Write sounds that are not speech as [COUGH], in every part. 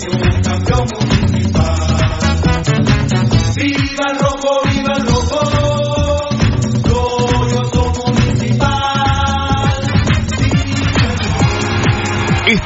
Yo, yo, yo,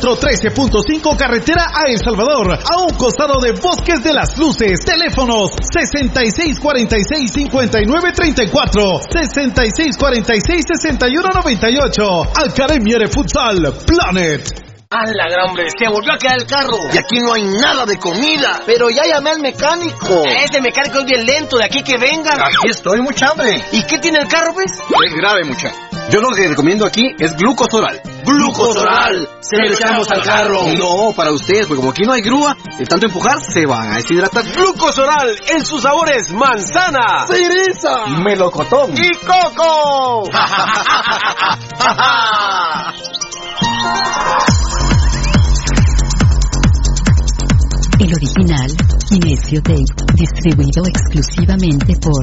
13.5 carretera a El Salvador, a un costado de Bosques de las Luces. Teléfonos 6646-5934, 6646-6198. Academia de Futsal Planet. ¡A la gran hombre! ¡Se volvió a quedar el carro! Y aquí no hay nada de comida. Pero ya llamé al mecánico. Ese mecánico es bien lento, de aquí que venga. Aquí estoy, mucha hambre. ¿Y qué tiene el carro, pues? Es grave, mucha. Yo lo que recomiendo aquí es glucosoral. ¡Glucosoral! Se lo echamos al carro. No, para ustedes, porque como aquí no hay grúa, de tanto empujar se van a deshidratar. ¡Glucosoral! En sus sabores manzana, cereza, melocotón y coco. [LAUGHS] El original, Inesio Tape, distribuido exclusivamente por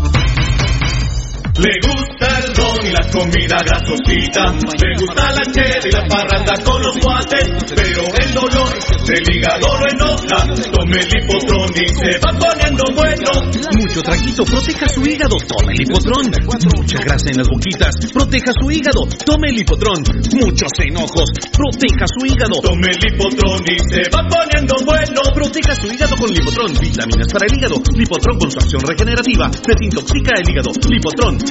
Le gusta el ron y la comida grasosita. Le gusta la chela y la parranda con los guates. Pero el dolor del hígado lo enoja. Tome el hipotrón y se va poniendo bueno. Mucho tranquilo, proteja su hígado. Tome el hipotrón. Mucha grasa en las boquitas. Proteja su hígado. Tome el hipotrón. Muchos enojos. Proteja su hígado. Tome el hipotrón y se va poniendo bueno. Proteja su hígado con lipotrón. Vitaminas para el hígado. Lipotrón con su acción regenerativa. Desintoxica el hígado. Lipotrón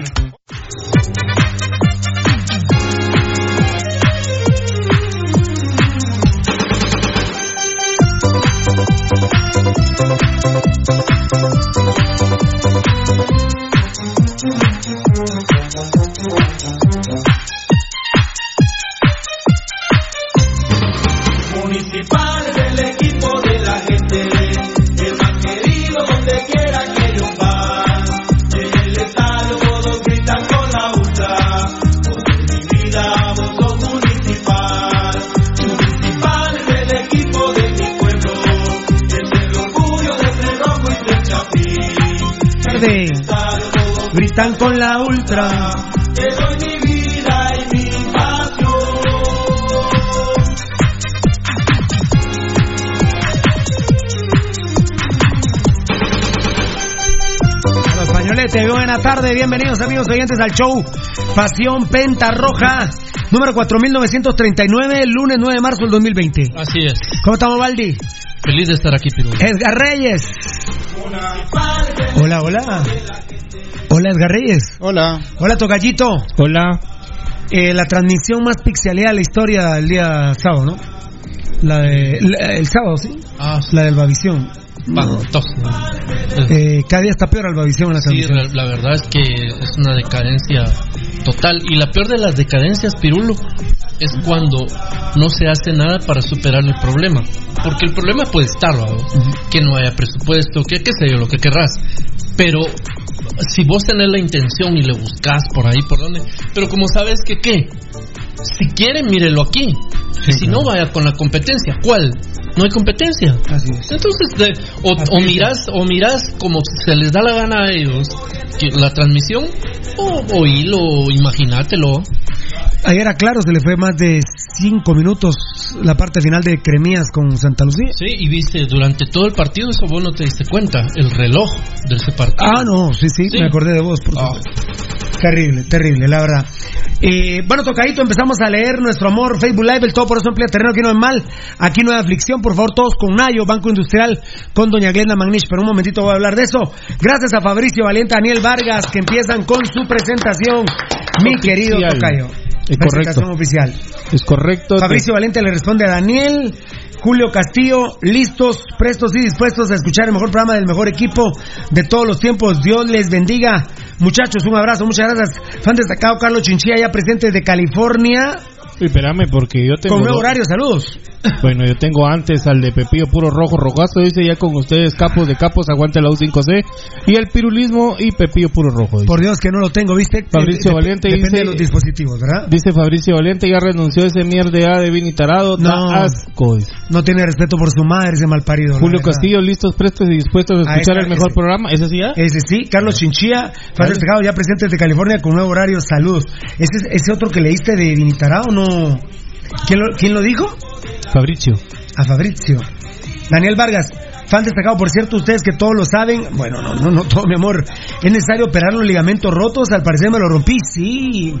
Con la ultra. Te doy mi vida y mi pasión. Los españoletes, buena tarde, bienvenidos amigos oyentes al show Pasión Penta Roja, número 4939, lunes 9 de marzo del 2020. Así es. ¿Cómo estamos, Valdi? Feliz de estar aquí, Piru. Edgar Reyes. Hola, hola. Hola, Edgar Reyes. Hola. Hola, Tocallito. Hola. Eh, la transmisión más pixeleada de la historia del día sábado, ¿no? La de. la- el sábado, ¿sí? Ah, La del Babisión. Espantoso. Eh, cada día está peor el Babisión en la Sí, transmisión. la, la verdad es que es una decadencia total. Y la peor de las decadencias, Pirulo, es cuando no se hace nada para superar el problema. Porque el problema puede estar, ¿va? que no haya presupuesto, que qué sé yo, lo que querrás. Pero si vos tenés la intención y le buscas por ahí, por donde. Pero como sabes que qué, si quiere, mírelo aquí. Y si no, vaya con la competencia. ¿Cuál? No hay competencia. Así es. Entonces, de- o, Así o es. miras, o miras como se les da la gana a ellos que la transmisión, o oílo, imagínatelo. Ayer a Claro se le fue más de 5 minutos la parte final de Cremías con Santa Lucía. Sí, y viste, durante todo el partido, eso vos no te diste cuenta, el reloj de ese partido. Ah, no, sí, sí, Sí. me acordé de vos. Por supuesto. Terrible, terrible, la verdad. Eh, bueno, tocadito, empezamos a leer nuestro amor, Facebook Live, el todo por eso emplea terreno, aquí no es mal, aquí no hay aflicción, por favor, todos con Nayo, Banco Industrial, con Doña Glenda Magnish, pero un momentito voy a hablar de eso. Gracias a Fabricio Valiente, Daniel Vargas, que empiezan con su presentación, mi querido. Tocayo. Es Presentación correcto. oficial. Es correcto. Fabricio Valente le responde a Daniel. Julio Castillo, listos, prestos y dispuestos a escuchar el mejor programa del mejor equipo de todos los tiempos. Dios les bendiga. Muchachos, un abrazo, muchas gracias. Fan destacado Carlos Chinchilla, ya presente desde California. Espérame, porque yo tengo. Con nuevo horario, saludos. Bueno, yo tengo antes al de Pepillo Puro Rojo Rojazo, dice ya con ustedes, capos de capos, aguante la U5C. Y el pirulismo y Pepillo Puro Rojo. dice. Por Dios que no lo tengo, ¿viste? Fabricio Eh, de- Valiente Depende dice- de los dispositivos, ¿verdad? Dice Fabricio Valiente, ya renunció ese mierda de Vini Tarado. No. asco. dice. No tiene respeto por su madre, ese malparido. la Julio. Castillo, listos, prestos y dispuestos a Ah, escuchar ese- el mejor ese. programa. ¿Ese sí ya? Ese sí, Carlos Chinchilla, fan destacado ya presente desde California con nuevo horario, saludos. ¿Ese, ese otro que leíste de Vinitarao no? ¿Quién lo, ¿Quién lo dijo? Fabricio. a Fabrizio. Daniel Vargas, fan destacado, por cierto, ustedes que todos lo saben, bueno, no, no, no, todo mi amor, es necesario operar los ligamentos rotos, al parecer me lo rompí, sí,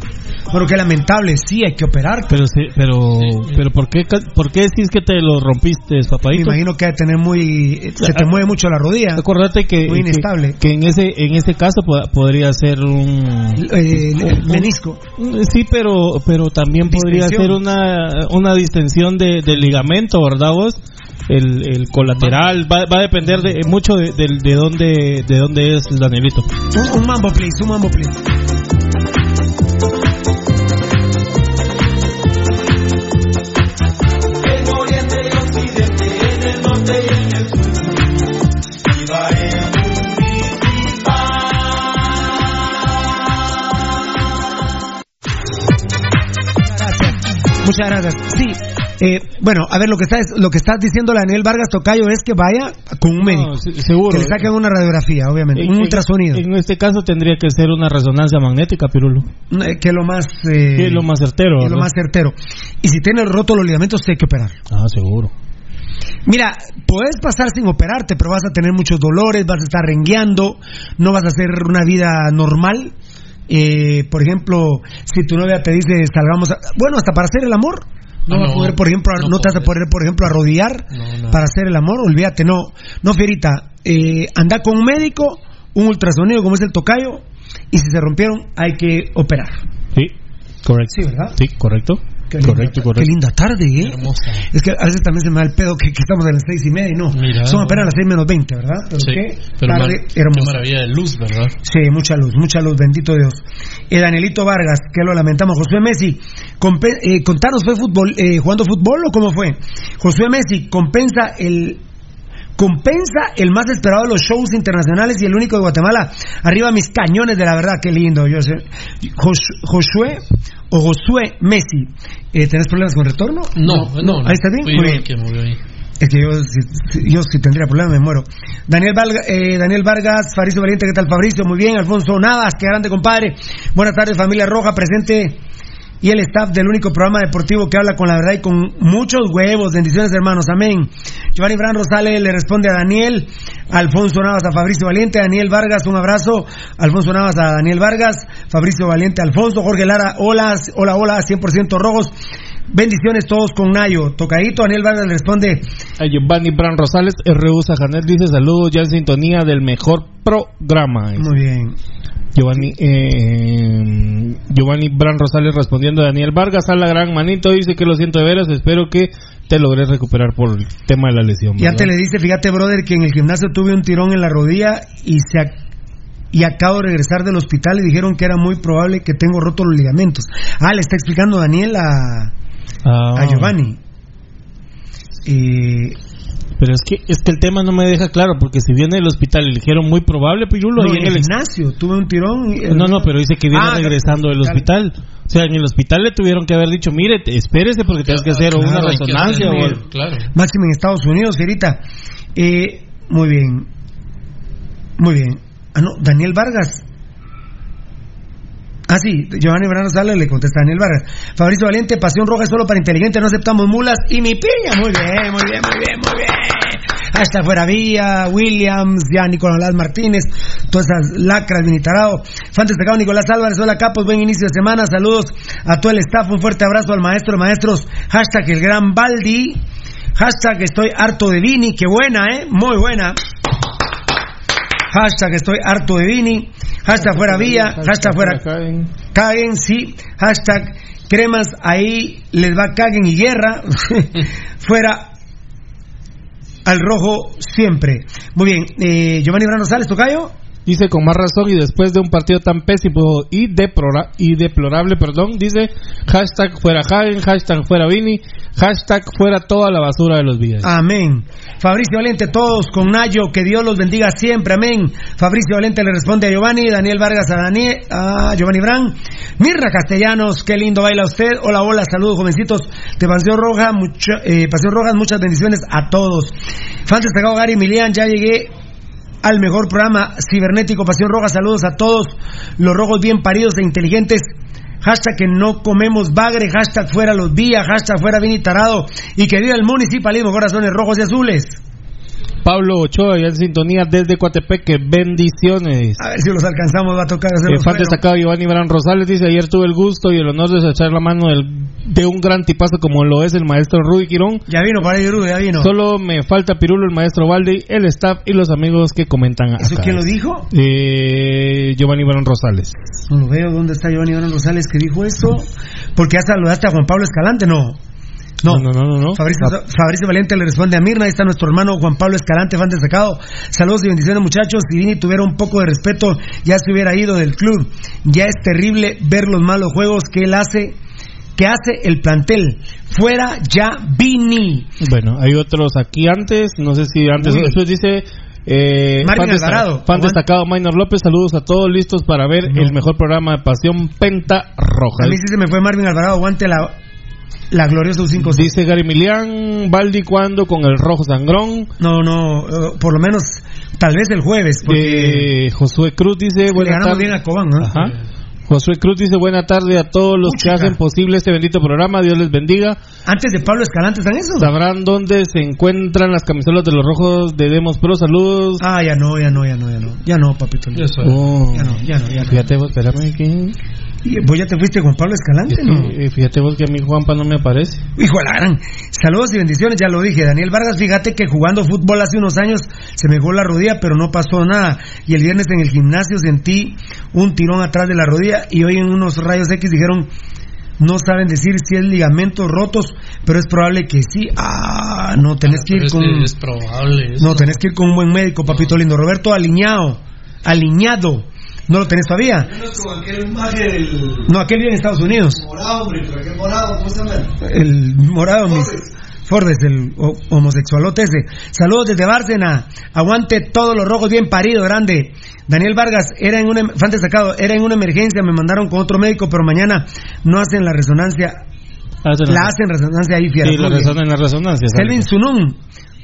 bueno, qué lamentable, sí, hay que operar. Pero, sí, pero, pero ¿por qué, ¿por qué decís que te lo rompiste, Me papadito? imagino que tener muy, se te mueve mucho la rodilla. Acuérdate que, Muy inestable. que, que en ese en ese caso po- podría ser un Eh, un- menisco. un- sí pero pero también podría Distensión. ser una una distensión de, del ligamento verdad vos el, el colateral, va, va a depender de mucho de, de, de dónde de dónde es Danielito. Un, un mambo, please, un mambo, please. Muchas gracias. Sí, eh, bueno, a ver, lo que está lo que estás diciendo Daniel Vargas Tocayo es que vaya con un médico. se- seguro. Que le saquen una radiografía, obviamente. En- un en- ultrasonido. En, este caso tendría que ser una resonancia magnética, Pirulo. Eh, que es lo más. eh, Que es lo más certero. que lo más certero. Y si tiene roto los ligamentos, hay que operar. Ah, seguro. Mira, puedes pasar sin operarte, pero vas a tener muchos dolores, vas a estar rengueando, no vas a hacer una vida normal. Eh, por ejemplo, si tu novia te dice salgamos, a- bueno, hasta para hacer el amor, no, Ah, vas a no, poder, por ejemplo, no, no te vas a poder, por ejemplo, arrodillar No, no. para hacer el amor, olvídate, no, no, Fierita, eh, anda con un médico, un ultrasonido como es el tocayo, y si se rompieron, hay que operar. Sí, correcto. Sí, ¿verdad? Sí, correcto. Qué linda, correcto, Qué correcto. linda tarde, ¿eh? Hermosa. Es que a veces también se me da el pedo que, que estamos en las seis y media y no. Mira, Son apenas las seis menos veinte, ¿verdad? Pero Sí, qué pero tarde mar- qué hermosa. maravilla de luz, ¿verdad? Sí, mucha luz, mucha luz, bendito Dios. Eh, Danielito Vargas, que lo lamentamos. Josué Messi, eh, contanos, ¿fue fútbol, eh, jugando fútbol o cómo fue? Josué Messi compensa el compensa el más esperado de los shows internacionales y el único de Guatemala. Arriba mis cañones de la verdad, qué lindo. Yo sé. Jos- Josué o Josué Messi, eh, ¿tenés problemas con retorno? No, no. Ahí está bien. Que ahí. Es que yo, si, yo si tendría problemas me muero. Daniel, Valga- eh, Daniel Vargas, Faricio Valiente, ¿qué tal Fabricio? Muy bien, Alfonso Navas, qué grande compadre. Buenas tardes familia Roja, presente y el staff del único programa deportivo que habla con la verdad y con muchos huevos. Bendiciones hermanos, amén. Giovanni Bran Rosales le responde a Daniel, Alfonso Navas a Fabricio Valiente, Daniel Vargas, un abrazo, Alfonso Navas a Daniel Vargas, Fabricio Valiente, Alfonso, Jorge Lara, hola, hola, hola, 100% rojos. Bendiciones todos con Nayo. Tocadito, Daniel Vargas le responde, A Giovanni Bran Rosales, RU Sajanet dice saludos ya en sintonía del mejor programa. muy bien. Giovanni, eh, Giovanni Bran Rosales respondiendo a Daniel Vargas a la gran manito dice que lo siento de veras, espero que te logré recuperar por el tema de la lesión. Ya te le dice, fíjate, brother, que en el gimnasio tuve un tirón en la rodilla y se y acabo de regresar del hospital y dijeron que era muy probable que tengo roto los ligamentos. Ah, le está explicando Daniel a, Ah, a Giovanni. Eh, Pero es que es que el tema no me deja claro porque si viene del hospital y le dijeron muy probable, Pirulo, no, ahí en en el gimnasio tuve un tirón. y- No, no, pero dice que viene Ah, regresando del hospital. O sea, en el hospital le tuvieron que haber dicho, mire, espérese porque tienes que hacer claro, una resonancia. hacer, o Claro. Máximo en Estados Unidos, Fierita. Eh, muy bien. Muy bien. Ah, no, Daniel Vargas. Ah, sí, Giovanni Brano Sala le contesta Daniel Vargas. Fabricio Valiente, Pasión Roja solo para inteligentes, no aceptamos mulas. Y mi piña, muy bien, muy bien, muy bien, muy bien. Hasta fuera Vía, Williams, ya Nicolás Martínez, todas esas lacras, Vinitarao. Fan destacado Nicolás Álvarez, hola Capos, buen inicio de semana, saludos a todo el staff, un fuerte abrazo al maestro, maestros, hashtag el gran Baldi, hashtag estoy harto de Vini, qué buena, eh, muy buena. Hashtag estoy harto de Vini. Hashtag fuera vía. Hashtag fuera caguen, sí. Hashtag cremas ahí les va caguen y guerra. [LAUGHS] fuera al rojo siempre. Muy bien. Eh, Giovanni Brano Sales, Tocayo. Dice con más razón y después de un partido tan pésimo y, deplora- y deplorable, perdón, dice hashtag fuera Hagen, hashtag fuera Vini, hashtag fuera toda la basura de los videos. Amén. Fabricio Valente, todos con Nayo, que Dios los bendiga siempre, amén. Fabricio Valente le responde a Giovanni, Daniel Vargas a, Daniel, a Giovanni Brand. Mirra Castellanos, qué lindo baila usted. Hola, hola, saludos jovencitos de Pasión Roja, mucho, eh, Pasión Rojas, muchas bendiciones a todos. Fan destacado Gary Milian, ya llegué al mejor programa cibernético Pasión Roja, saludos a todos los rojos bien paridos e inteligentes. Hashtag que no comemos bagre, hashtag fuera los días, hashtag fuera Vini Tarado y que viva el municipalismo, corazones rojos y azules. Pablo Ochoa, ya en sintonía desde Coatepeque, bendiciones. A ver si los alcanzamos, va a tocar Eh, hacerlos fan destacado Giovanni Bran Rosales dice ayer tuve el gusto y el honor de echar la mano del- de un gran tipazo como lo es el maestro Rudy Quirón. Ya vino para ahí, Rudy, ya vino. Solo me falta Pirulo, el maestro Valde, el staff y los amigos que comentan ¿Eso acá. quién lo dijo? Eh, Giovanni Bran Rosales. No lo veo, ¿dónde está Giovanni Iván Rosales que dijo eso? Porque ya saludaste a Juan Pablo Escalante, no. No, no, no, no. no. Fabricio, Fabricio Valiente le responde a Mirna. Ahí está nuestro hermano Juan Pablo Escalante, fan destacado. Saludos y bendiciones, muchachos. Si Vini tuviera un poco de respeto, ya se hubiera ido del club. Ya es terrible ver los malos juegos que él hace que hace el plantel. Fuera ya Vini. Bueno, hay otros aquí antes, no sé si antes, bien. después dice... Eh, Marvin fan, desta- Alvarado. fan destacado Minor López, saludos a todos listos para ver el mejor programa de pasión Penta Roja. A mí sí se me fue Marvin Alvarado. Aguante la, la gloriosa U5. Dice Gary Milian, Baldi cuando con el rojo sangrón. No, no, eh, por lo menos tal vez el jueves. Porque Eh, Josué Cruz dice le buena ganamos tarde. bien a Cobán. ¿no? Ajá. Josué Cruz dice buena tarde a todos los que hacen posible este bendito programa, Dios les bendiga. Antes de Pablo Escalante están esos. Sabrán dónde se encuentran las camisolas de los rojos de Demos Pro, saludos. Ah, ya no, ya no, ya no, ya no. Ya no, papito. Ya, Oh. ya no, ya no, ya no. Fíjate espérame que... Vos ya te fuiste con Pablo Escalante, ¿no? Fíjate vos que a mi Juanpa no me aparece. Hijo de la gran. Saludos y bendiciones, ya lo dije. Daniel Vargas, fíjate que jugando fútbol hace unos años se me la rodilla, pero no pasó nada. Y el viernes en el gimnasio sentí un tirón atrás de la rodilla y hoy en unos rayos X dijeron, no saben decir si es ligamentos rotos, pero es probable que sí. Ah, no, tenés que ir con... es probable. eso. No, tenés que ir con un buen médico, papito lindo. Roberto Aliñado, aliñado. ¿No lo tenés todavía? No, aquel vive en Estados Unidos. morado, hombre, pero aquel morado, ¿cómo se llama? El morado, mis Fordes, el ho- homosexualote ese. Saludos desde Bárcena. Aguante todos los rojos bien parido, grande. Daniel Vargas, era en una, fan destacado, era en una emergencia, me mandaron con otro médico, pero mañana no hacen la resonancia. La hacen resonancia ahí, fiera. Sí, la Muy bien. resonan en la resonancia. Selvin Sunun.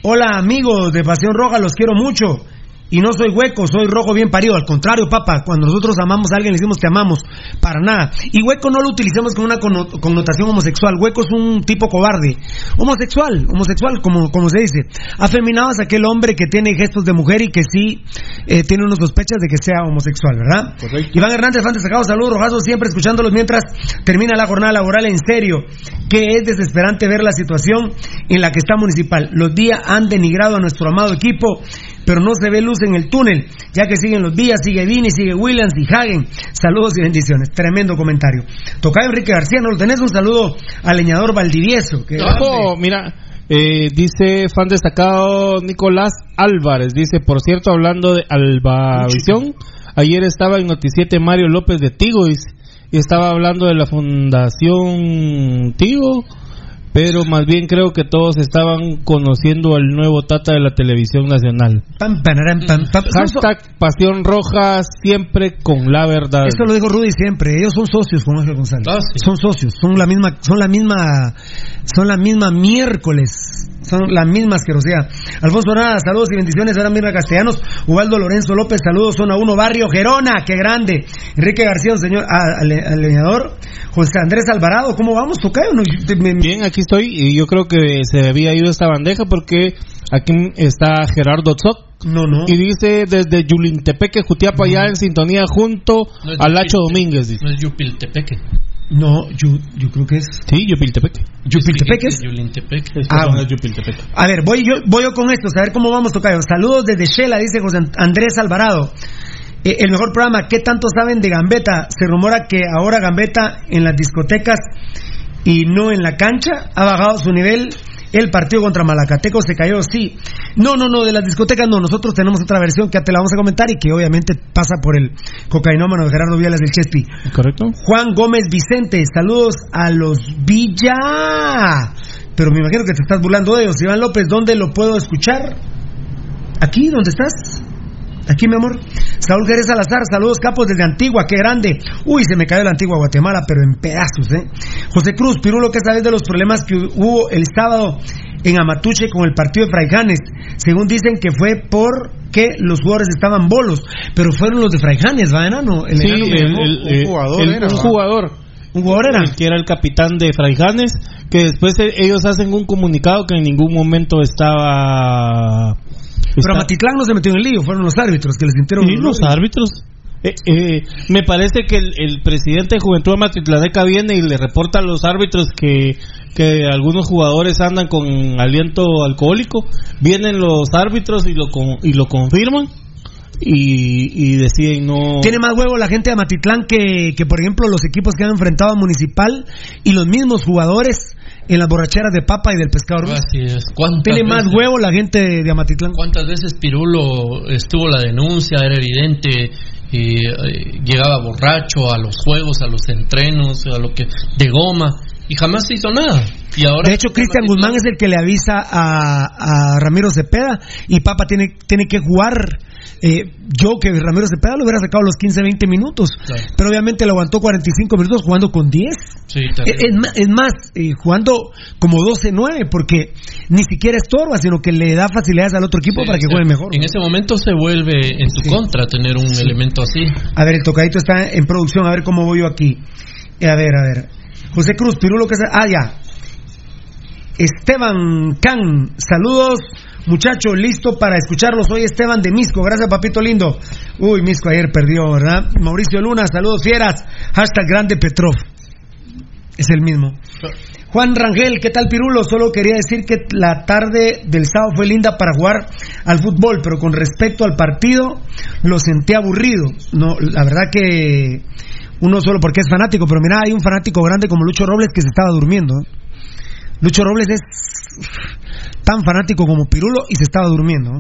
Hola amigos de Pasión Roja, los quiero mucho. Y no soy hueco, soy rojo bien parido. Al contrario, papá, cuando nosotros amamos a alguien, le decimos te amamos. Para nada. Y hueco no lo utilicemos con una conno- connotación homosexual. Hueco es un tipo cobarde. Homosexual, homosexual, como, como se dice. Afeminado es aquel hombre que tiene gestos de mujer y que sí eh, tiene unas sospechas de que sea homosexual, ¿verdad? Iván Hernández, fan destacado, saludos, rojazos, siempre escuchándolos mientras termina la jornada laboral en serio. Que es desesperante ver la situación en la que está Municipal. Los días han denigrado a nuestro amado equipo, pero no se ve luz en el túnel, ya que siguen los días, sigue Vini, sigue Williams y Hagen. Saludos y bendiciones. Tremendo comentario. Tocayo Enrique García, ¿no lo tenés? Un saludo al leñador Valdivieso. que- Ojo, mira, eh, dice fan destacado Nicolás Álvarez, dice, por cierto, hablando de Albavisión, ayer estaba en Noticiete Mario López de Tigo dice, y estaba hablando de la Fundación Tigo, pero más bien creo que todos estaban conociendo al nuevo Tata de la televisión nacional. Pam, panaram, pam, pam. Hashtag Pasión Roja siempre con la verdad. Eso lo dijo Rudy siempre. Ellos son socios con Ángel González. Ah, Son socios. Son la misma, son la misma, son la misma miércoles. Son la misma asquerosidad. Alfonso Nada, saludos y bendiciones. Ahora Mirna Castellanos. Ubaldo Lorenzo López, saludos. Zona 1, Barrio Gerona, qué grande. Enrique García, un señor, ah, al, al leñador. José Andrés Alvarado, ¿cómo vamos? Tocayo? No, me- Bien, aquí estoy y yo creo que se había ido esta bandeja porque aquí está Gerardo Tzok. No, no. Y dice desde Yulintepeque, Jutiapa, allá en sintonía junto No a Lacho Domínguez. Dice. No es Yupiltepeque. No, yo, yo creo que es. Sí, Yupiltepeque. ¿Yupiltepeque es? Ah, bueno. A ver, voy yo, voy yo con esto, a ver cómo vamos, Tocayo. Saludos desde Shela, dice José Andrés Alvarado. Eh, el mejor programa, ¿qué tanto saben de Gambetta? Se rumora que ahora Gambetta en las discotecas y no en la cancha ha bajado su nivel. El partido contra Malacateco se cayó, sí. No, no, no, de las discotecas no. Nosotros tenemos otra versión que ya te la vamos a comentar y que obviamente pasa por el cocainómano de Gerardo Viales del Chespi. ¿Correcto? Juan Gómez Vicente, saludos a los Villa. Pero me imagino que te estás burlando de ellos. Iván López, ¿dónde lo puedo escuchar? ¿Aquí? ¿Dónde estás? Aquí, mi amor. Saúl Jerez Salazar, saludos capos desde Antigua, qué grande. Uy, se me cayó la Antigua Guatemala, pero en pedazos, ¿eh? José Cruz, Pirulo, ¿qué sabes de los problemas que hubo el sábado en Amatuche con el partido de Fraijanes? Según dicen que fue porque los jugadores estaban bolos, pero fueron los de Fraijanes, ¿va, enano? El Sí, enano el, el- eh, el- un jugador. Un jugador era. El que era el capitán de Fraijanes, que después eh, ellos hacen un comunicado que en ningún momento estaba... Pero Matitlán no se metió en el lío, fueron los árbitros que les sintieron. Sí, los árbitros. Eh, eh, me parece que el, el presidente de Juventud de Matitlaneca viene y le reporta a los árbitros que, que algunos jugadores andan con aliento alcohólico. Vienen los árbitros y lo, con- y lo confirman. Y, y deciden no... Tiene más huevo la gente de Amatitlán que, que, por ejemplo, los equipos que han enfrentado a Municipal y los mismos jugadores en las borracheras de papa y del pescador. Así es. ¿Cuántas Tiene más huevo la gente de, de Amatitlán. ¿Cuántas veces Pirulo estuvo la denuncia? Era evidente. y, eh, llegaba borracho a los juegos, a los entrenos, a lo que de goma y jamás se hizo nada. Y ahora De hecho, Cristian Guzmán es el que le avisa a, a Ramiro Cepeda y Papa tiene, tiene que jugar. Eh, yo que Ramiro Cepeda lo hubiera sacado los 15, 20 minutos, pero obviamente lo aguantó 45 minutos jugando con 10. Sí. Es, es más, eh, jugando como 12-9, porque ni siquiera estorba, sino que le da facilidades al otro equipo Sí, para que juegue mejor. En ese momento se vuelve en tu contra tener un elemento así. A ver, el tocadito está en producción, a ver cómo voy yo aquí. Eh, A ver, a ver. José Cruz, Pirulo, que se... Ah, ya. Esteban Can, saludos. Muchachos, listo para escucharlos. Soy Esteban de Misco. Gracias, papito lindo. Uy, Misco ayer perdió, ¿verdad? Mauricio Luna, saludos fieras. Hashtag Grande Petrov. Es el mismo. Juan Rangel, ¿qué tal Pirulo? Solo quería decir que la tarde del sábado fue linda para jugar al fútbol, pero con respecto al partido lo sentí aburrido. No, la verdad que uno solo porque es fanático, pero mira, hay un fanático grande como Lucho Robles que se estaba durmiendo. ¿eh? Lucho Robles es tan fanático como Pirulo y se estaba durmiendo.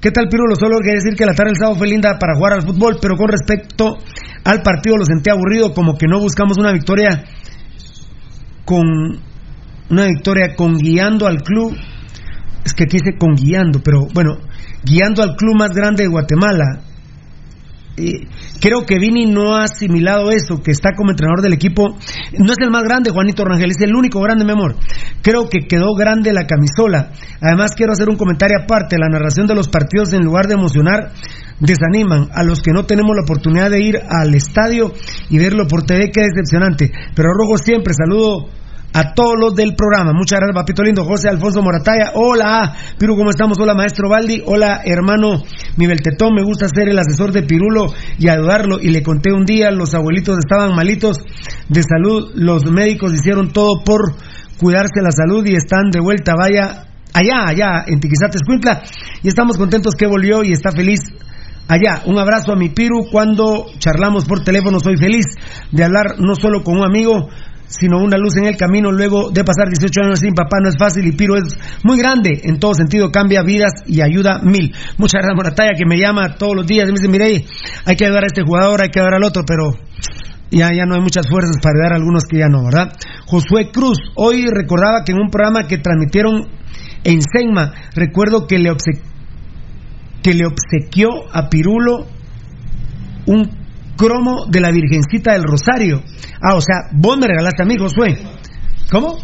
¿Qué tal Pirulo? Solo quería decir que la tarde del sábado fue linda para jugar al fútbol, pero con respecto al partido lo sentí aburrido, como que no buscamos una victoria con una victoria con guiando al club. Es que aquí dice con guiando, pero bueno, guiando al club más grande de Guatemala. Creo que Vini no ha asimilado eso, que está como entrenador del equipo. No es el más grande, Juanito Rangel, es el único grande, mi amor. Creo que quedó grande la camisola. Además, quiero hacer un comentario aparte. La narración de los partidos, en lugar de emocionar, desaniman. A los que no tenemos la oportunidad de ir al estadio y verlo por TV, qué decepcionante. Pero Rojo siempre, saludo a todos los del programa. Muchas gracias, papito lindo. José Alfonso Morataya. Hola, Piru, ¿cómo estamos? Hola, maestro Baldi. Hola, hermano mi Beltetón. Me gusta ser el asesor de Pirulo y ayudarlo. Y le conté un día, los abuelitos estaban malitos de salud. Los médicos hicieron todo por cuidarse la salud y están de vuelta. Vaya allá, allá, en Tiquizate, Escuintla. Y estamos contentos que volvió y está feliz allá. Un abrazo a mi Piru. Cuando charlamos por teléfono, soy feliz de hablar no solo con un amigo, sino una luz en el camino. Luego de pasar 18 años sin papá, no es fácil y Piru es muy grande. En todo sentido, cambia vidas y ayuda mil. Muchas gracias, Morataya, que me llama todos los días y me dice: Mire, hay que ayudar a este jugador, hay que ayudar al otro, pero. Ya, ya no hay muchas fuerzas para ayudar a algunos que ya no, ¿verdad? Josué Cruz, hoy recordaba que en un programa que transmitieron en Senma, recuerdo que le, que le obsequió a Pirulo un cromo de la Virgencita del Rosario. Ah, o sea, vos me regalaste a mí, Josué. ¿Cómo?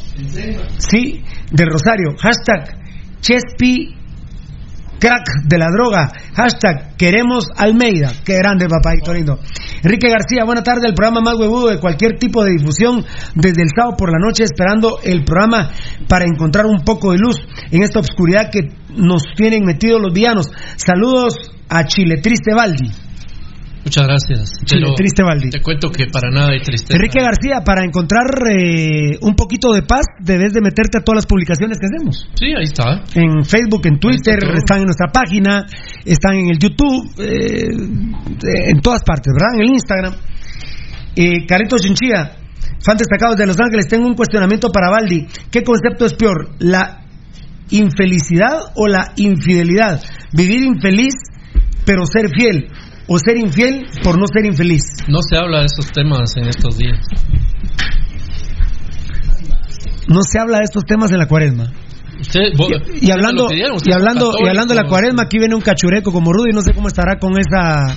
Sí, del Rosario. Hashtag Chespi crack de la droga. Hashtag queremos Almeida. Qué grande, papadito lindo. Enrique García, buena tarde. El programa más huevudo de cualquier tipo de difusión desde el sábado por la noche, esperando el programa para encontrar un poco de luz en esta oscuridad que nos tienen metidos los villanos. Saludos a Chile Triste Baldi. Muchas gracias. Chile, Pero triste Baldi. Te cuento que para nada hay tristeza. Enrique García, para encontrar eh, un poquito de paz, debes de meterte a todas las publicaciones que hacemos. Sí, ahí está. En Facebook, en Twitter, están en nuestra página, están en el YouTube, eh, eh, en todas partes, ¿verdad? En el Instagram. Eh, Carito Chinchilla, fan destacado de Los Ángeles, tengo un cuestionamiento para Baldi. ¿Qué concepto es peor, la infelicidad o la infidelidad? Vivir infeliz, pero ser fiel. O ser infiel por no ser infeliz. No se habla de esos temas en estos días. No se habla de estos temas en la cuaresma. Usted, vos- Y hablando, pidieron, ustedes y hablando, y hablando de la cuaresma, aquí viene un cachureco como Rudy, no sé cómo estará con esa,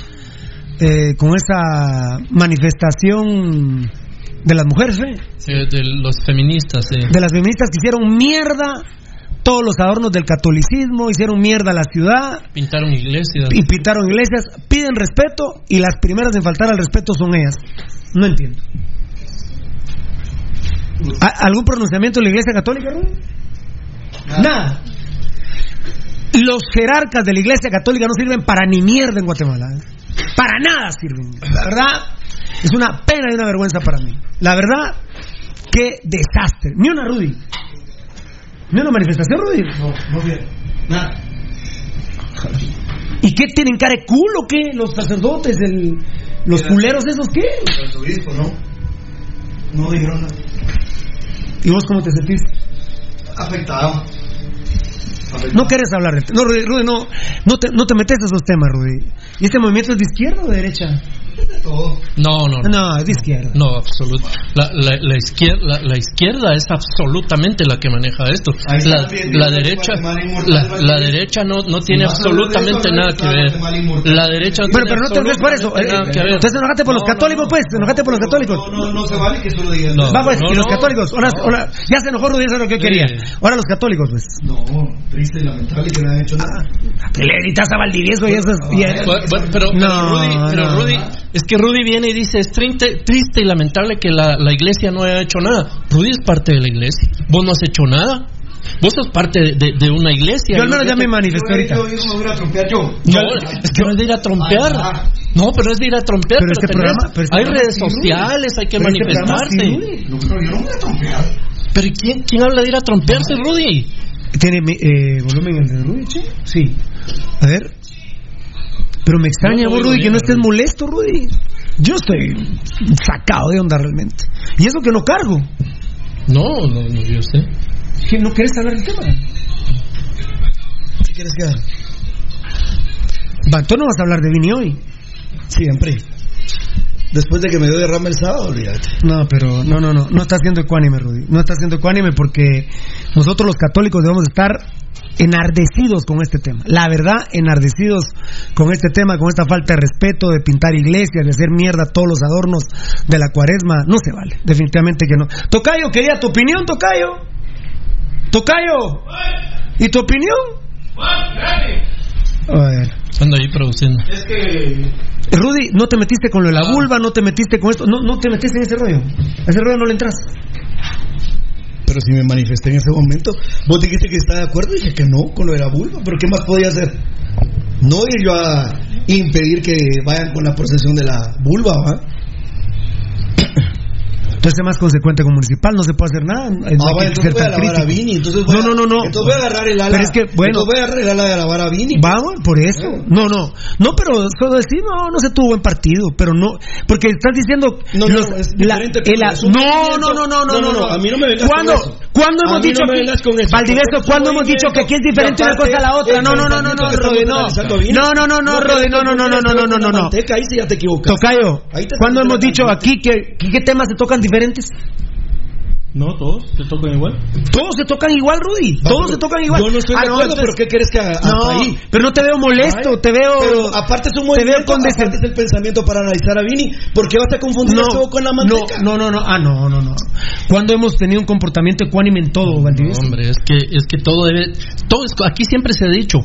eh, con esa manifestación de las mujeres, ¿eh? De los feministas, sí. de las feministas que hicieron mierda todos los adornos del catolicismo, hicieron mierda a la ciudad Pintaron iglesias. y pintaron iglesias, piden respeto y las primeras en faltar al respeto son ellas. No entiendo. ¿A- ¿Algún pronunciamiento de la iglesia católica, Rudy? Nada. Los jerarcas de la iglesia católica no sirven para ni mierda en Guatemala. ¿eh? Para nada sirven. La verdad, es una pena y una vergüenza para mí. La verdad, qué desastre. Ni una Rudy. Ni una manifestación, Rudy. No, no bien. Nada. ¿Y qué tienen cara de culo qué? Los sacerdotes, el, los culeros esos qué? El obispo, ¿no? No dijeron nada. ¿Y vos cómo te sentís? Afectado. No querés hablar de No, Rudy, Rudy, no, no, te, no te metes a esos temas, Rudy. ¿Y este movimiento es de izquierda o de derecha? No, no, No, es de izquierda. No, absoluto. La, la, la izquierda, la, la izquierda es absolutamente la que maneja esto. La, la derecha, la, derecha no, no tiene No, absolutamente no, no, nada que no, ver. La derecha no Pero, tiene pero no te enojes por eso. eh. Entonces enojate por los No, no, católicos, no. pues. Enojate por los católicos. No, no, no se vale que solo digan. No. Va, pues, no, y los no. católicos. Ahora, ahora- ya se enojó Rudy, eso es lo que quería. Ahora los católicos, pues. No, triste y lamentable que no han hecho nada. Que le gritas a Valdivieso y eso es. bueno, pero, No, no. Rudy, es que Rudy viene y dice, es triste, triste y lamentable que la, la iglesia no haya hecho nada. Rudy es parte de la iglesia. Vos no has hecho nada. Vos sos parte de, de- de una iglesia. Yo al menos ya me te- manifesté ahorita. Yo me voy a trompear yo. No, es que no es de ir a trompear. No, pero es de ir a trompear. Pero este tenés- programa- pero este hay programa redes sociales, hay que Pero este manifestarse. No, pero yo no voy a trompear. pero ¿y ¿quién, ¿quién habla de ir a trompearse, Rudy? ¿Tiene eh, volumen el de Rudy, che? Sí. A ver. Pero me extraña, no vos, Rudy, que no estés molesto, Rudy. Yo estoy sacado de onda realmente. Y eso que no cargo. No, no, no, yo sé. Que no quieres hablar del tema. ¿Qué quieres quedar? Va, tú no vas a hablar de Vini hoy. Siempre. Después de que me dio derrame el sábado, olvídate. No, pero no, no, no. No está siendo ecuánime, Rudy. No está siendo ecuánime porque nosotros los católicos debemos estar enardecidos con este tema. La verdad, enardecidos con este tema, con esta falta de respeto, de pintar iglesias, de hacer mierda todos los adornos de la cuaresma. No se vale. Definitivamente que no. Tocayo, quería tu opinión, Tocayo. Tocayo. ¿Y tu opinión? A ver. Ando ahí produciendo. Es que. Rudy, no te metiste con lo de la vulva, no te metiste con esto, no, no te metiste en ese rollo. A ese rollo no le entras. Pero si me manifesté en ese momento, vos dijiste que estaba de acuerdo y dije que no con lo de la vulva. ¿Pero qué más podía hacer? No ir yo a impedir que vayan con la procesión de la vulva, ¿va? Entonces es más consecuente con municipal, no se puede hacer nada. Ah, vaya, entonces voy a lavar no, no, no, no. Entonces voy a agarrar el ala. Pero es que, voy a agarrar el ala de lavar a Vini. Vamos, por eso. No, no. No, pero solo decir, no, no se tuvo buen partido, pero no, porque estás diciendo no, no, es la, el, no, no, no, no, no, no, no, A mí no me vengas ¿Cuándo, con eso. ¿Cuándo hemos dicho no que ¿cuándo hemos dicho que aquí es diferente una cosa a la otra? No, no, no, no, no, no. No, no, no, no, no, no, no, no, no, no, no. Ya te equivocas. Tocayo, ¿cuándo hemos dicho aquí que temas se tocan diferentes? No, todos se tocan igual. Todos se tocan igual, Rudy. Va, Todos se tocan igual. Yo no estoy Ah, de acuerdo, entonces- pero ¿qué quieres que haga No, ahí? pero no te veo molesto, Ay, te veo. Pero aparte es un te movimiento, aparte es el pensamiento para analizar a Vini. ¿Por qué vas a confundir No, esto con la manteca? no, no, no, no, ah, no, no, no. ¿Cuándo hemos tenido un comportamiento ecuánime en todo, Valdivieso? Hombre, es que, es que todo debe. Todo es- aquí siempre se ha dicho.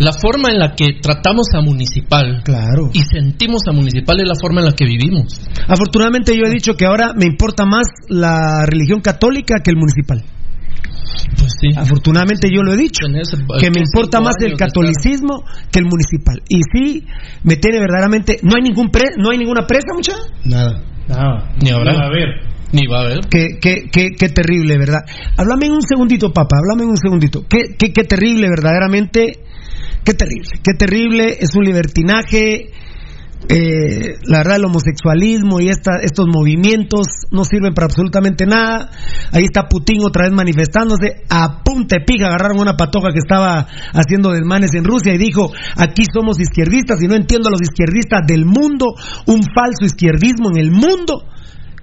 La forma en la que tratamos a municipal Claro. y sentimos a municipal es la forma en la que vivimos. Afortunadamente yo he dicho que ahora me importa más la religión católica que el municipal. Pues sí. Afortunadamente yo lo he dicho. Tenés, Que me importa más el catolicismo que el municipal. Y sí, me tiene verdaderamente... ¿No hay ningún pre, no hay ninguna presa, mucha? Nada. Nada. Ni habrá. A ver. Ni va a haber. Qué, qué, qué, qué terrible, ¿verdad? Háblame en un segundito, papá, háblame en un segundito. Qué, qué, qué terrible, verdaderamente. Qué terrible, qué terrible. Es un libertinaje. Eh, la verdad, el homosexualismo y esta, estos movimientos no sirven para absolutamente nada. Ahí está Putin otra vez manifestándose. A punta de pica agarraron una patoja que estaba haciendo desmanes en Rusia y dijo: Aquí somos izquierdistas y no entiendo a los izquierdistas del mundo. Un falso izquierdismo en el mundo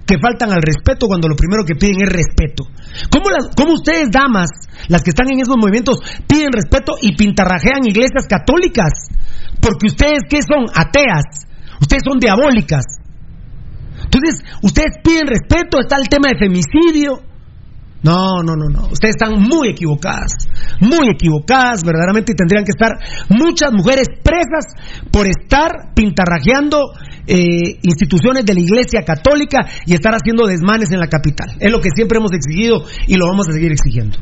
que faltan al respeto cuando lo primero que piden es respeto. ¿Cómo, las, cómo ustedes, damas, las que están en esos movimientos, piden respeto y pintarrajean iglesias católicas? Porque ustedes, ¿qué son? Ateas. Ustedes son diabólicas. Entonces, ustedes piden respeto, está el tema de femicidio. No, no, no, no. Ustedes están muy equivocadas. Muy equivocadas, verdaderamente. Y tendrían que estar muchas mujeres presas por estar pintarrajeando eh, instituciones de la Iglesia Católica y estar haciendo desmanes en la capital. Es lo que siempre hemos exigido y lo vamos a seguir exigiendo.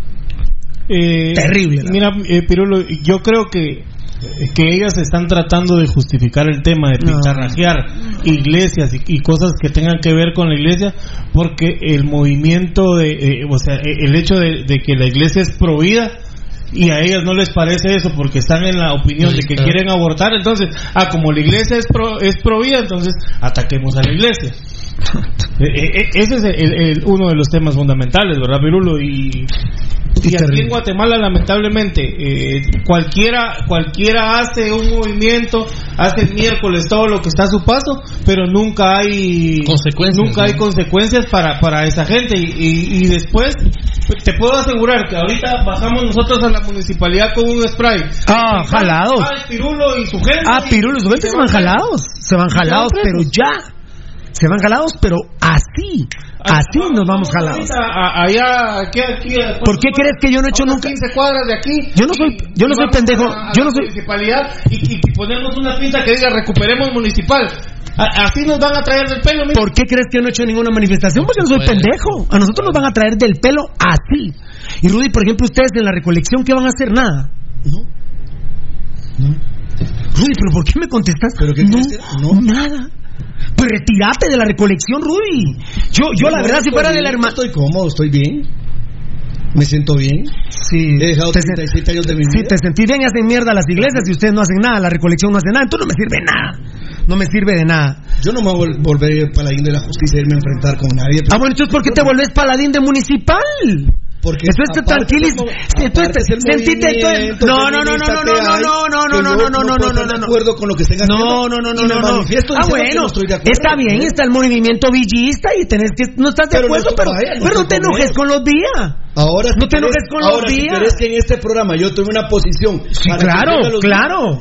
Eh, Terrible, la Mira, eh, Pirulo, yo creo que que ellas están tratando de justificar el tema de No. pintarrajear iglesias y, y cosas que tengan que ver con la iglesia porque el movimiento de eh, o sea eh, el hecho de, de que la iglesia es prohibida y a ellas no les parece eso porque están en la opinión de que quieren abortar, entonces, ah, como la iglesia es pro, es pro vida, entonces ataquemos a la iglesia. [LAUGHS] Eh, eh, eh, Ese es el- el- uno de los temas fundamentales, ¿verdad, Pirulo? Y, y aquí en Guatemala, lamentablemente, eh, cualquiera, cualquiera hace un movimiento, hace el miércoles todo lo que está a su paso, pero nunca hay Consecuencias, nunca hay ¿no? consecuencias para, para esa gente. Y, y- y después, te puedo asegurar que ahorita bajamos nosotros a la municipalidad con un spray. Ah, jalados. Ah, Pirulo y su gente. Ah, Pirulo y su gente se van jalados. Se van jalados, pero ya. Se van jalados, pero así. Así nos vamos jalados. Ahorita, a- allá, aquí, aquí, a- ¿Por qué crees que yo no he hecho a nunca? 15 cuadras de aquí. Yo no soy, yo no soy pendejo. a- a Yo no soy. municipalidad y, y ponemos una pinta que diga recuperemos municipal. Así nos van a traer del pelo. mira. ¿Por qué crees que no he hecho ninguna manifestación? Porque no soy puede. pendejo. A nosotros nos van a traer del pelo así. Y Rudy, por ejemplo, ustedes en la recolección, ¿qué van a hacer? Nada. Rudy, ¿pero por qué me contestas? no, nada. Pues retírate de la recolección, Rudy. Yo, yo la No, verdad, si fuera de la hermana... Estoy cómodo, estoy bien. Me siento bien. Sí. He dejado 37 años de mi Sí, vida. te sentí bien, hacen mierda las iglesias y ustedes no hacen nada, la recolección no hace nada, entonces no me sirve nada. No me sirve de nada. Yo no me voy a volver paladín de la justicia y irme a enfrentar con nadie. Ah, bueno, entonces ¿por qué te volvés paladín de municipal? Porque Entonces te aparte tranquiliza. como- Si tú aparte estás- es el sentite movimiento No, no, no, no, no, no, no, no, no, no, no, no, no, no, no, no. acuerdo con lo que estén haciendo. No, no, no, no, no, Ah, bueno, está bien, está el movimiento villista y tenés que no estás de acuerdo, pero, pero no te enojes con los días. Ahora, No si te enojes con los si días. querés que en este programa yo tome una posición. Sí, claro, claro.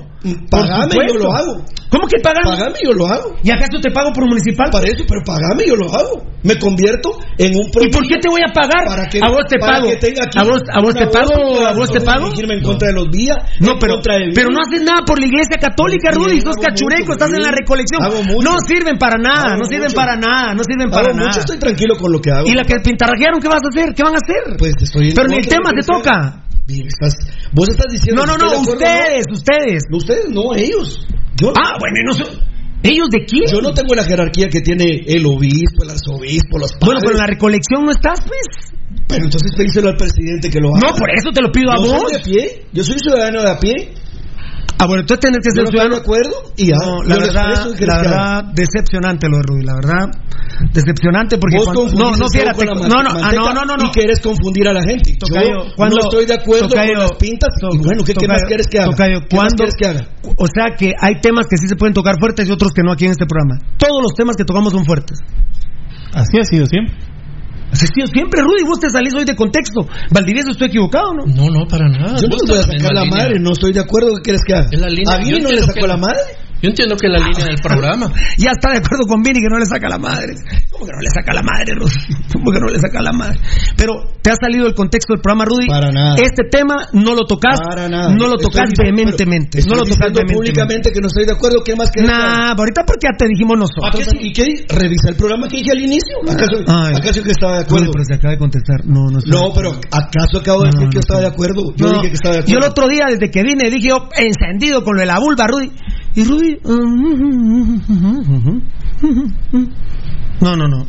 Pagame, yo lo hago. ¿Cómo que pagame? Pagame, yo lo hago. ¿Y acaso te pago por municipal? Para eso, pero pagame, yo lo hago. Me convierto en un ¿Y por qué te voy a pagar? Para que, a vos te para pago. que tenga aquí A vos, a vos te pago, a vos te pago. en contra de los días. No, en pero, pero no haces nada por la iglesia católica, Rudy. Sos cachureco, estás en la recolección. Hago mucho. No sirven para nada, no sirven para nada, no sirven para nada. mucho, estoy tranquilo con lo que hago. ¿Y la que pintarrajearon qué vas a hacer? ¿Qué van a hacer? Pues estoy Pero ni el tema te toca. Estás, vos estás diciendo No, no, no, ustedes, ustedes. ¿no? Ustedes no, ellos. Yo no. Ah, bueno, no ¿Ellos de quién? Yo no tengo la jerarquía que tiene el obispo, el arzobispo, los padres. Bueno, pero en la recolección no estás, pues. Pero entonces pedíselo al presidente que lo haga. No, por eso te lo pido a Yo vos. soy de a pie. Yo soy ciudadano de a pie. Ah, bueno, entonces tenés que ser ciudadano. de acuerdo y ya. No, la verdad, la verdad, decepcionante lo de Rudy, la verdad, decepcionante porque Vos cuando- confundís no, no, el cebo fíjate, con la no, no, ah, no, no, no, no, Y quieres confundir a la gente. Tocayo, Yo cuando- no estoy de acuerdo Tocayo, con las pintas. y bueno, ¿qué, qué más Tocayo, quieres que haga? Tocayo, ¿Qué más ¿cuándo- quieres que haga? O sea que hay temas que sí se pueden tocar fuertes y otros que no aquí en este programa. Todos los temas que tocamos son fuertes. Así ha sido siempre. Siempre, Rudy, vos te salís hoy de contexto. Valdivieso, estoy equivocado, ¿no? No, no, para nada. Yo no te voy a sacar la madre, no estoy de acuerdo. ¿Qué quieres que haga? Es la línea. ¿A mí no le sacó que- la madre? Yo entiendo que la línea del programa. [LAUGHS] Ya está de acuerdo con Vini que no le saca la madre. ¿Cómo que no le saca la madre, Rudy? [LAUGHS] ¿Cómo que no le saca la madre? Pero te ha salido el contexto del programa, Rudy. Para nada. Este tema no lo tocas. Para nada. No lo Estoy tocas diciendo- vehementemente. pero No lo estoy tocas públicamente que no estoy de acuerdo. ¿Qué más que? Nah, ahorita porque ya te dijimos ¿A nosotros. ¿Y qué? Revisa el programa que dije al inicio. ¿Acaso, Ay. acaso que estaba de Rudy, acuerdo? pero se acaba de contestar. No, no, estoy No, pero. ¿acaso acabo de No, decir no, que no, estaba de acuerdo? Yo No, dije que estaba de acuerdo. Yo el otro día, desde que vine, dije yo, encendido con lo de la vulva, Rudy. Y Rudy. No, no, no.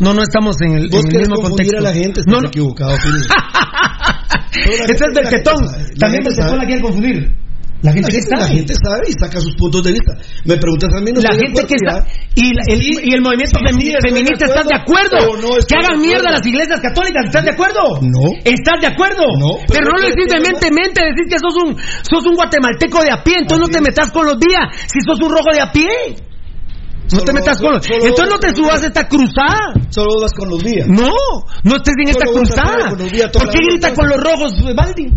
No, no estamos en el, Vos en el mismo contexto. a la gente, no, no. equivocado. Ese [LAUGHS] es del tetón. También del tetón la quieren confundir. La gente La que gente, la sabe. gente sabe y saca sus puntos de vista. Me preguntas a mí, no La gente que está. Y, la- el, y el movimiento Sí, femi- sí, feminista, ¿estás de acuerdo? no que hagan mierda las iglesias católicas, ¿estás de acuerdo? No. ¿Estás de acuerdo? No, Pero, pero no lo ¿por decís vehementemente, decís que sos un, sos un guatemalteco de a pie, entonces no te metas con los días, si sos un rojo de a pie. No te metas con los. solo- Entonces no te subas a esta cruzada. Solo vas con los días. No, no estés en esta Solo cruzada. ¿Por qué la grita noche. con los rojos, Baldi?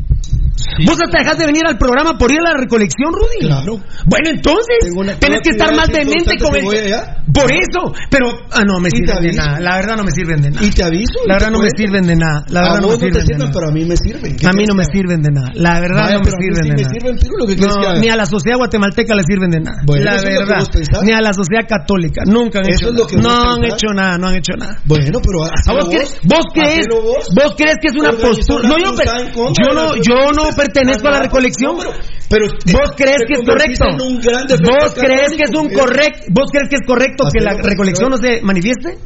¿Vos hasta dejas de venir al programa por ir a la recolección, Rudy? Claro. Bueno, entonces, tienes que estar más importante con el. Por eso, pero. Ah, no, me sirven de nada. La verdad no me sirven de nada. Y te aviso. La verdad no me sirven de nada. La verdad no me sirven de nada. pero a mí me sirven. ¿Qué A mí no me sirven de nada. La verdad no me sirven de nada. ni a la sociedad guatemalteca le sirven de nada. La verdad. Ni a la sociedad católica. Nunca han hecho nada. No han hecho nada, no han hecho nada. Bueno, pero ¿A hacelo vos, crees, que es una postura? No, yo, no, no feministas. pertenezco a la recolección. no, pero, pero ¿Vos crees que es correcto? ¿Vos crees que es un correcto? ¿Vos crees que es correcto que la pues, recolección no se manifieste?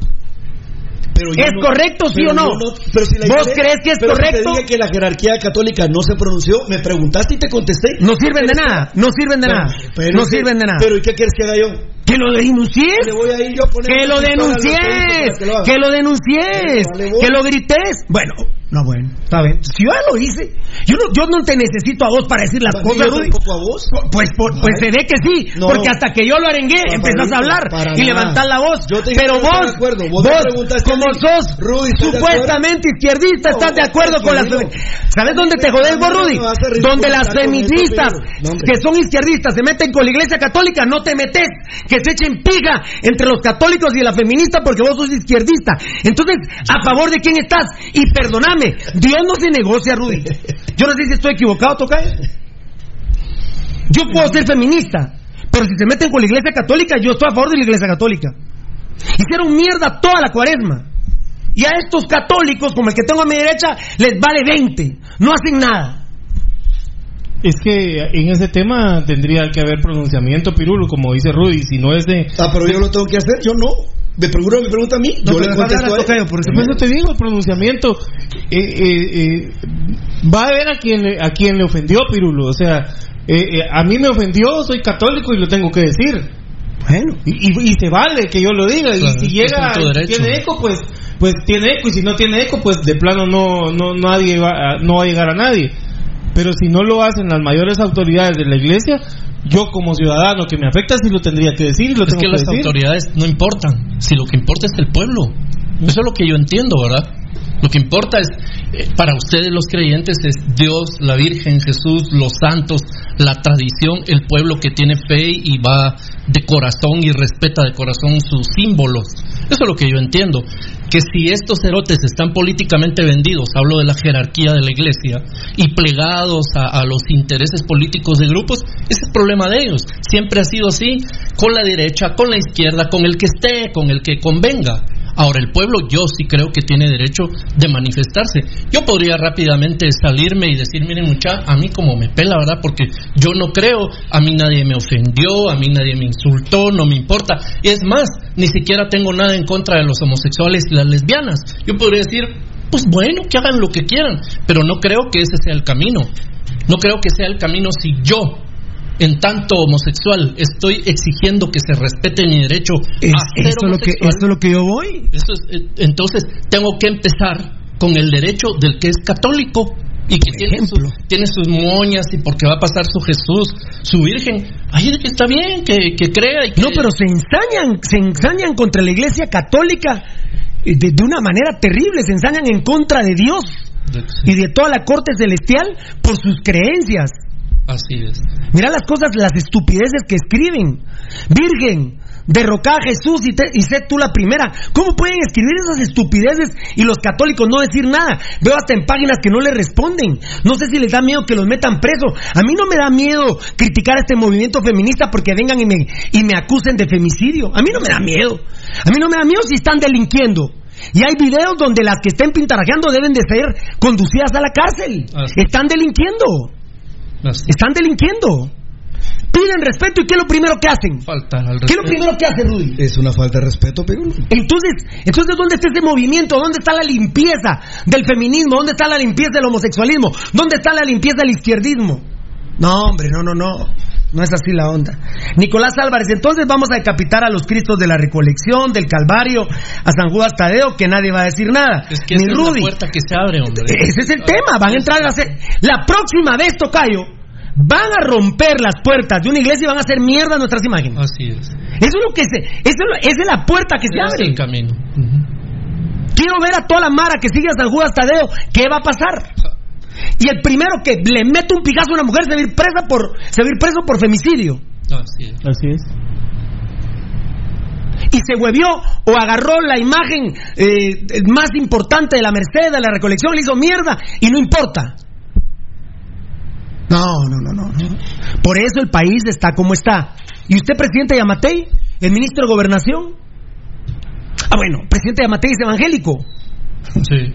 Pero ¿Es no- correcto, sí o no? yo pero si la ¿Vos iglesia- crees que es pero si correcto? te dije que la jerarquía católica no se pronunció, me preguntaste y te contesté. No sirven de nada, no sirven de Pero- nada, pero no que- sirven de nada. Pero ¿y qué quieres que haga yo? Que lo denuncies. Le voy a ir yo a poner Que lo denuncies. que lo. Que denuncies. Que lo grites. Bueno, no, bueno, está bien. Si yo ya lo hice, yo no, yo no te necesito a vos para decir las ¿Ni cosas, yo tampoco a vos? Pues, por- pues se ve que sí, No. porque hasta que yo lo arengué, Para empezás a hablar y levantar la voz. Yo te dije Pero no vos, acuerdo. Vos como sos Rudy, ¿estás de supuestamente izquierdista, No, estás de acuerdo con las... ¿Sabes dónde te jodés vos, no Rudy? Donde las feministas no, que son izquierdistas se meten con la iglesia católica, no te metes, que se echen piga entre los católicos y la feminista porque vos sos izquierdista. Entonces, ¿a favor de quién estás? Y Dios no se negocia, Rudy. Yo no sé si estoy equivocado, Tocayo. Yo puedo ser feminista, pero si se meten con la iglesia católica, yo estoy a favor de la iglesia católica. Hicieron mierda toda la cuaresma. Y a estos católicos, como el que tengo a mi derecha, les vale 20. No hacen nada. Es que en ese tema tendría que haber pronunciamiento, Pirulo, como dice Rudy, si no es de... Ah, pero yo lo tengo que hacer, yo no. Me pregunta, me pregunta a mí, No, yo le contesto a. Tocayo, por eso te digo, el pronunciamiento. eh, eh, eh, va a ver a quien, le, a quien le ofendió, Pirulo. O sea, a mí me ofendió, soy católico y lo tengo que decir. Bueno. Y, y- y se vale que yo lo diga. Claro, y si llega, tiene eco, pues pues tiene eco. Y si no tiene eco, pues de plano no, no, nadie va no va a llegar a nadie. Pero si no lo hacen las mayores autoridades de la iglesia, yo como ciudadano que me afecta sí lo tendría que decir y lo Es tengo que que las decir. autoridades no importan. Si lo que importa es el pueblo. Eso es lo que yo entiendo, ¿verdad? Lo que importa es, eh, para ustedes los creyentes, es Dios, la Virgen, Jesús, los santos, la tradición, el pueblo que tiene fe y va de corazón y respeta de corazón sus símbolos. Eso es lo que yo entiendo. Que si estos cerotes están políticamente vendidos, hablo de la jerarquía de la iglesia, y plegados a, a los intereses políticos de grupos, ese es el problema de ellos. Siempre ha sido así, con la derecha, con la izquierda, con el que esté, con el que convenga. Ahora, el pueblo yo sí creo que tiene derecho de manifestarse. Yo podría rápidamente salirme y decir, miren mucha, a mí como me pela, ¿verdad? Porque yo no creo, a mí nadie me ofendió, a mí nadie me insultó, no me importa. Es más, ni siquiera tengo nada en contra de los homosexuales y las lesbianas. Yo podría decir, pues bueno, que hagan lo que quieran, pero no creo que ese sea el camino. No creo que sea el camino si yo en tanto homosexual estoy exigiendo que se respete mi derecho Es- a ser esto, es lo que, esto es lo que yo voy. Es, eh, entonces tengo que empezar con el derecho del que es católico y que tiene, su- tiene sus moñas y porque va a pasar su Jesús, su Virgen. Ahí está bien que, que crea y que... No, pero se ensañan, se ensañan contra la iglesia católica eh, de, de una manera terrible, se ensañan en contra de Dios y de toda la corte celestial por sus creencias. Así es. Mira las cosas, las estupideces que escriben. Virgen, derroca a Jesús y, te- y sé tú la primera. ¿Cómo pueden escribir esas estupideces y los católicos no decir nada? Veo hasta en páginas que no le responden. No sé si les da miedo que los metan preso. A mí no me da miedo criticar a este movimiento feminista porque vengan y me, y me acusen de femicidio. A mí no me da miedo. A mí no me da miedo si están delinquiendo. Y hay videos donde las que estén pintarajeando deben de ser conducidas a la cárcel. Así. Están delinquiendo. Están delinquiendo. Piden respeto y ¿qué es lo primero que hacen? Falta al ¿Qué es lo respeto. primero que hace Rudy? Es una falta de respeto, pero Entonces, entonces ¿dónde está ese movimiento? ¿Dónde está la limpieza del feminismo? ¿Dónde está la limpieza del homosexualismo? ¿Dónde está la limpieza del izquierdismo? No, hombre, no, no, no. No es así la onda. Nicolás Álvarez, entonces vamos a decapitar a los cristos de la recolección, del Calvario, a San Judas Tadeo, que nadie va a decir nada. Es que Ni esa es la puerta que se abre, hombre. Ese es el tema, van a entrar a hacer... La próxima vez, Tocayo, van a romper las puertas de una iglesia y van a hacer mierda nuestras imágenes. Así es. Eso es lo que se... Eso es, es la puerta que se es abre. el camino. Quiero ver a toda la mara que sigue a San Judas Tadeo. ¿Qué va a pasar? Y el primero que le mete un pijazo a una mujer se va a ir presa por, se va a ir preso por femicidio. Así es. Así es. Y se huevió o agarró la imagen eh, más importante de la Merced, de la recolección, le hizo mierda y no importa. No, no, no, no. no. Por eso el país está como está. ¿Y usted, presidente Yamatei? ¿El ministro de Gobernación? Ah, bueno, presidente Yamatei es evangélico. Sí.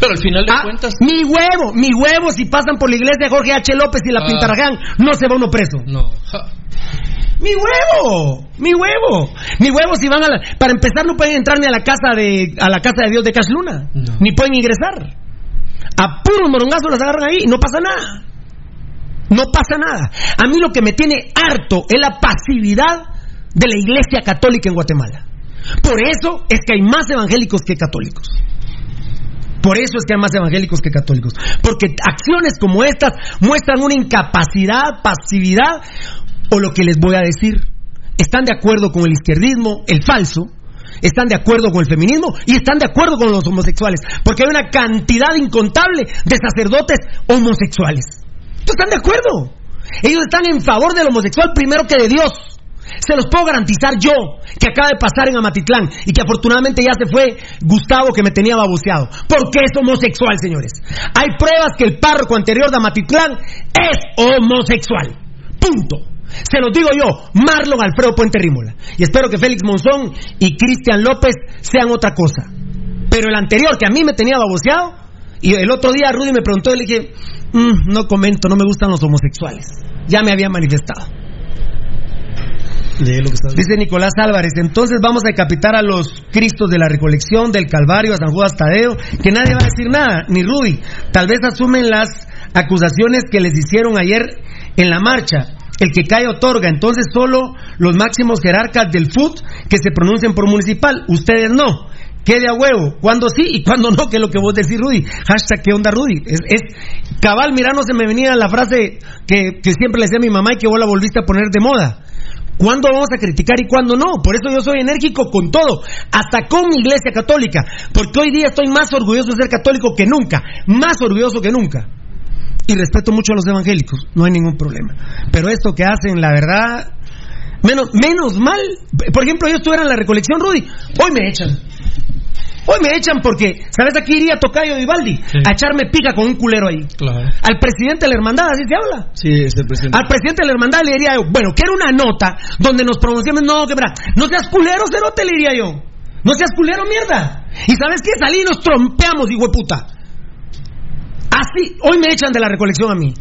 Pero al final de Ah, cuentas. Mi huevo, mi huevo, si pasan por la iglesia de Jorge H. López y la Ah. no se va uno preso. No. Ja. Mi huevo, mi huevo, mi huevo si van a la, para empezar no pueden entrar ni a la casa de a la casa de Dios de Casluna, ni pueden ingresar. A puros morongazos los agarran ahí, no pasa nada. No pasa nada. A mí lo que me tiene harto es la pasividad de la Iglesia Católica en Guatemala. Por eso es que hay más evangélicos que católicos. Por eso es que hay más evangélicos que católicos. Porque acciones como estas muestran una incapacidad, pasividad, o lo que les voy a decir. Están de acuerdo con el izquierdismo, el falso, están de acuerdo con el feminismo y están de acuerdo con los homosexuales. Porque hay una cantidad incontable de sacerdotes homosexuales. están de acuerdo. Ellos están en favor del homosexual primero que de Dios. Se los puedo garantizar yo, que acaba de pasar en Amatitlán y que afortunadamente ya se fue Gustavo que me tenía baboseado. Porque es homosexual, señores. Hay pruebas que el párroco anterior de Amatitlán es homosexual. Punto. Se los digo yo, Marlon Alfredo Puente Rímola. Y espero que Félix Monzón y Cristian López sean otra cosa. Pero el anterior, que a mí me tenía baboseado, y el otro día Rudy me preguntó y le dije, mm, no comento, no me gustan los homosexuales. Ya me había manifestado. Dice Nicolás Álvarez, entonces vamos a decapitar a los Cristos de la Recolección, del Calvario, a San Juan Tadeo, que nadie va a decir nada, ni Rudy. Tal vez asumen las acusaciones que les hicieron ayer en la marcha. El que cae otorga, entonces solo los máximos jerarcas del FUT que se pronuncien por municipal, ustedes no. Quede a huevo, cuando sí y cuando no, que es lo que vos decís, Rudy. Hashtag, ¿qué onda, Rudy? Es, cabal, mira, no se me venía la frase que, que siempre le decía a mi mamá y que vos la volviste a poner de moda. ¿Cuándo vamos a criticar y cuándo no? Por eso yo soy enérgico con todo, hasta con mi iglesia católica, porque hoy día estoy más orgulloso de ser católico que nunca, más orgulloso que nunca. Y respeto mucho a los evangélicos, no hay ningún problema. Pero esto que hacen, la verdad, menos, menos mal, por ejemplo, yo estuviera en la recolección, Rudy, hoy me echan. Hoy me echan porque, ¿sabes? Aquí iría Tocayo Vivaldi a echarme pica con un culero ahí. Al presidente de la hermandad, así se habla. Sí, es el presidente. Al presidente de la hermandad le diría yo, bueno, quiero una nota donde nos pronunciamos, no, que no seas culero, cerote, le diría yo. No seas culero, mierda. Y ¿sabes qué? Salí y nos trompeamos, hijo de puta. Así, hoy me echan de la recolección a mí.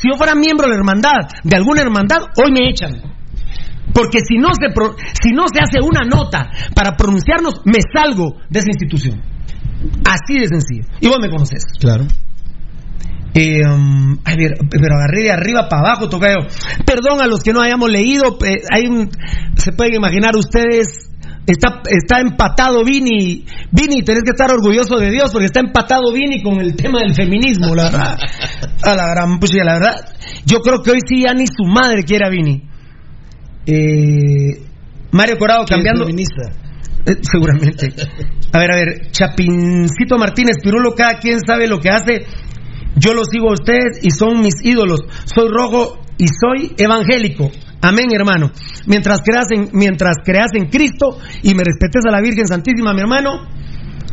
Si yo fuera miembro de la hermandad, de alguna hermandad, hoy me echan. Porque si no se, si no se hace una nota para pronunciarnos, me salgo de esa institución. Así de sencillo. Y vos me conoces. Claro. Eh, um, a ver, pero agarré de arriba para abajo, tocayo. Perdón a los que no hayamos leído. Eh, hay un, se pueden imaginar ustedes. Está, está empatado Vini. Vini, tenés que estar orgulloso de Dios porque está empatado Vini con el tema del feminismo, la verdad. [LAUGHS] A la gran la verdad. Yo creo que hoy sí ya ni su madre quiere a Vini. Eh, Mario Corado cambiando. Eh, seguramente. A ver, a ver. Chapincito Martínez, Pirulo, cada quien sabe lo que hace. Yo lo sigo a ustedes y son mis ídolos. Soy rojo y soy evangélico. Amén, hermano. Mientras creas en, mientras creas en Cristo y me respetes a la Virgen Santísima, mi hermano,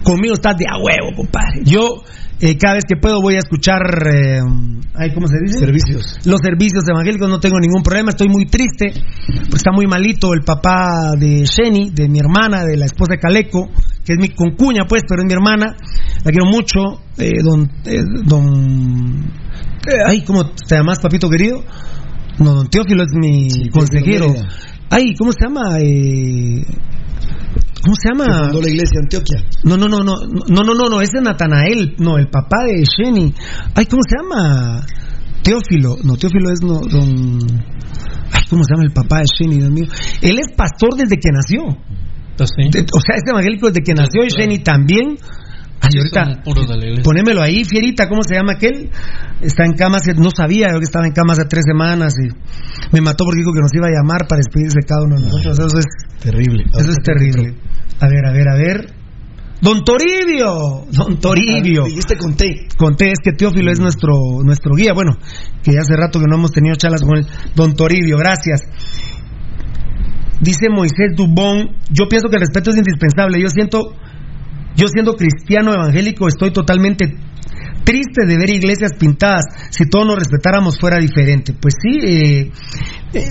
conmigo estás de a huevo, compadre. Yo eh, cada vez que puedo voy a escuchar, eh, ¿cómo se dice? Servicios. Los servicios evangélicos, no tengo ningún problema, estoy muy triste, pues está muy malito el papá de Jenny, de mi hermana, de la esposa de Caleco, que es mi concuña, pues, pero es mi hermana, la quiero mucho, eh, don, don, ay, ¿cómo te llamas, papito querido? No, don Teófilo es mi consejero. Ay, ¿cómo se llama? Eh, ¿Cómo se llama? la iglesia Antioquia. No, no, no, no, no, no, no, no, ese es Natanael, no, el papá de Jenny. Ay, ¿cómo se llama? Teófilo, no, Teófilo es no, don. Ay, ¿cómo se llama el papá de Jenny, Dios mío? Él es pastor desde que nació. ¿Ah, o sea, es evangélico desde que nació y Jenny también. Ay, ahorita, ponémelo ahí, fierita, ¿cómo se llama aquel? Está en cama, no sabía yo que estaba en cama hace tres semanas y me mató porque dijo que nos iba a llamar para despedirse de cada uno de nosotros. Eso es terrible. Eso es terrible. A ver, a ver, a ver. Don Toribio, Don Toribio. Dijiste conté. Conté, es que Teófilo es nuestro, nuestro guía. Bueno, que ya hace rato que no hemos tenido charlas con él. Don Toribio, gracias. Dice Moisés Dubón, yo pienso que el respeto es indispensable. Yo siento, yo siendo cristiano evangélico, estoy totalmente triste de ver iglesias pintadas. Si todos nos respetáramos fuera diferente. Pues sí, eh, eh,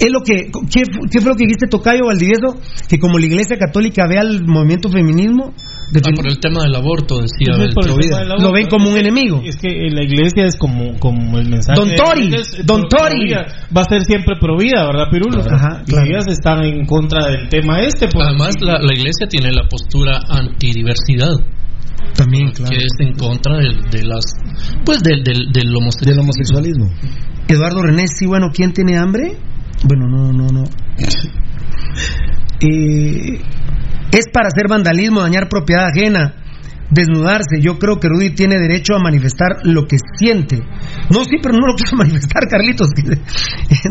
es lo que ¿qué, fue lo que dijiste Tocayo Valdivieso? Que como la iglesia católica ve al movimiento feminismo, Ah, por el tema del aborto, decía. Sí, el por el Provida. tema del aborto. Lo ven como un enemigo. Es que la iglesia es como, como el mensaje. Don Tori, Es- Don pro- Tori. Va a ser siempre provida, ¿verdad, Pirulo? Ajá, claro. ellas están en contra del tema este. pues. Además, la, la iglesia tiene la postura antidiversidad. También, claro. Que es en contra del- de, las. Pues del, del, del homosexualismo. homosexualismo. Eduardo René, sí, bueno, ¿quién tiene hambre? Bueno, no, no, no. [LAUGHS] Eh, es para hacer vandalismo, dañar propiedad ajena, desnudarse. Yo creo que Rudy tiene derecho a manifestar lo que siente. No, sí, pero no lo quiero [LAUGHS] manifestar, Carlitos. [LAUGHS]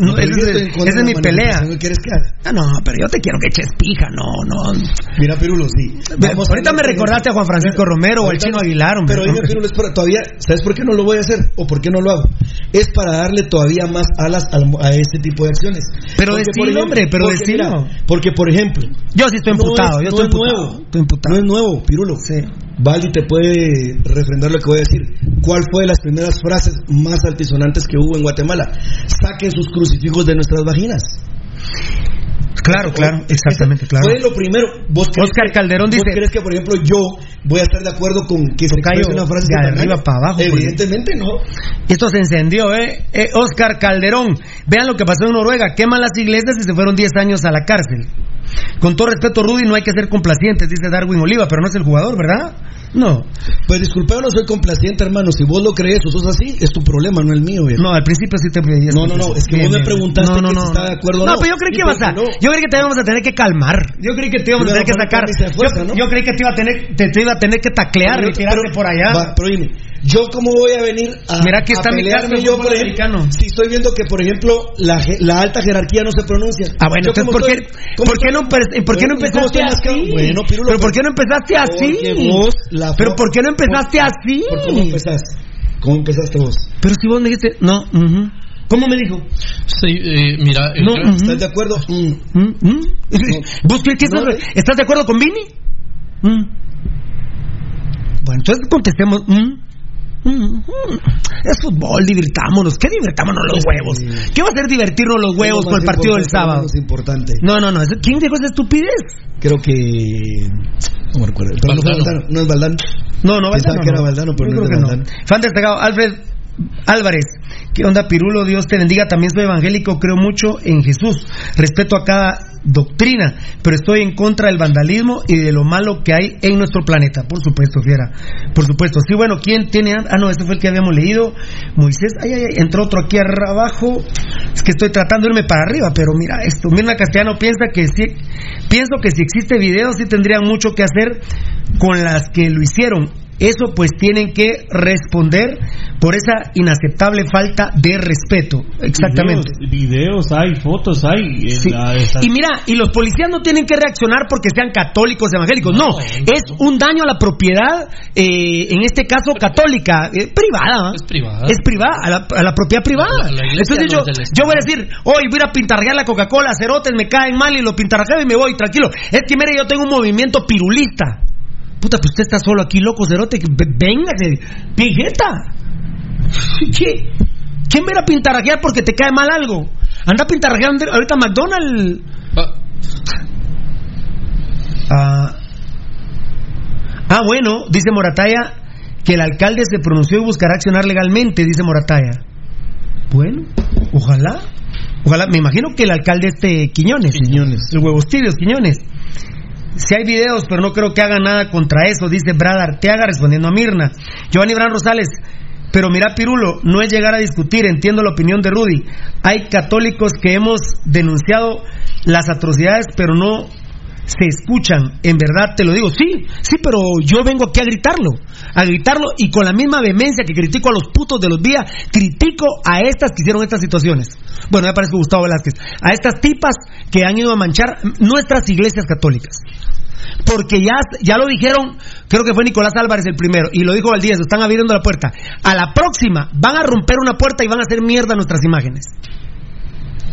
No, esa es, esa mi pelea. manifestación que quieres que haga. Ah, no, pero yo te quiero que eches pija, no, no. Mira, Pirulo, sí. Vamos a Ahorita me recordaste a Juan Francisco Romero o al Chino no. Aguilar, hombre. Pero dime, Pirulo, es para- todavía, ¿sabes por qué no lo voy a hacer? ¿O por qué no lo hago? Es para darle todavía más alas al- a, este tipo de acciones. Pero Porque, ejemplo- hombre, pero porque, decilo. mira, porque, por ejemplo... Yo sí estoy no es- yo no estoy es nuevo. Estoy emputado. No es nuevo, Pirulo. Sí. Valdi te puede refrendar lo que voy a decir. ¿Cuál fue de las primeras frases más altisonantes que hubo en Guatemala? Saquen sus crucifijos de nuestras vaginas. Claro, claro, exactamente, claro. Fue lo primero. ¿Vos Oscar Calderón ¿vos dice- crees que, por ejemplo, yo voy a estar de acuerdo con que se exprese una frase de arriba para abajo, porque- Evidentemente no. Esto se encendió, ¿eh? Eh, Oscar Calderón. Vean lo que pasó en Noruega. Queman las iglesias y se fueron 10 años a la cárcel. Con todo respeto, Rudy, no hay que ser complacientes, dice Darwin Oliva, pero no es el jugador, ¿verdad? No. Pues disculpa, yo no soy complaciente, hermano. Si vos lo crees o sos así, es tu problema, no el mío, viejo. No, al principio sí te pedí No, no, no, es que vos me preguntaste no, no, que no, si estaba de acuerdo o no. no. pero yo creí que ibas pues a. no. Yo creí que te íbamos a tener que calmar. Yo creí que te íbamos a tener que sacar. fuerza, yo, yo creí que te iba a tener, te, te iba a tener que taclear Pero y yo- tirarte pero- por allá. Va, pero dime, yo cómo voy a venir a, Mira, aquí está a mi pelearme caso de yo, por ejemplo, americano. si estoy viendo que, por ejemplo, la, la alta jerarquía no se pronuncia. Ah, bueno, entonces, ¿por estoy- cómo ¿por qué no, ¿por qué no Bueno, ¿y cómo empezaste así? Bueno, Pirulo, ¿Pero por qué no empezaste así? porque vos la ¿Pero por qué no empezaste así? ¿Por cómo empezaste? ¿Cómo empezaste vos? Pero si vos me dijiste, no, ujú. ¿cómo me dijo? Sí, eh, mira, el No, gran- ujú. ¿Estás de acuerdo? Mm. ¿Mm? ¿Mm? [LAUGHS] ¿Vos crees que No, eso- eh. estás de acuerdo con Vini? ¿Mm? Bueno, entonces contestemos. Es fútbol, divirtámonos. ¿Qué divirtámonos los huevos? ¿Qué va a ser divertirnos los huevos con el partido del sábado? importante. No, no, no. ¿Quién dijo esa estupidez? Creo que. No me recuerdo. Pero no, fue Valdano. No es Valdano. No, no, Pensaba Valdano, que era no. Valdano, pero no es que Valdano. Fan destacado, Alfred Álvarez. ¿Qué onda, Pirulo? Dios te bendiga. También soy evangélico, creo mucho en Jesús. Respeto a cada doctrina, pero estoy en contra del vandalismo y de lo malo que hay en nuestro planeta. Por supuesto, fiera. Por supuesto. Sí, bueno, ¿quién tiene? Ah, no, este fue el que habíamos leído. Moisés. Ay, ay. Entró otro aquí abajo. Es que estoy tratando de irme para arriba, pero mira esto. Mirna Castellano piensa que sí. Pienso que si existe video, sí tendrían mucho que hacer con las que lo hicieron. Eso pues tienen que responder por esa inaceptable falta de respeto. Exactamente. Videos, videos hay, fotos hay. Sí. esa- Y mira, y los policías no tienen que reaccionar porque sean católicos evangélicos, no, es un daño a la propiedad, eh, en este caso católica, eh, privada. Es privada. Es privada, a la, a la propiedad privada. La- la iglesia Entonces no yo, yo voy a decir, hoy voy a pintarrear la Coca-Cola, cerotes me caen mal y lo pintarrajeo y me voy, tranquilo. Es que mire, yo tengo un movimiento pirulista. Puta, pues usted está solo aquí, loco, cerote, véngase, pijeta. ¿Qué? ¿Quién va a pintarrajear porque te cae mal algo? Anda a pintarrajear ahorita a McDonald's. Ah, ah, bueno, dice Morataya que el alcalde se pronunció y buscará accionar legalmente, dice Morataya. Bueno, ojalá. Ojalá, me imagino que el alcalde este Quiñones. Quiñones. El huevos tibios, Quiñones. Si hay videos, pero no creo que haga nada contra eso, dice Brad Arteaga respondiendo a Mirna. Giovanni Bran Rosales, pero mira Pirulo, no es llegar a discutir, entiendo la opinión de Rudy. Hay católicos que hemos denunciado las atrocidades, pero no se escuchan, en verdad te lo digo, sí, sí, pero yo vengo aquí a gritarlo, a gritarlo y con la misma vehemencia que critico a los putos de los días, critico a estas que hicieron estas situaciones. Bueno, me parece Gustavo Velázquez, a estas tipas que han ido a manchar nuestras iglesias católicas. Porque ya, ya lo dijeron, creo que fue Nicolás Álvarez el primero, y lo dijo Valdíez, están abriendo la puerta. A la próxima van a romper una puerta y van a hacer mierda nuestras imágenes.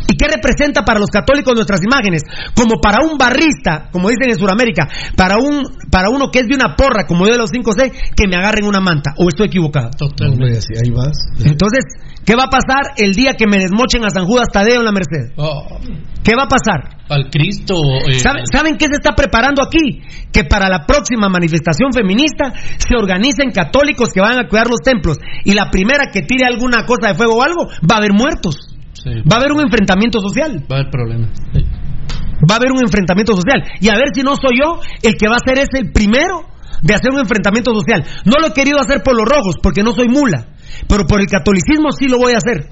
¿Y qué representa para los católicos nuestras imágenes? Como para un barrista, como dicen en Sudamérica, para un para uno que es de una porra, como yo de los 5C, que me agarren una manta. ¿O estoy equivocado? Totalmente. ahí vas. Entonces, ¿qué va a pasar el día que me desmochen a San Judas Tadeo en la Merced? Oh, ¿Qué va a pasar? al Cristo. eh, ¿Saben, ¿Saben qué se está preparando aquí? Que para la próxima manifestación feminista se organicen católicos que van a cuidar los templos y la primera que tire alguna cosa de fuego o algo, va a haber muertos. Sí, Va a haber un enfrentamiento social. va a haber problemas. Sí. Va a haber un enfrentamiento social. Y a ver si no soy yo el que va a ser ese el primero de hacer un enfrentamiento social. No lo he querido hacer por los rojos, porque no soy mula. Pero por el catolicismo sí lo voy a hacer.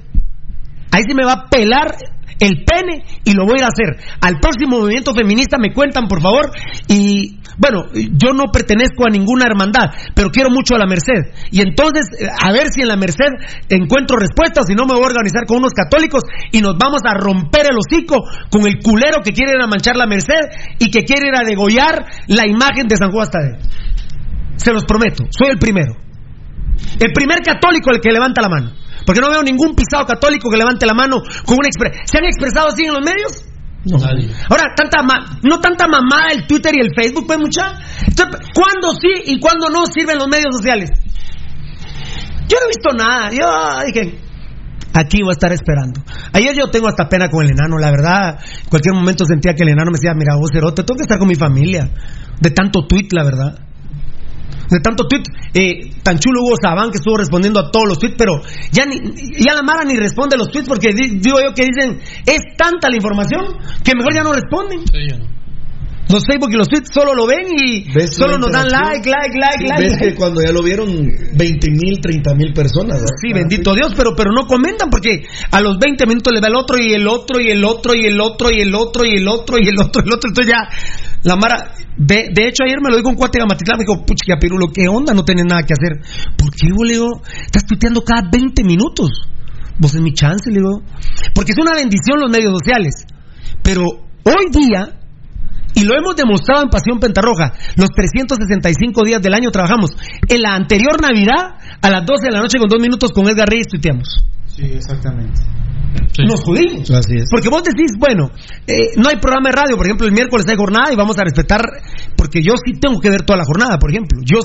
Ahí sí me va a pelar el pene y lo voy a hacer. Al próximo movimiento feminista me cuentan, por favor. Y bueno, yo no pertenezco a ninguna hermandad, pero quiero mucho a la Merced. Y entonces, eh, a ver si en la Merced encuentro respuestas, si no me voy a organizar con unos católicos y nos vamos a romper el hocico con el culero que quiere ir a manchar la Merced y que quiere ir a degollar la imagen de San Juan Tadeo. Se los prometo, soy el primero. El primer católico el que levanta la mano. Porque no veo ningún pisado católico que levante la mano con una expresión. ¿Se han expresado así en los medios? Nadie. Ahora, tanta ma- no tanta mamada el Twitter y el Facebook, pues mucha. Entonces, ¿Cuándo sí y cuándo no sirven los medios sociales? Yo no he visto nada. Yo dije, aquí voy a estar esperando. Ayer yo tengo hasta pena con el enano, la verdad. En cualquier momento sentía que el enano me decía, mira vos, cerote, tengo que estar con mi familia. De tanto tweet, la verdad. De tanto tweet, eh, tan chulo Hugo Sabán que estuvo respondiendo a todos los tweets, pero ya ni, ya la Mara ni responde a los tweets porque di- digo yo que dicen, es tanta la información que mejor ya no responden. Sí, ya no. Los Facebook y los tweets solo lo ven y ¿Ves solo nos dan like, like, like, Sí, like. ves que cuando ya lo vieron 20 mil, 30 mil personas. ¿verdad? Sí, bendito Dios, pero, pero no comentan porque a los 20 minutos le va el otro y el otro y el otro y el otro y el otro y el otro y el otro y el otro. Entonces ya la Mara, de, de hecho ayer me lo dijo un cuate de me dijo, puchica Pirulo, ¿qué onda? No tenés nada que hacer. ¿Por qué, digo? Estás tuiteando cada 20 minutos. Vos es mi chance, le digo. Porque es una bendición los medios sociales. Pero hoy día, y lo hemos demostrado en Pasión Pentarroja, los 365 días del año trabajamos. En la anterior Navidad, a las 12 de la noche con dos minutos con Edgar Reyes tuiteamos. Sí, exactamente. Sí. Nos jodimos. Así es. Porque vos decís, bueno, eh, no hay programa de radio, por ejemplo, el miércoles hay jornada y vamos a respetar, porque yo sí tengo que ver toda la jornada, por ejemplo. Yo,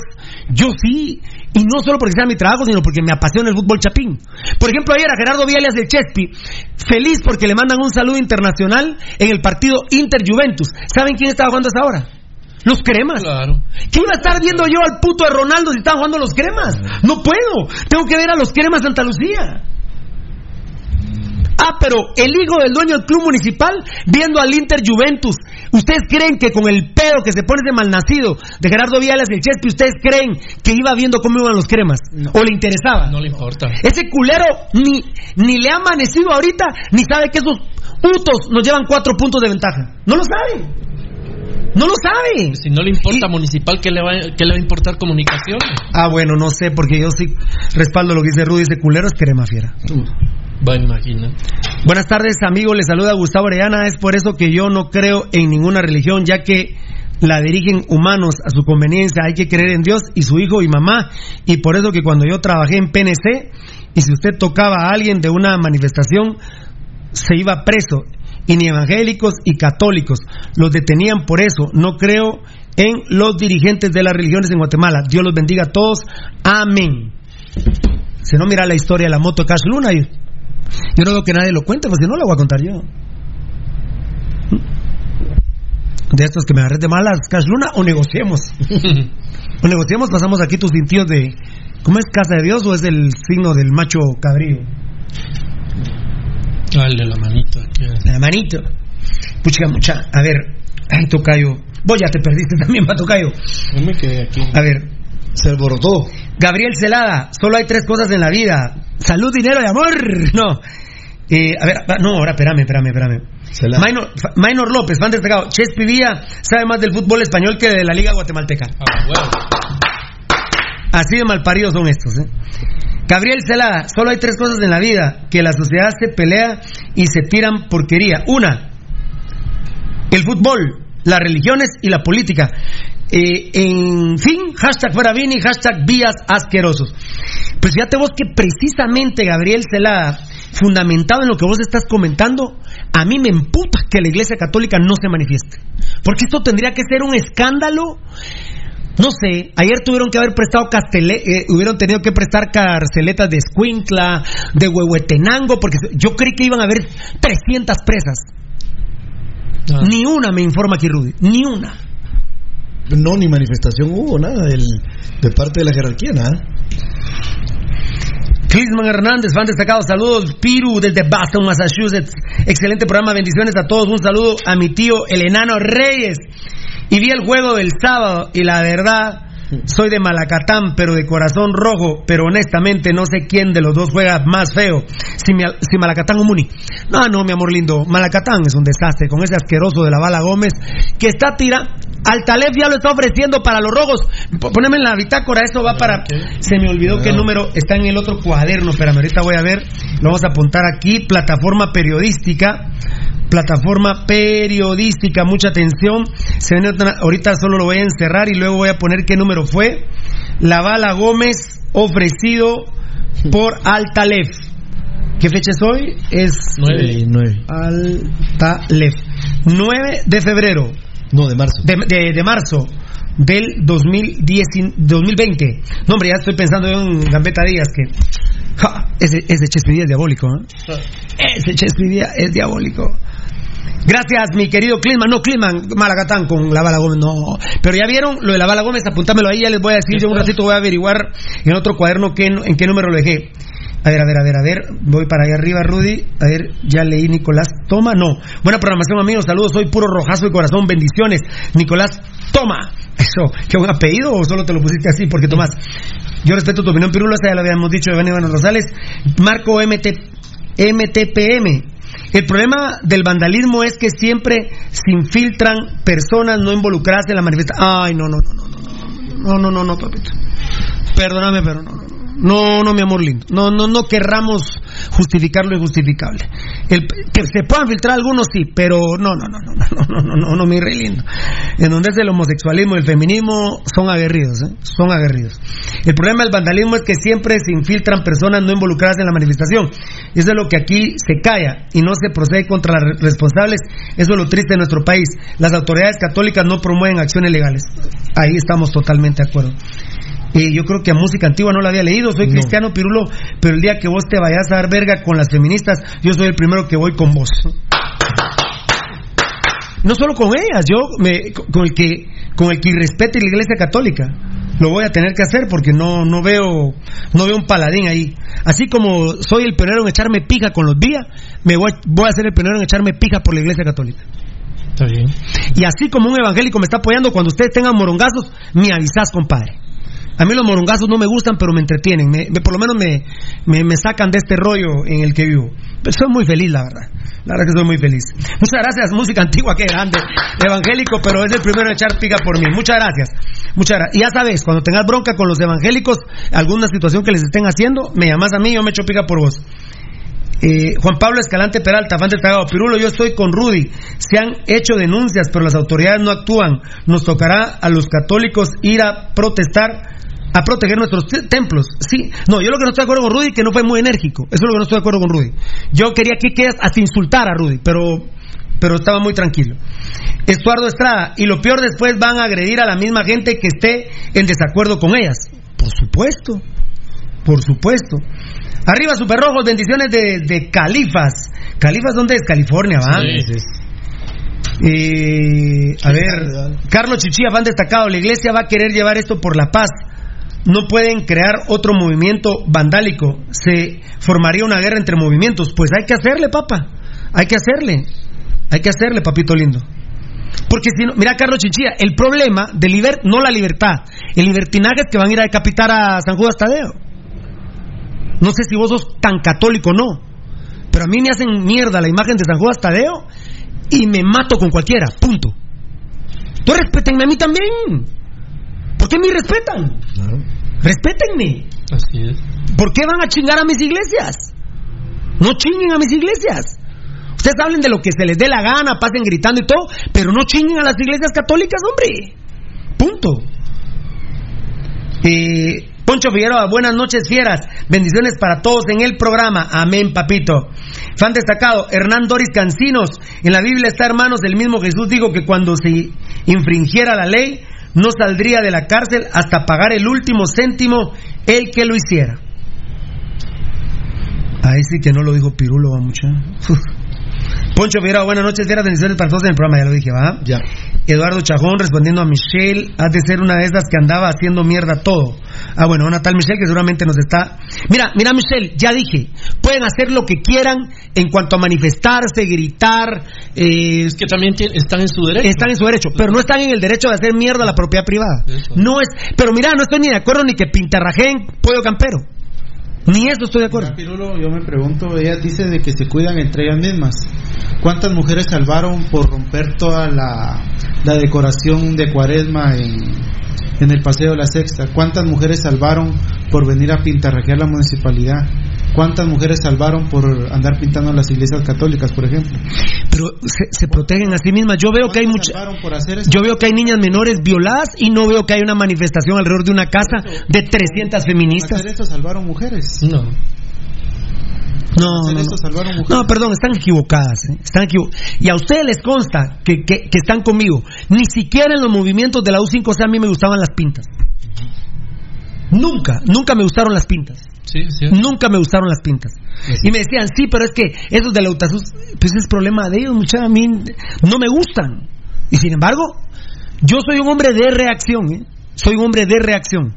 yo sí, y no solo porque sea mi trabajo, sino porque me apasiona el fútbol chapín. Por ejemplo, ayer a Gerardo Viales del Chespi, feliz porque le mandan un saludo internacional en el partido Inter-Juventus. ¿Saben quién estaba jugando a esa hora? Los cremas. Claro. ¿Qué iba a estar viendo yo al puto de Ronaldo si estaban jugando los cremas? No puedo. Tengo que ver a los cremas Santa Lucía. Ah, pero el hijo del dueño del club municipal viendo al Inter Juventus. ¿Ustedes creen que con el pedo que se pone ese malnacido de Gerardo Viales del Chespi, ustedes creen que iba viendo cómo iban los cremas? ¿O le interesaba? No le importa. Ese culero ni, ni le ha amanecido ahorita, ni sabe que esos putos nos llevan cuatro puntos de ventaja. No lo sabe. No lo sabe. Si no le importa municipal, ¿qué le, va, ¿qué le va a importar comunicación? Ah, bueno, no sé, porque yo sí respaldo lo que dice Rudy, ese culero es crema fiera. Va, imagina. Buenas tardes, amigo. Le saluda Gustavo Orellana. Es por eso que yo no creo en ninguna religión, ya que la dirigen humanos a su conveniencia. Hay que creer en Dios y su hijo y mamá. Y por eso que cuando yo trabajé en PNC, y si usted tocaba a alguien de una manifestación, se iba preso. Y ni evangélicos y católicos los detenían por eso. No creo en los dirigentes de las religiones en Guatemala. Dios los bendiga a todos. Amén. Si no, mira la historia de la moto de Cash Luna. y- yo no veo que nadie lo cuente, si no lo voy a contar yo. De estos que me agarré de malas, Cash Luna, o negociemos. [LAUGHS] o negociemos, pasamos aquí tus cintillos de. ¿Cómo es casa de Dios o es el signo del macho cabrío? Dale la manito. aquí. La manito. Puchica, mucha. A ver, ay, tocayo. Vos ya te perdiste [LAUGHS] también, va, tocayo. Yo me quedé aquí. A ver, Se alborotó. Gabriel Celada, solo hay tres cosas en la vida: salud, dinero y amor. [LAUGHS] No. Eh, a ver, no, ahora espérame, espérame, espérame. Minor, Minor López, fan destacado. Chespi Villa sabe más del fútbol español que de la Liga Guatemalteca. Ah, bueno. Así de malparidos son estos, ¿eh? Gabriel Celada, solo hay tres cosas en la vida: que la sociedad se pelea y se tiran porquería. Una, el fútbol, las religiones y la política. Eh, en fin, hashtag fuera Vini, hashtag vías asquerosos. Pues fíjate vos que precisamente Gabriel Celada fundamentado en lo que vos estás comentando, a mí me emputa que la Iglesia Católica no se manifieste. Porque esto tendría que ser un escándalo. No sé, ayer tuvieron que haber prestado castele, eh, hubieron tenido que prestar carceletas de Escuincla, de Huehuetenango, porque yo creí que iban a haber 300 presas. Ni una me informa aquí Rudy, ni una. No, ni manifestación hubo, nada, de parte de la jerarquía, nada. Clisman Hernández, fan destacado, saludos. Piru desde Boston, Massachusetts. Excelente programa, bendiciones a todos. Un saludo a mi tío, el enano Reyes. Y vi el juego del sábado y la verdad, soy de Malacatán, pero de corazón rojo. Pero honestamente no sé quién de los dos juega más feo. Si, mi- si Malacatán o Muni. No, no, mi amor lindo. Malacatán es un desastre con ese asqueroso de la bala Gómez que está tira. Altalef ya lo está ofreciendo para los rojos. Poneme en la bitácora, eso va para. Se me olvidó que el número está en el otro cuaderno. Espérame, ahorita voy a ver. Lo vamos a apuntar aquí. Plataforma periodística. Plataforma periodística, mucha atención. Se viene otra- ahorita solo lo voy a encerrar y luego voy a poner qué número fue. La bala Gómez ofrecido por Altalef. ¿Qué fecha es hoy? Es Nueve. nueve. Altalef. 9 de febrero. No, de marzo. De, de- de marzo del 2010, 2020. No, hombre, ya estoy pensando en Gambetta Díaz que. ja, ese, ese Chespi Díaz es diabólico, ¿eh? Ese Chespi Díaz es diabólico. Gracias, mi querido Climan. No, Climan, Malagatán con la bala Gómez, no. Pero ya vieron lo de la bala Gómez, apuntámelo ahí, ya les voy a decir. Yo un ratito voy a averiguar en otro cuaderno qué, en qué número lo dejé. A ver, a ver, a ver, a ver. Voy para allá arriba, Rudy. A ver, ya leí Nicolás. Toma, no. Buena programación, amigos. Saludos. Soy puro rojazo de corazón. Bendiciones. Nicolás, toma. [LAUGHS] Eso, ¿qué buen apellido o solo te lo pusiste así porque Tomás? Yo respeto tu opinión, Pirulo. Esa ya lo habíamos dicho de Iván Rosales. Marco MT, MTPM. El problema del vandalismo es que siempre se infiltran personas no involucradas en la manifestación. Ay, no, no, no, no, no, no, no, no, no. Perdóname, pero no, no. No, mi amor lindo. No, no, no querramos justificar lo injustificable. El, que se puedan filtrar algunos sí, pero no, no, no, no, no, no, no, no, no, mi rey lindo. En donde es el homosexualismo y el feminismo son aguerridos, ¿eh? son aguerridos. El problema del vandalismo es que siempre se infiltran personas no involucradas en la manifestación. Eso es lo que aquí se calla y no se procede contra los responsables. Eso es lo triste de nuestro país. Las autoridades católicas no promueven acciones legales. Ahí estamos totalmente de acuerdo. Eh, yo creo que a música antigua no la había leído, soy cristiano pirulo, pero el día que vos te vayas a dar verga con las feministas, yo soy el primero que voy con vos. No solo con ellas, yo me, con el que con el que irrespete la Iglesia Católica. Lo voy a tener que hacer porque no no veo no veo un paladín ahí. Así como soy el pionero en echarme pija con los vías, me voy, voy a ser el pionero en echarme pija por la Iglesia Católica. Está bien. Y así como un evangélico me está apoyando, cuando ustedes tengan morongazos, me avisás, compadre. A mí los morongazos no me gustan, pero me entretienen. Me, me- por lo menos me, me, sacan de este rollo en el que vivo. Pero soy muy feliz, la verdad. La verdad que soy muy feliz. Muchas gracias, música antigua, qué grande. Evangélico, pero es el primero en echar pica por mí. Muchas gracias. Muchas gracias. Y ya sabes, cuando tengas bronca con los evangélicos, alguna situación que les estén haciendo, me llamas a mí, yo me echo pica por vos. Eh, Juan Pablo Escalante Peralta, fan destacado. Pirulo, yo estoy con Rudy. Se han hecho denuncias, pero las autoridades no actúan. Nos tocará a los católicos ir a protestar, a proteger nuestros te- templos. Sí, no, yo lo que no estoy de acuerdo con Rudy que no fue muy enérgico. Eso es lo que no estoy de acuerdo con Rudy. Yo quería que quedas hasta insultar a Rudy, pero, pero estaba muy tranquilo. Estuardo Estrada, y lo peor después van a agredir a la misma gente que esté en desacuerdo con ellas. Por supuesto, por supuesto. Arriba, Super Rojos, bendiciones de, de Califas. ¿Califas dónde es? California, ¿va? Eh, a ver, Carlos Chichilla, fan destacado. La iglesia va a querer llevar esto por la paz. No pueden crear otro movimiento vandálico. Se formaría una guerra entre movimientos. Pues hay que hacerle, papa. Hay que hacerle. Hay que hacerle, papito lindo. Porque si no, mira Carlos Chichilla, el problema de liber, no la libertad, el libertinaje es que van a ir a decapitar a San Judas Tadeo. No sé si vos sos tan católico o no, pero a mí me hacen mierda la imagen de San Judas Tadeo y me mato con cualquiera, punto. Entonces respétenme a mí también. ¿Por qué me respetan? Respétenme. Así es. ¿Por qué van a chingar a mis iglesias? No chinguen a mis iglesias. Ustedes hablen de lo que se les dé la gana, pasen gritando y todo, pero no chinguen a las iglesias católicas, hombre. Punto. Eh, Poncho Figueroa, buenas noches, fieras. Bendiciones para todos en el programa. Amén, papito. Fan destacado, Hernán Doris Cancinos. En la Biblia está, hermanos, el mismo Jesús dijo que cuando se infringiera la ley, no saldría de la cárcel hasta pagar el último céntimo el que lo hiciera. Ahí sí que no lo dijo Pirulo, va mucha. Poncho Figueroa, buenas noches, fieras bendiciones para todos en el programa, ya lo dije, ¿va? Ya. Eduardo Chajón respondiendo a Michelle, has de ser una de esas que andaba haciendo mierda todo. Ah, bueno, una tal Michelle que seguramente nos está... Mira, mira Michelle, ya dije, pueden hacer lo que quieran en cuanto a manifestarse, gritar... Eh, Es que también están en su derecho. están en su derecho, pero no están en el derecho de hacer mierda a la propiedad privada. No es... Pero mira, no estoy ni de acuerdo ni que pintarrajeen pollo campero. Ni eso estoy de acuerdo. Pirulo, yo me pregunto, ella dice de que se cuidan entre ellas mismas. ¿Cuántas mujeres salvaron por romper toda la, la decoración de cuaresma en, en el Paseo de la Sexta? ¿Cuántas mujeres salvaron por venir a pintarrajear la municipalidad? ¿Cuántas mujeres salvaron por andar pintando las iglesias católicas, por ejemplo? Pero se, se protegen a sí mismas. Yo veo que hay muchas... salvaron por hacer eso? Yo veo que hay niñas menores violadas y no veo que hay una manifestación alrededor de una casa de 300 feministas. hacer eso salvaron mujeres. No. No, hacer no, eso no. perdón, están equivocadas. ¿eh? Están equivo- y a ustedes les consta que, que- que están conmigo. Ni siquiera en los movimientos de la U5C a mí me gustaban las pintas. Nunca, nunca me gustaron las pintas. Sí, sí. Nunca me gustaron las pintas. Y me decían, sí, pero es que esos de la UTASUS, pues es problema de ellos, muchachos, a mí no me gustan. Y sin embargo, yo soy un hombre de reacción, ¿eh? Soy un hombre de reacción.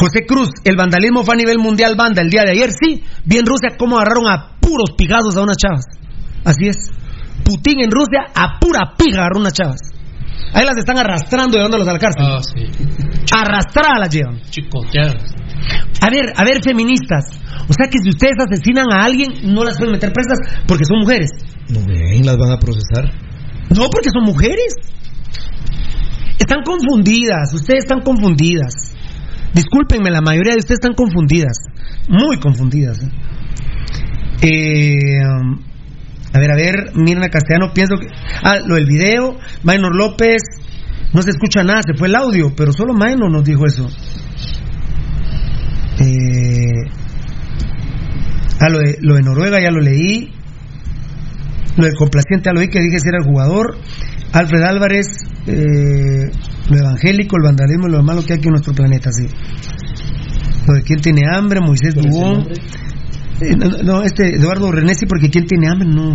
José Cruz, el vandalismo fue a nivel mundial banda el día de ayer, sí. Vi en Rusia cómo agarraron a puros pigazos a unas chavas. Así es. Putin en Rusia a pura piga agarró unas chavas. Ahí las están arrastrando y llevándolas a la cárcel. Ah, sí. Arrastradas las llevan. Chicoteadas. A ver, a ver, feministas. O sea que si ustedes asesinan a alguien, no las pueden meter presas porque son mujeres. No las van a procesar. No, porque son mujeres. Están confundidas, ustedes están confundidas. Discúlpenme, la mayoría de ustedes están confundidas. Muy confundidas. ¿eh? Eh, um, a ver, a ver, Mirna Castellano, pienso que. Ah, lo del video, Maynor López, no se escucha nada, se fue el audio, pero solo Maynor nos dijo eso. Eh, ah, lo de, lo de Noruega ya lo leí. Lo del complaciente ya lo vi que dije si era el jugador. Alfred Álvarez, eh, lo evangélico, el vandalismo y lo malo que hay aquí en nuestro planeta, sí. Lo de quién tiene hambre, Moisés Dubón. Eh, no, no, este Eduardo Renesi, porque quién tiene hambre, no.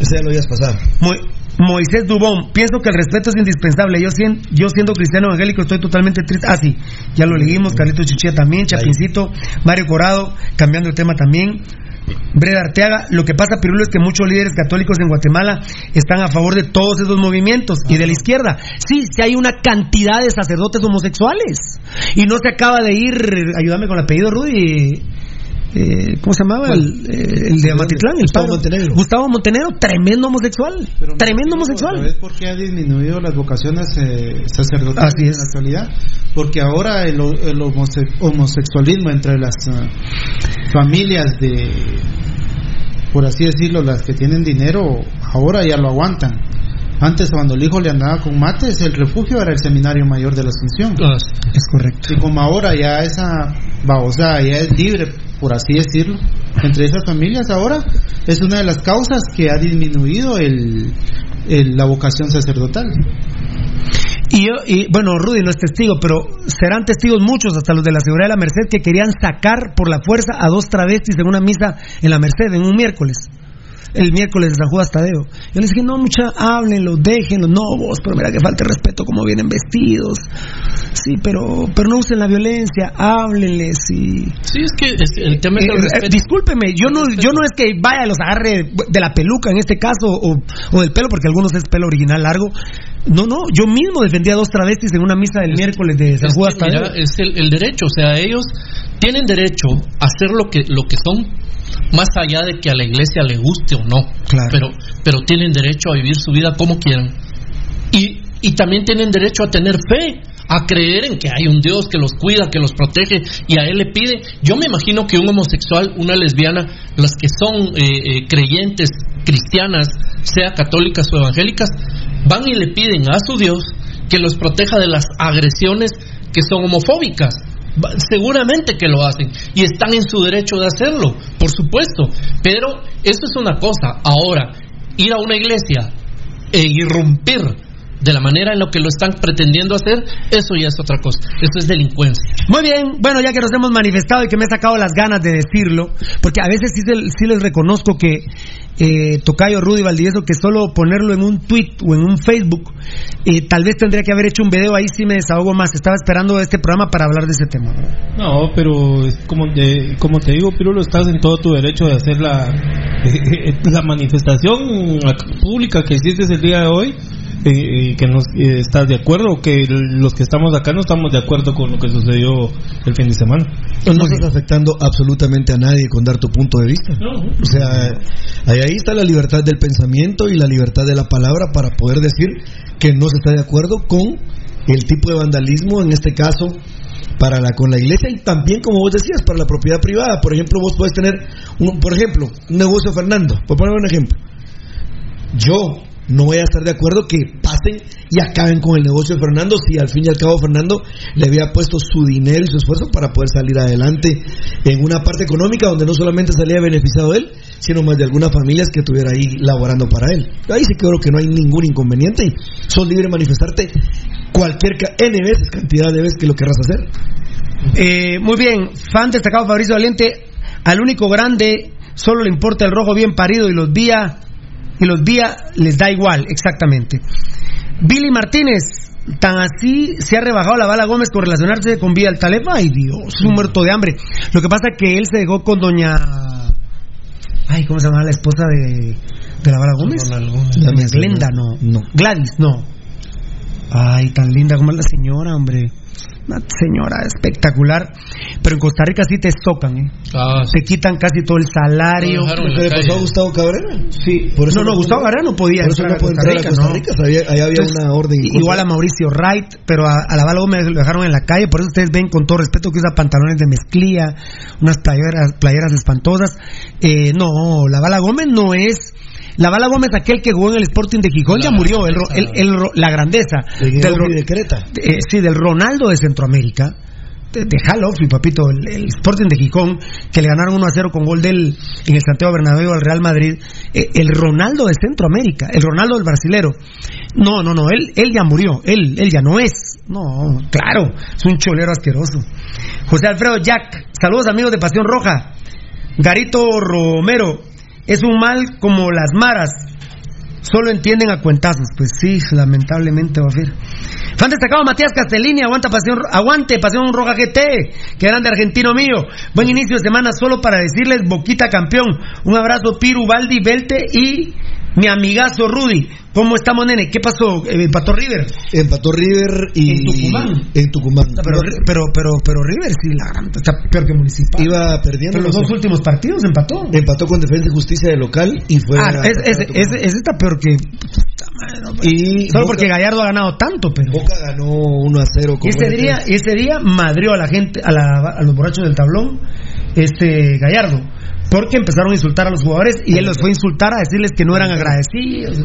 Ese ya lo habías pasado. Mo- Moisés Dubón, pienso que el respeto es indispensable. Yo, sien- yo siendo cristiano evangélico estoy totalmente triste. Ah, sí, ya lo leímos. Carlito Chichilla también, Chapincito, Mario Corado, cambiando de tema también. Breda Arteaga, lo que pasa, Pirulo, es que muchos líderes católicos en Guatemala están a favor de todos esos movimientos y de la izquierda. Sí, sí hay una cantidad de sacerdotes homosexuales. Y no se acaba de ir, ayúdame con el apellido, Rudy. Eh, ¿Cómo se llamaba? El, eh, el de Amatitlán, el Gustavo padre. Montenegro. Gustavo Montenegro, tremendo homosexual. tremendo homosexual. ¿Sabes por qué ha disminuido las vocaciones eh, sacerdotales Así es. en la actualidad? Porque ahora el, el homose- homosexualismo entre las ah, familias de, por así decirlo, las que tienen dinero, ahora ya lo aguantan. Antes, cuando el hijo le andaba con mates, el refugio era el seminario mayor de la Asunción. Ah, Es correcto. Y como ahora ya esa babosa ya es libre, por así decirlo, entre esas familias ahora es una de las causas que ha disminuido el, la vocación sacerdotal. Y, y bueno, Rudy no es testigo, pero serán testigos muchos, hasta los de la Seguridad de la Merced, que querían sacar por la fuerza a dos travestis en una misa en la Merced, en un miércoles. El miércoles de San Judas Tadeo. Yo les dije, no, mucha, háblenlo, déjenlo. No, vos, pero mira que falta de respeto como vienen vestidos. Sí, pero, pero no usen la violencia, háblenles y... Sí, es que es- el tema es el Eh, respeto. eh, discúlpeme, yo no, yo no es que vaya los agarre de la peluca en este caso o, o del pelo, porque algunos es pelo original largo. No, no, yo mismo defendía a dos travestis en una misa del miércoles de San Judas Tadeo. mira, es el, el derecho, o sea, ellos tienen derecho a hacer lo que lo que son, más allá de que a la iglesia le guste o no. Claro. Pero, pero tienen derecho a vivir su vida como quieran. Y, y también tienen derecho a tener fe, a creer en que hay un Dios que los cuida, que los protege y a Él le pide. Yo me imagino que un homosexual, una lesbiana, las que son eh, eh, creyentes, cristianas, sea católicas o evangélicas, van y le piden a su Dios que los proteja de las agresiones que son homofóbicas. Seguramente que lo hacen y están en su derecho de hacerlo, por supuesto. Pero eso es una cosa. Ahora, ir a una iglesia e irrumpir de la manera en la que lo están pretendiendo hacer, eso ya es otra cosa. Eso es delincuencia. Muy bien, bueno, ya que nos hemos manifestado y que me he sacado las ganas de decirlo, porque a veces sí, se- sí les reconozco que eh, Tocayo Rudy Valdivieso, que solo ponerlo en un tweet o en un Facebook, eh, tal vez tendría que haber hecho un video, ahí sí me desahogo más. Estaba esperando este programa para hablar de ese tema. No, pero es como, te- como te digo, Pirulo, estás en todo tu derecho de hacer la, [LAUGHS] la manifestación pública que hiciste el día de hoy. Eh, que nos eh, estás de acuerdo o que los que estamos acá no estamos de acuerdo con lo que sucedió el fin de semana. No estás afectando absolutamente a nadie con dar tu punto de vista. O sea, ahí, ahí está la libertad del pensamiento y la libertad de la palabra para poder decir que no se está de acuerdo con el tipo de vandalismo, en este caso, para la con la iglesia y también, como vos decías, para la propiedad privada. Por ejemplo, vos puedes tener, un, por ejemplo, un negocio Fernando, por poner un ejemplo. Yo no voy a estar de acuerdo que pasen y acaben con el negocio de Fernando si al fin y al cabo Fernando le había puesto su dinero y su esfuerzo para poder salir adelante en una parte económica donde no solamente salía beneficiado él, sino más de algunas familias que estuviera ahí laborando para él. Ahí sí creo que no hay ningún inconveniente y sos libre de manifestarte cualquier N veces, cantidad de veces que lo querrás hacer. Eh, muy bien, fan destacado Fabricio Valiente, al único grande solo le importa el rojo bien parido y los días y los días les da igual, exactamente. Billy Martínez, tan así se ha rebajado la bala Gómez con relacionarse con Vía al Taleb. Ay Dios, un muerto de hambre. Lo que pasa es que él se dejó con doña Ay, ¿cómo se llama la esposa de, de la bala Gómez? Doña Glenda, no. No. Gladys, no. Ay, tan linda como es la señora, hombre. Una señora espectacular. Pero en Costa Rica sí te estocan, ¿eh? Te quitan casi todo el salario. La ¿Le pasó a Gustavo Cabrera? Sí. Por eso no, no, no Gustavo Cabrera no podía por eso entrar no puede entrar a Costa Rica, había una orden en Igual a Mauricio Wright, pero a, a la bala Gómez lo dejaron en la calle. Por eso ustedes ven con todo respeto que usa pantalones de mezclilla, unas playeras, playeras espantosas. Eh, no, la bala Gómez no es. La Bala Gómez, aquel que jugó en el Sporting de Gijón, ya murió. El, ro- el- el ro- la grandeza. De y de Creta. eh, sí, del Ronaldo de Centroamérica. De, de Halofi, papito, el, el Sporting de Gijón, que le ganaron 1 a 0 con gol del, en el Santiago Bernabéu al Real Madrid. Eh, el Ronaldo de Centroamérica, el Ronaldo del brasilero. No, no, no, él, él ya murió, él, él ya no es. No, claro, es un cholero asqueroso. José Alfredo Jack, saludos amigos de Pasión Roja. Garito Romero, es un mal como las maras. Solo entienden a cuentazos. Pues sí, lamentablemente ser. Fan destacado Matías Castellini, aguanta pasión, aguante Pasión Roja GT, que grande argentino mío. Buen inicio de semana solo para decirles Boquita campeón. Un abrazo Piru, Baldi, Belte y mi amigazo Rudy. ¿Cómo estamos, nene? ¿Qué pasó? Eh, ¿Empató River? Empató River y. En Tucumán. En Tucumán. Pero, pero, pero, pero River sí, la gran, está peor que Municipal. Iba perdiendo. Pero los dos últimos partidos empató. Empató con Defensa y Justicia de local y fue. Ah, a- es, es, es, ese está peor que. Y Solo Boca- porque Gallardo ha ganado tanto, pero. Boca ganó 1 a 0 con Y ese día, ese día madrió a la gente, a, la- a los borrachos del tablón, este Gallardo. Porque empezaron a insultar a los jugadores y él los fue a insultar a decirles que no eran agradecidos.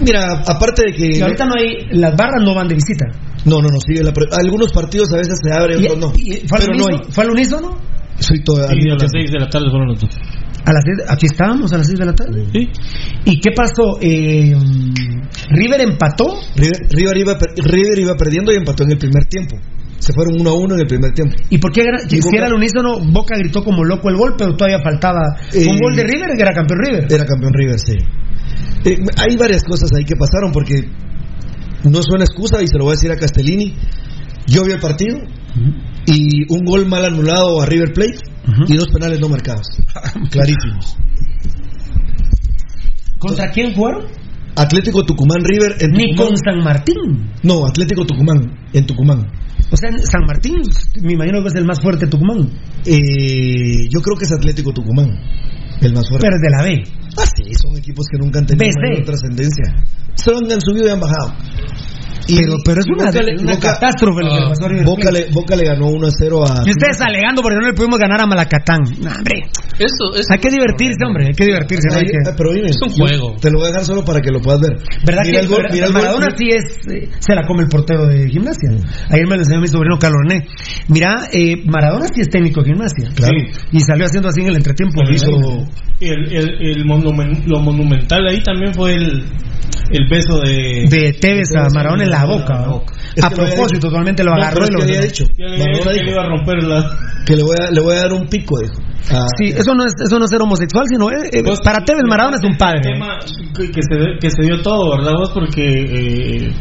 Mira, aparte de que. Y ahorita no hay, las barras no van de visita. No, no, no, sigue la Algunos partidos a veces se abren, otros no. y- ¿Fue al Pero no hay. unísono? ¿Fue al unísono? Soy todo, al Sí, a las tiempo. 6 de la tarde fueron los dos. A las seis- aquí estábamos a las 6 de la tarde. ¿Y qué pasó? Eh, River empató. River, River iba, per- River iba perdiendo y empató en el primer tiempo. Se fueron 1 a 1 en el primer tiempo. ¿Y por qué si Boca- era al unísono, Boca gritó como loco el gol, pero todavía faltaba Eh, un gol de River que era campeón River? Era campeón River, sí. Eh, hay varias cosas ahí que pasaron porque no es una excusa y se lo voy a decir a Castellini. Yo vi el partido y un gol mal anulado a River Plate y dos penales no marcados. [LAUGHS] Clarísimos. ¿Contra quién fueron? Atlético Tucumán River en Ni Tucumán. con San Martín. No, Atlético Tucumán en Tucumán. O sea, San Martín, me imagino que es el más fuerte Tucumán. Eh, yo creo que es Atlético Tucumán el más fuerte. Pero es de la B. Ah, sí, son equipos que nunca han tenido trascendencia. Solo han subido y han bajado. Pero, pero es una, una catástrofe lo que le pasó a River Boca le, Boca le ganó 1 a 0 a. Y ustedes alegando porque no le pudimos ganar a Malacatán. No, hombre. Eso, eso Hay que divertirse, hombre. Hay que divertirse. no hay Ay, que- pero dime, Es un juego. Te lo voy a dejar solo para que lo puedas ver. ¿Verdad Mira que el gol- verdad- mira el gol- Maradona sí es, eh, se la come el portero de gimnasia? Ayer me lo enseñó mi sobrino Carlos René. Mira, eh, Maradona sí es técnico de gimnasia. Claro. Y salió haciendo así en el entretiempo. Lo hizo El, el, el monumen- lo monumental ahí también fue el, el beso de... de Tevez a Maradona en la boca. ¿no? Es A que lo había propósito, totalmente lo No, agarró pero y lo que había dicho. Le iba a romper la... que le voy a, le voy a dar un pico, dijo. Ah, Sí, eso no es, eso no es ser homosexual, sino eh, eh, para Tevez Maradona es un padre. tema que, que se, que se dio todo, ¿verdad vos? Porque eh,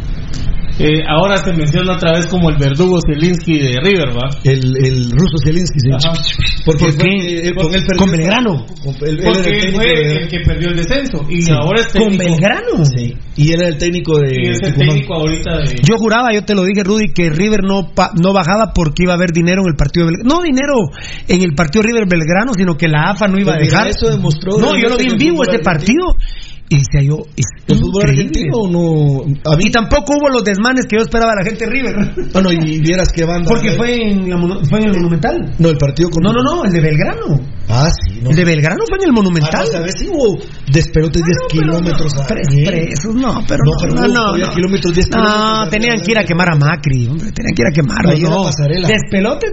eh, ahora se menciona otra vez como el verdugo Zielinski de River, ¿va? el, el ruso. Porque ¿Por fue qué? que, eh, con él perdió- Con Belgrano. él- él Porque él fue de- el que perdió el descenso y Sí. ahora es Con. Belgrano. Sí. Y él era el técnico de. Y es el técnico ahorita de... Yo juraba, yo te lo dije, Rudy, que River no pa- no bajaba porque iba a haber dinero en el partido de Belgrano. No dinero en el partido River Belgrano, sino que la AFA no iba a Pues dejar. eso demostró no, yo lo vi en vivo ese partido. Y decía yo, es El fútbol argentino no. A mí. Y tampoco hubo los desmanes que yo esperaba la gente River. [LAUGHS] Bueno, y vieras que banda. Porque fue en, la fue en el Monumental. No, el partido con. No, no, no, el de Belgrano. Ah, sí, no. El de Belgrano fue en el Ah, Monumental. no, ¿sabes? Sí hubo despelotes 10 kilómetros. a- Pero Sí. expresos, no, pero No, no, pero no, no, no. kilómetros, 10 No, kilómetros tenían que ir a quemar a Macri, hombre, tenían que ir a quemarlo, no. pasarela. Despelote,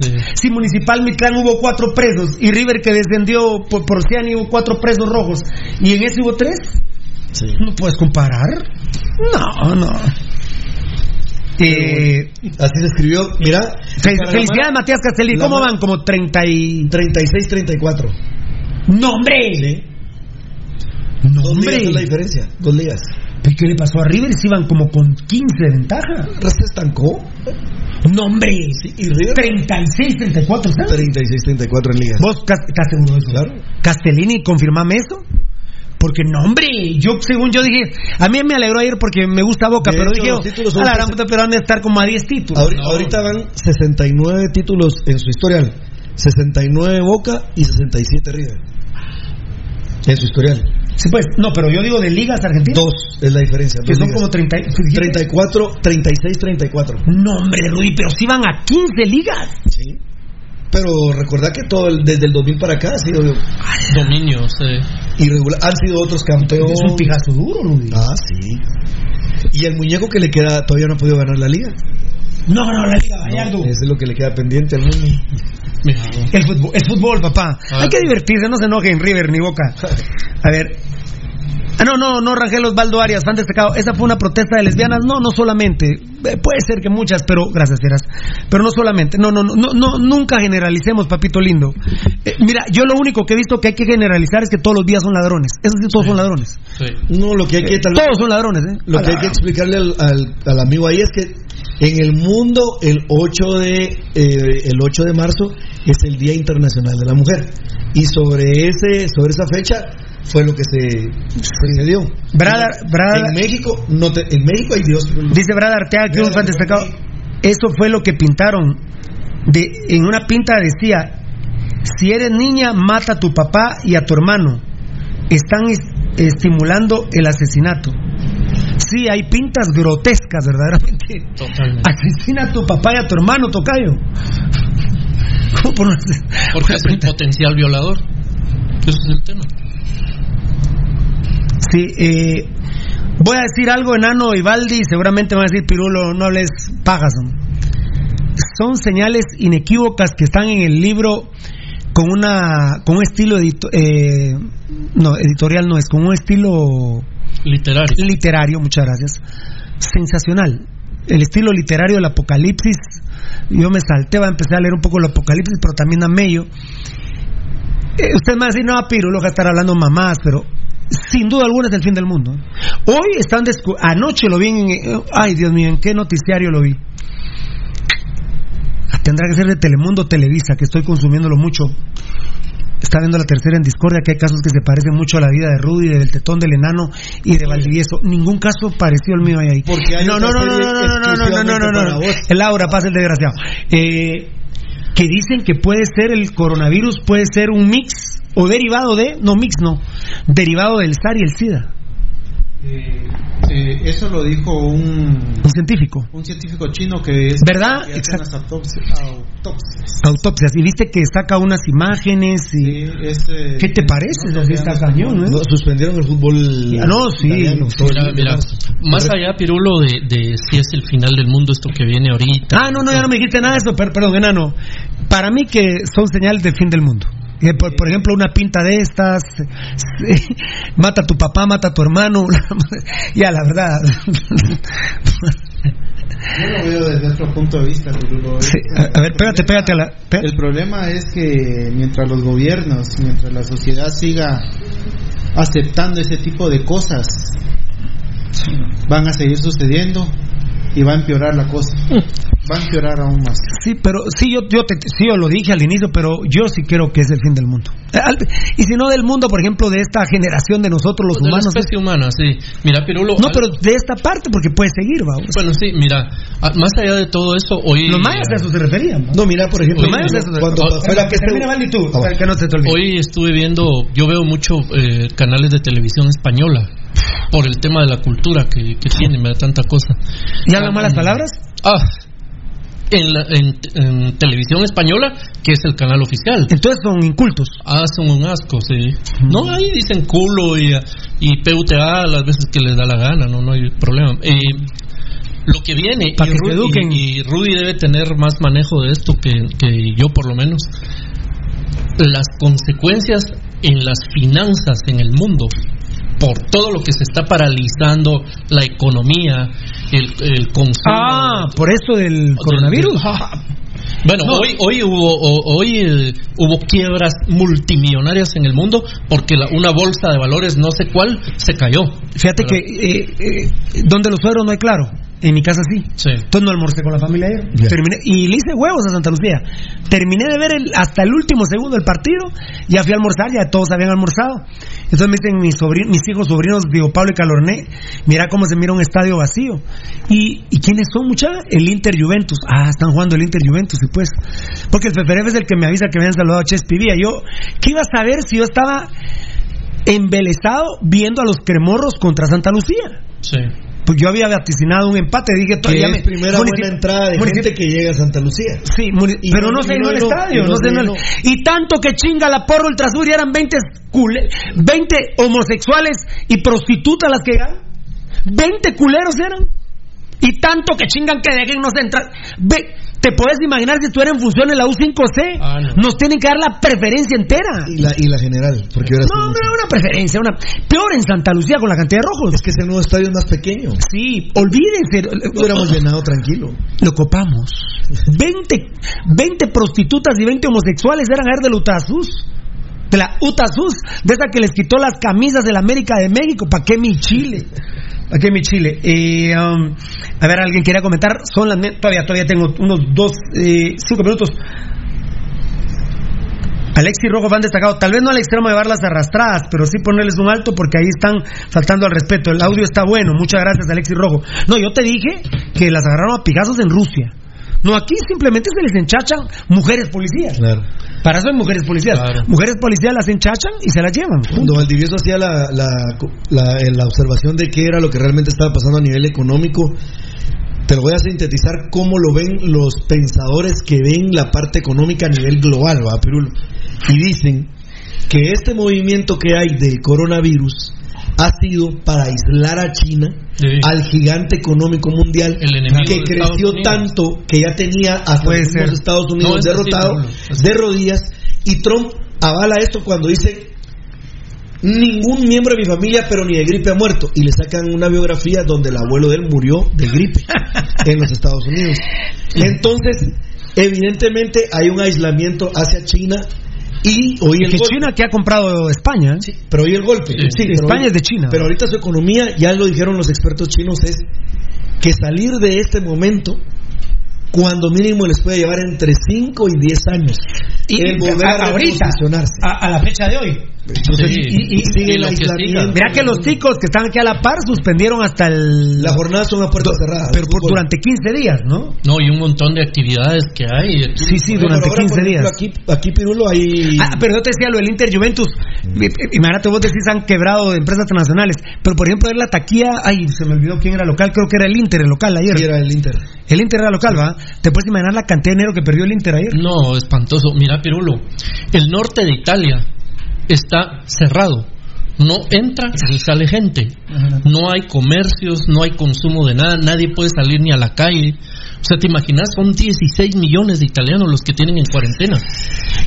sí. Si Municipal Mitlán hubo cuatro presos y River que descendió por, por Ciani hubo cuatro presos rojos y en ese hubo tres, Sí. no puedes comparar. No, no. Eh, Así se escribió. Mira. fel- felicidades Matías Castelli, ¿cómo van? Como 30 y... 36-34. ¡No, hombre! Sí. ¡No, Dos ligas hombre! es la diferencia. Dos ligas. ¿Y ¿Qué le pasó a River? Si iban como con 15 de ventaja. Se estancó. ¡No, hombre! Y River. 36-34, ¿están? 36-34 en ligas. ¿Vos estás seguro de eso? Claro. Castellini, confirmame eso. Porque no, hombre, yo según yo dije, a mí me alegró ayer porque me gusta Boca, De pero hecho, dije, los títulos a la gran puta, pero van a estar como a 10 títulos. Ahori- No. Ahorita van 69 títulos en su historial. 69 Boca y 67 River. En su historial. Sí, pues, no, pero yo digo de ligas argentinas. Dos es la diferencia. Que son ligas. como 30, y- 34, 36, 34. No, hombre, Rudy, pero si van a 15 ligas. Sí. Pero recordad que todo el- desde el 2000 para acá ha sido Dominio, sí. irregular. Han sido otros campeones. Es un pijazo duro, Rudy. Ah, sí. Y el muñeco que le queda todavía no ha podido ganar la liga. No, no, la liga, Gallardo. Eso es lo que le queda pendiente al mundo. El fútbol, el fútbol, papá. Ah. Hay que divertirse, no se enojen River ni Boca. [LAUGHS] A ver. Ah, no, no, no, Rangel Osvaldo Arias, fan destacado. ¿Esa fue una protesta de lesbianas? No, no solamente. Eh, puede ser que muchas, pero gracias, Fieras. Pero no solamente. No, no, no, no, no, nunca generalicemos, papito lindo. Eh, mira, yo lo único que he visto que hay que generalizar es que todos los días son ladrones. Eso sí, todos son ladrones. sí. No, lo que hay que tal vez- Todos son ladrones, ¿eh? Lo que hay la- que explicarle al, al- al amigo ahí es que en el mundo el 8 de eh, el 8 de marzo es el Día Internacional de la Mujer y sobre ese sobre esa fecha fue lo que se, brother- en México no te- en México hay Dios. Dice Brad Arteaga que un fan destacado. Eso fue lo que pintaron. De, en una pinta decía: Si eres niña, mata a tu papá y a tu hermano. Están es- estimulando el asesinato. Sí, hay pintas grotescas, verdaderamente. Totalmente. Asesina a tu papá y a tu hermano, Tocayo. [LAUGHS] ¿Cómo por hacer- Porque es el potencial violador. Ese es el tema. Sí, eh, voy a decir algo, enano y Baldi, seguramente van a decir, Pirulo, no hables pajas. ¿no? Son señales inequívocas que están en el libro con una con un estilo edito- eh, no editorial no es con un estilo Literario. literario muchas gracias sensacional el estilo literario del Apocalipsis yo me salté va a empezar a leer un poco el Apocalipsis pero también a Mello eh, usted me va a decir no Pirulo va a estar hablando mamás pero sin duda alguna es el fin del mundo hoy están anoche lo vi en eh, ay Dios mío en qué noticiario lo vi tendrá que ser de Telemundo Televisa, que estoy consumiéndolo mucho. Está viendo la tercera en discordia, que hay casos que se parecen mucho a la vida de Rudy, del tetón del enano y de Valdivieso. Ningún caso parecido al mío hay ahí. Porque hay no, no, no, no, no, no, no, no, no, no, Laura, pasa el desgraciado. Eh, que dicen que puede ser el coronavirus, puede ser un mix o derivado de, no mix, no, derivado del SAR y el SIDA. Eh, eh, eso lo dijo un, un científico. Un científico chino que es. ¿Verdad? Que autopsias, autopsias. Autopsias. Y viste que saca unas imágenes. Y... Sí, es, eh, ¿Qué te parece? no, está cañón, ¿eh? No, suspendieron el fútbol. Ah, no, sí. italiano, Mira, más allá, Pirulo, de, de si es el final del mundo esto que viene ahorita. Ah, no, no, ya no me dijiste nada de eso, per- perdón, enano. Para mí que son señales de fin del mundo. Eh, Por, por ejemplo, una pinta de estas, sí, mata a tu papá, mata a tu hermano, [LAUGHS] ya la verdad. Yo lo veo desde otro punto de vista. Sí, a, ver, pégate, pégate a la... El problema es que mientras los gobiernos, mientras la sociedad siga aceptando ese tipo de cosas, van a seguir sucediendo y va a empeorar la cosa. Va a empeorar aún más. Sí, pero sí yo, yo te, sí, yo lo dije al inicio, pero yo sí creo que es el fin del mundo. Eh, Y si no del mundo, por ejemplo, de esta generación de nosotros los de la humanos. especie humana, sí. Mira, Pirulo. No, al- pero de esta parte, porque puede seguir, vamos. Bueno, sí, mira, más allá de todo eso, hoy. Los mayas a eso se referían. No, mira, por ejemplo, Los mayas a eso se cuando Termina, tú, Ah, bueno. que no se te olvide. Hoy estuve viendo, yo veo mucho eh, canales de televisión española por el tema de la cultura que, que tiene, me da tanta cosa. ¿Y hablan malas palabras? Ah, en, la- en- en televisión española, que es el canal oficial. Entonces son incultos. Ah, son un asco, sí. No, ahí dicen culo y, y PUTA las veces que les da la gana, no, no hay problema. Eh, lo que viene, Pa' y, que se Rudy, y Rudy debe tener más manejo de esto que, que yo por lo menos, las consecuencias en las finanzas en el mundo por todo lo que se está paralizando la economía, el, el consumo. Ah, por eso del coronavirus. Bueno, No. hoy hoy hubo hoy eh, hubo quiebras multimillonarias en el mundo porque la- una bolsa de valores no sé cuál se cayó. Fíjate que eh, eh, donde los suegros no hay claro. En mi casa sí. Sí. Entonces no almorcé con la familia ayer. Terminé, y le hice huevos a Santa Lucía. Terminé de ver el- hasta el último segundo del partido. Ya fui a almorzar, ya todos habían almorzado. Entonces me dicen mis, sobrin- mis hijos sobrinos, digo Pablo y Calorné, mira cómo se mira un estadio vacío. ¿Y, y quiénes son, muchachos? El Inter Juventus. Ah, están jugando el Inter Juventus, y pues. Porque el Feferef es el que me avisa que me habían saludado a Chespi Villa. Yo, ¿qué iba a saber si yo estaba embelesado viendo a los cremorros contra Santa Lucía? Sí. Pues yo había vaticinado un empate, dije todavía es me- primera buena entrada de gente que llega a Santa Lucía. Sí, pero no- no se llenó no el estadio. y no no tanto que chinga la porro Ultrasur y eran 20, cule- 20 homosexuales y prostitutas las que eran. 20 culeros eran. Y tanto que chingan que déjennos entrar. Ve, te puedes imaginar si estuviera en función en la U5C. Ah, no. Nos tienen que dar la preferencia entera. Y la, y la general, porque ahora No, no, una preferencia, una peor en Santa Lucía con la cantidad de rojos. es que ese nuevo estadio es más pequeño. Sí, olvídense. Lo hubiéramos llenado tranquilo. Lo copamos. 20, 20 prostitutas y 20 homosexuales eran a ver de la UTASUS. De la UTASUS, de esa que les quitó las camisas de la América de México. ¿Para qué mi Chile? ¿Para qué mi Chile? Eh, um, a ver, alguien quería comentar. Son las. Todavía, todavía tengo unos dos, eh, cinco minutos. Alexis Rojo van destacado, tal vez no al extremo de llevarlas arrastradas, pero sí ponerles un alto porque ahí están faltando al respeto. El audio está bueno, muchas gracias Alexis Rojo. No, yo te dije que las agarraron a pigazos en Rusia. No, aquí simplemente se les enchachan mujeres policías. Claro. Para eso hay mujeres policías. Claro. Mujeres policías las enchachan y se las llevan. Cuando Valdivieso hacía la, la, la- eh, la observación de qué era lo que realmente estaba pasando a nivel económico, te lo voy a sintetizar cómo lo ven los pensadores que ven la parte económica a nivel global, ¿va, Pirulo? Y dicen que este movimiento que hay del coronavirus ha sido para aislar a China, Sí. al gigante económico mundial, El que creció tanto que ya tenía hasta Puede los. Estados Unidos derrotado de rodillas. Y Trump avala esto cuando dice ningún miembro de mi familia pero ni de gripe ha muerto y le sacan una biografía donde el abuelo de él murió de gripe [LAUGHS] en los Estados Unidos. Entonces evidentemente hay un aislamiento hacia China y hoy el que golpe China que ha comprado España. Sí, pero hoy el golpe Sí. España hoy- es de China. pero ahorita su economía ya lo dijeron los expertos chinos es que salir de este momento cuando mínimo les puede llevar entre 5 y 10 años Y el volver a- ahorita, a, a la fecha de hoy. Entonces, Sí. y, y sigue Y el aislamiento. Mira que los ticos que están aquí a la par suspendieron hasta el. La jornada son a puerta cerrada. Pero por- durante 15 días, ¿no? No, y un montón de actividades que hay. Sí, sí, durante ahora, 15 por ejemplo, días. Aquí, aquí Pirulo, hay. Ah, pero yo te decía lo del Inter Juventus. Imagínate, vos decís han quebrado de empresas transnacionales. Pero por ejemplo, en la taquilla, ay, se me olvidó quién era local, creo que era el Inter, el local ayer. Sí, era el Inter. El Inter era local, ¿va? ¿Te puedes imaginar la cantidad de dinero que perdió el Inter ayer? No, espantoso. Mira, Pirulo, el norte de Italia está cerrado. No entra ni sale gente. No hay comercios, no hay consumo de nada, nadie puede salir ni a la calle. O sea, ¿te imaginas? Son 16 millones de italianos los que tienen en cuarentena.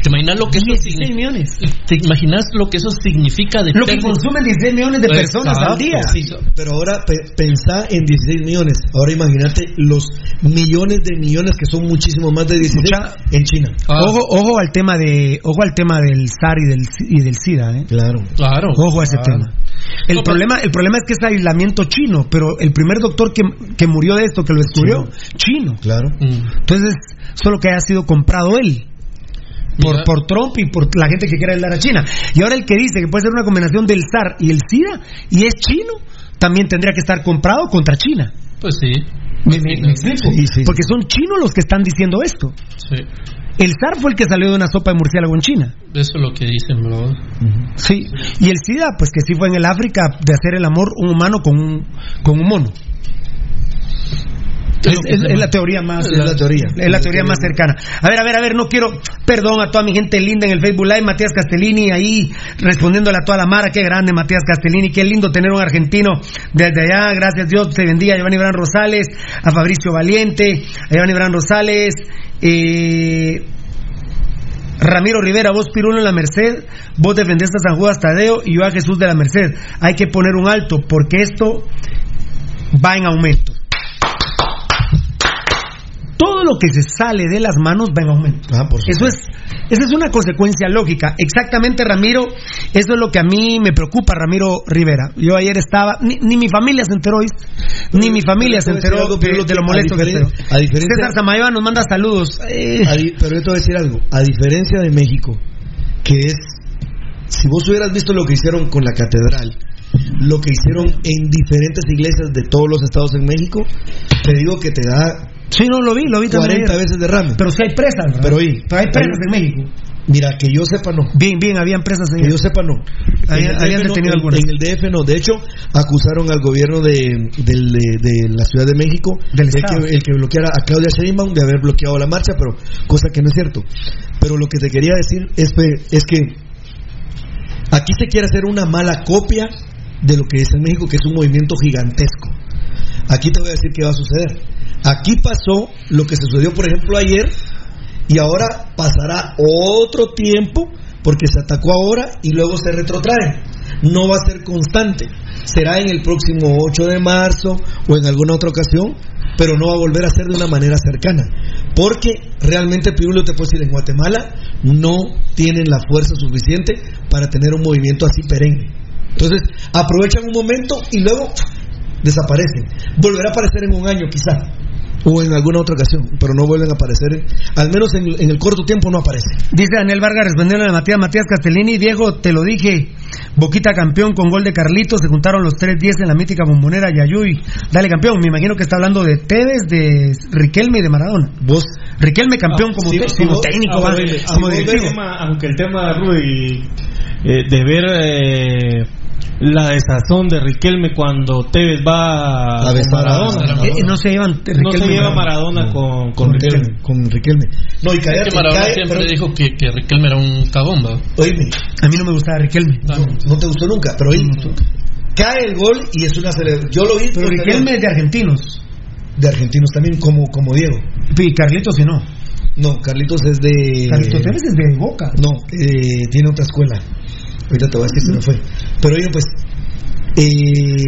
¿Te imaginas lo que eso 16 signi- millones. ¿Te imaginas lo que eso significa de Lo que consumen 16 millones de personas al Exacto. día. Sí, pero ahora pe- pensá en 16 millones. Ahora imagínate los millones de millones que son muchísimo más de 16 Mucha- en China. Ah. Ojo, ojo al tema de, ojo al tema del SAR y del, y del SIDA, ¿eh? Claro. Claro. Ojo a ese tema. El No, problema, el problema es que es aislamiento chino, pero el primer doctor que, que murió de esto, que lo descubrió, chino. Claro. Mm. Entonces, solo que haya sido comprado él. Por, por Trump y por la gente que quiere ayudar a China. Y ahora el que dice que puede ser una combinación del SAR y el SIDA y es chino, también tendría que estar comprado contra China. Pues sí. ¿Me, me- me explico? Sí, sí. Porque son chinos los que están diciendo esto. Sí. El SAR fue el que salió de una sopa de murciélago en China. Eso es lo que dicen, bro. Sí. Y el SIDA, pues que sí fue en el África de hacer el amor un humano con un, con un mono. Es, es- es la teoría más Es la teoría. es la teoría más cercana. A ver, a ver, a ver, no quiero perdón a toda mi gente linda en el Facebook Live, Matías Castellini ahí respondiéndole a toda la mara, qué grande Matías Castellini, qué lindo tener un argentino desde allá, gracias Dios, te bendiga a Giovanni Bran Rosales, a Fabricio Valiente, a Giovanni Bran Rosales, eh, Ramiro Rivera, vos Pirulo en la Merced, vos defendés a San Judas Tadeo y yo a Jesús de la Merced. Hay que poner un alto porque esto va en aumento. Lo que se sale de las manos va en aumento. Ah, por Eso es, esa es una consecuencia lógica. Exactamente, Ramiro, eso es lo que a mí me preocupa, Ramiro Rivera. Yo ayer estaba, ni, ni mi familia se enteró, ¿oíste? ni mi familia se pero enteró algo, de, Pirulo, de lo molesto que estoy. a diferencia- César Samayoa nos manda saludos. Eh, A pero yo te voy a decir algo. A diferencia de México, que es. Si vos hubieras visto lo que hicieron con la catedral, lo que hicieron en diferentes iglesias de todos los estados en México, te digo que te da Sí, no, lo vi, lo vi también. 40 ayer. veces derrame. Pero sí hay presas, ¿verdad? Pero oí, Pero hay presas en México. Mira, que yo sepa no. Bien, bien, habían presas en Que yo sepa no. Habían- DF no, detenido en- algunas. En el DF no. De hecho, acusaron al gobierno de, de- de la Ciudad de México Del de que, el que bloqueara a Claudia Sheinbaum de haber bloqueado la marcha, pero cosa que no es cierto. Pero lo que te quería decir es, es que aquí se quiere hacer una mala copia de lo que es en México, que es un movimiento gigantesco. Aquí te voy a decir qué va a suceder. Aquí pasó lo que sucedió, por ejemplo, ayer, y ahora pasará otro tiempo porque se atacó ahora y luego se retrotrae. No va a ser constante. Será en el próximo 8 de marzo o en alguna otra ocasión, pero no va a volver a ser de una manera cercana. Porque realmente, Pirulo, te puedo en Guatemala no tienen la fuerza suficiente para tener un movimiento así perenne. Entonces, aprovechan un momento y luego desaparecen. Volverá a aparecer en un año quizá, o en alguna otra ocasión, pero no vuelven a aparecer, al menos en, en el corto tiempo no aparece. Dice Daniel Vargas respondiendo a Matías Matías Castellini, Diego, te lo dije, Boquita campeón con gol de Carlitos, se juntaron los 3-10 en la mítica bombonera Yayuy. Dale campeón, me imagino que está hablando de Tevez, de Riquelme y de Maradona. Vos, Riquelme campeón como, sí, te- sí, como vos- técnico, ah, va, como aunque el directivo. tema- aunque el tema Rudy eh, de ver eh, la desazón de Riquelme cuando Tevez va A con besar a- Maradona. Eh, no se llevan no Riquelme se y lleva Maradona. Maradona con, con con Riquelme. Riquelme, con Riquelme. No, y Es cállate, que Maradona cae, siempre pero- dijo que, que Riquelme era un cagón, ¿va? oíme, A mí no me gustaba Riquelme. no, no te gustó nunca, pero oíme, cae el gol y es una celebración. Yo lo vi Pero. Riquelme es de argentinos. de argentinos también, como, como Diego. Y Carlitos si no. No, Carlitos es de. Carlitos Tevez es de Boca. No, eh, tiene otra escuela. Ahorita te voy a decir si no fue. Pero oye, pues. Eh,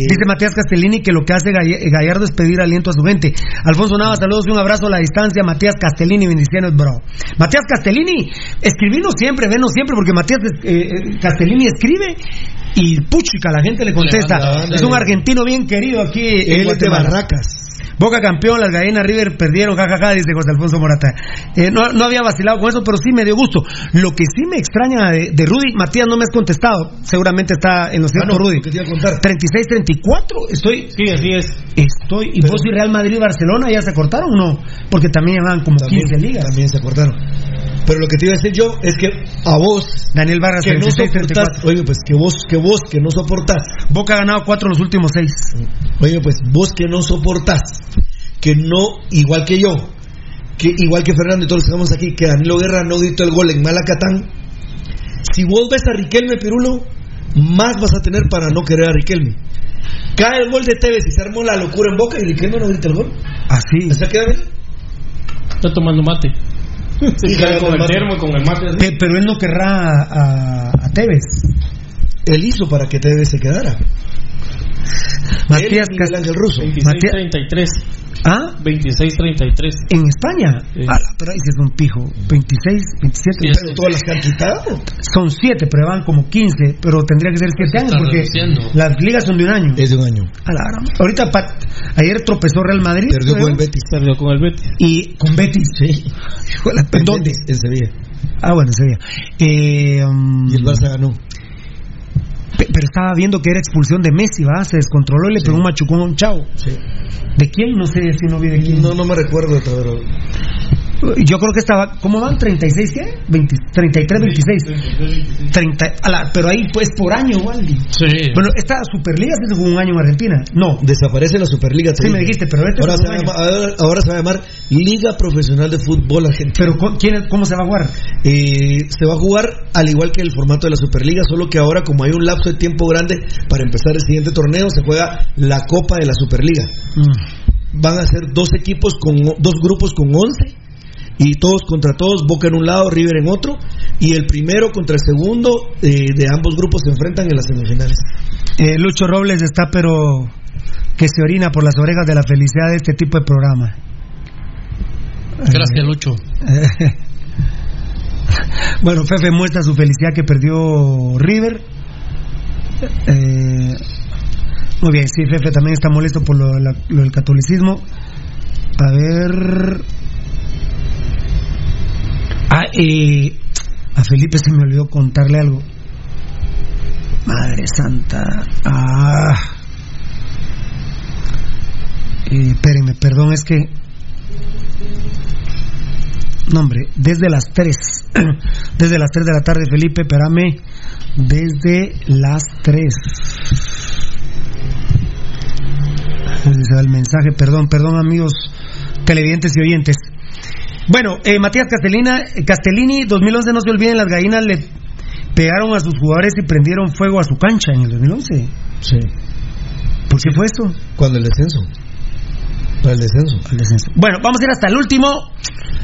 Dice Matías Castellini que lo que hace Gall- Gallardo es pedir aliento a su gente. Alfonso Nava, saludos y un abrazo a la distancia. Matías Castellini, bendiciones, bro. Matías Castellini, escribinos siempre, venos siempre, porque Matías eh, eh, Castellini escribe y puchica, la gente le contesta. manda, es un argentino bien querido aquí en él es de. Barracas. Boca campeón, las gallinas River perdieron, jajaja, dice José Alfonso Morata. Eh, no, no había vacilado con eso, pero sí me dio gusto. Lo que sí me extraña de, de Rudy, Matías no me has contestado, seguramente está en lo cierto, Ah, no, Rudy. lo que te iba a contar. 36-34, estoy... Sí, así es. Estoy, ¿y vos y Real Madrid y Barcelona ya se cortaron o no? Porque también llevan como También, 15 ligas. también se acordaron. Pero lo que te iba a decir yo es que a vos, Daniel Vargas, que no 36, soportás, 34. oye, pues que vos, que vos, que no soportás, Boca ha ganado 4 los últimos 6. oye, pues vos que no soportás, que no, igual que yo, que igual que Fernando y todos los que estamos aquí, que Danilo Guerra no gritó el gol en Malacatán, si vos ves a Riquelme Pirulo, más vas a tener para no querer a Riquelme. Cae el gol de Tevez y se armó la locura en Boca y Riquelme no grita el gol. Así. O sea, queda bien. Está tomando mate. [LAUGHS] Se Sí, queda con el mate. termo y con el mate. así. Pero él no querrá a, a Tevez. Él hizo para que Tevez se quedara. Matías Él y Miguel Cas- Ángel Russo. Matías- 26-33. ¿Ah? 26-33. En España. Sí. Ala, pero ahí sí es un pijo. 26, 27. Pero todas las que han quitado. Son 7, pero van como 15. Pero tendría que ser 7 años porque reduciendo. las ligas son de un año. Es de un año. A la Ahorita, pa- ayer tropezó Real Madrid. Perdió con el Betis. Perdió con el Betis. Y con Betis. Sí. [LAUGHS] ¿En dónde? En Sevilla. Ah, bueno, en Sevilla. Eh, um, Y el Barça ganó. Pe- pero estaba viendo que era expulsión de Messi, ¿va? Se descontroló y le Sí. pegó un machucón a un chavo. Sí. ¿De quién? No sé si no vi de quién. No, no me recuerdo, pero. Yo creo que estaba. ¿Cómo van? ¿36 qué? 20 33, 26. 30, a la- pero ahí pues por año, Waldi. Sí. Bueno, esta Superliga se jugó un año en Argentina. No. Desaparece la Superliga. Sí, me dijiste, pero este ahora es se, va a año. llamar, ahora, ahora se va a llamar Liga Profesional de Fútbol Argentina. Pero ¿con- ¿quién, es- ¿cómo se va a jugar? Eh, se va a jugar al igual que el formato de la Superliga, solo que ahora, como hay un lapso de tiempo grande para empezar el siguiente torneo, se juega la Copa de la Superliga. Van a ser dos equipos con dos grupos con 11 y todos contra todos, Boca en un lado, River en otro, y el primero contra el segundo eh, de ambos grupos se enfrentan en las semifinales. Eh, Lucho Robles está, pero que se orina por las orejas de la felicidad de este tipo de programa. Gracias, Lucho. [LAUGHS] bueno, Fefe muestra su felicidad que perdió River. Eh, muy bien, sí, Fefe también está molesto por lo, la- lo del catolicismo. A ver. Ah, eh, a Felipe se me olvidó contarle algo. Madre Santa. Ah. Eh, espérenme, perdón, es que. No, hombre, desde las 3. [CLEARS THROAT] desde las 3 de la tarde, Felipe, espérame. Desde las 3. Se va el mensaje, perdón, perdón, amigos televidentes y oyentes. Bueno, eh, Matías Castellina, Castellini, 2011, no se olviden, las gallinas le pegaron a sus jugadores y prendieron fuego a su cancha en el 2011. Sí. ¿Por qué fue esto? Cuando el descenso. Para el descenso. Al descenso. Bueno, vamos a ir hasta el último.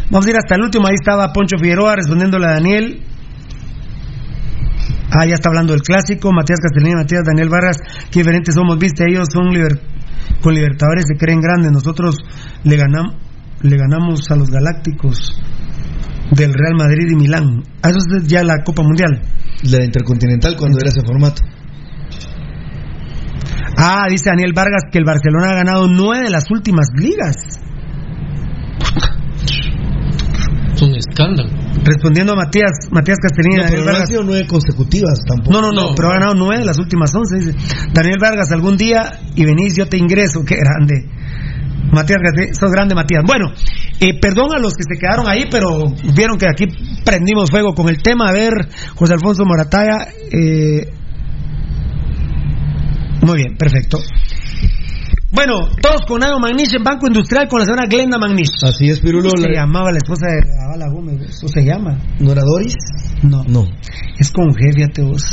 Vamos a ir hasta el último. Ahí estaba Poncho Figueroa respondiéndole a Daniel. Ah, ya está hablando del clásico. Matías Castellini, Matías Daniel Vargas. Qué diferentes somos, viste. Ellos son liber- con Libertadores, se creen grandes. Nosotros le, ganam- le ganamos a los Galácticos del Real Madrid y Milán. Ah, eso es ya la Copa Mundial. La Intercontinental cuando era ese formato. Ah, dice Daniel Vargas que el Barcelona ha ganado nueve de las últimas ligas. Es un escándalo. Respondiendo a Matías, Matías Castellini, No, Daniel pero no han Vargas. sido nueve consecutivas tampoco. No, no, no, pero ha ganado nueve de las últimas once. Dice. Daniel Vargas, algún día y venís, yo te ingreso. Qué grande. Matías, Gate- sos grande, Matías. Bueno, eh, perdón a los que se quedaron ahí, pero vieron que aquí prendimos fuego con el tema. A ver, José Alfonso Morataya. eh, Muy bien, perfecto. Bueno, todos con Nayo Magnish en Banco Industrial con la señora Glenda Magnish. Así es, Pirulo. ¿Cómo se la- llamaba la esposa de Abala Gómez? ¿Eso se llama? ¿No era Doris? No. No. Es con G, fíjate vos.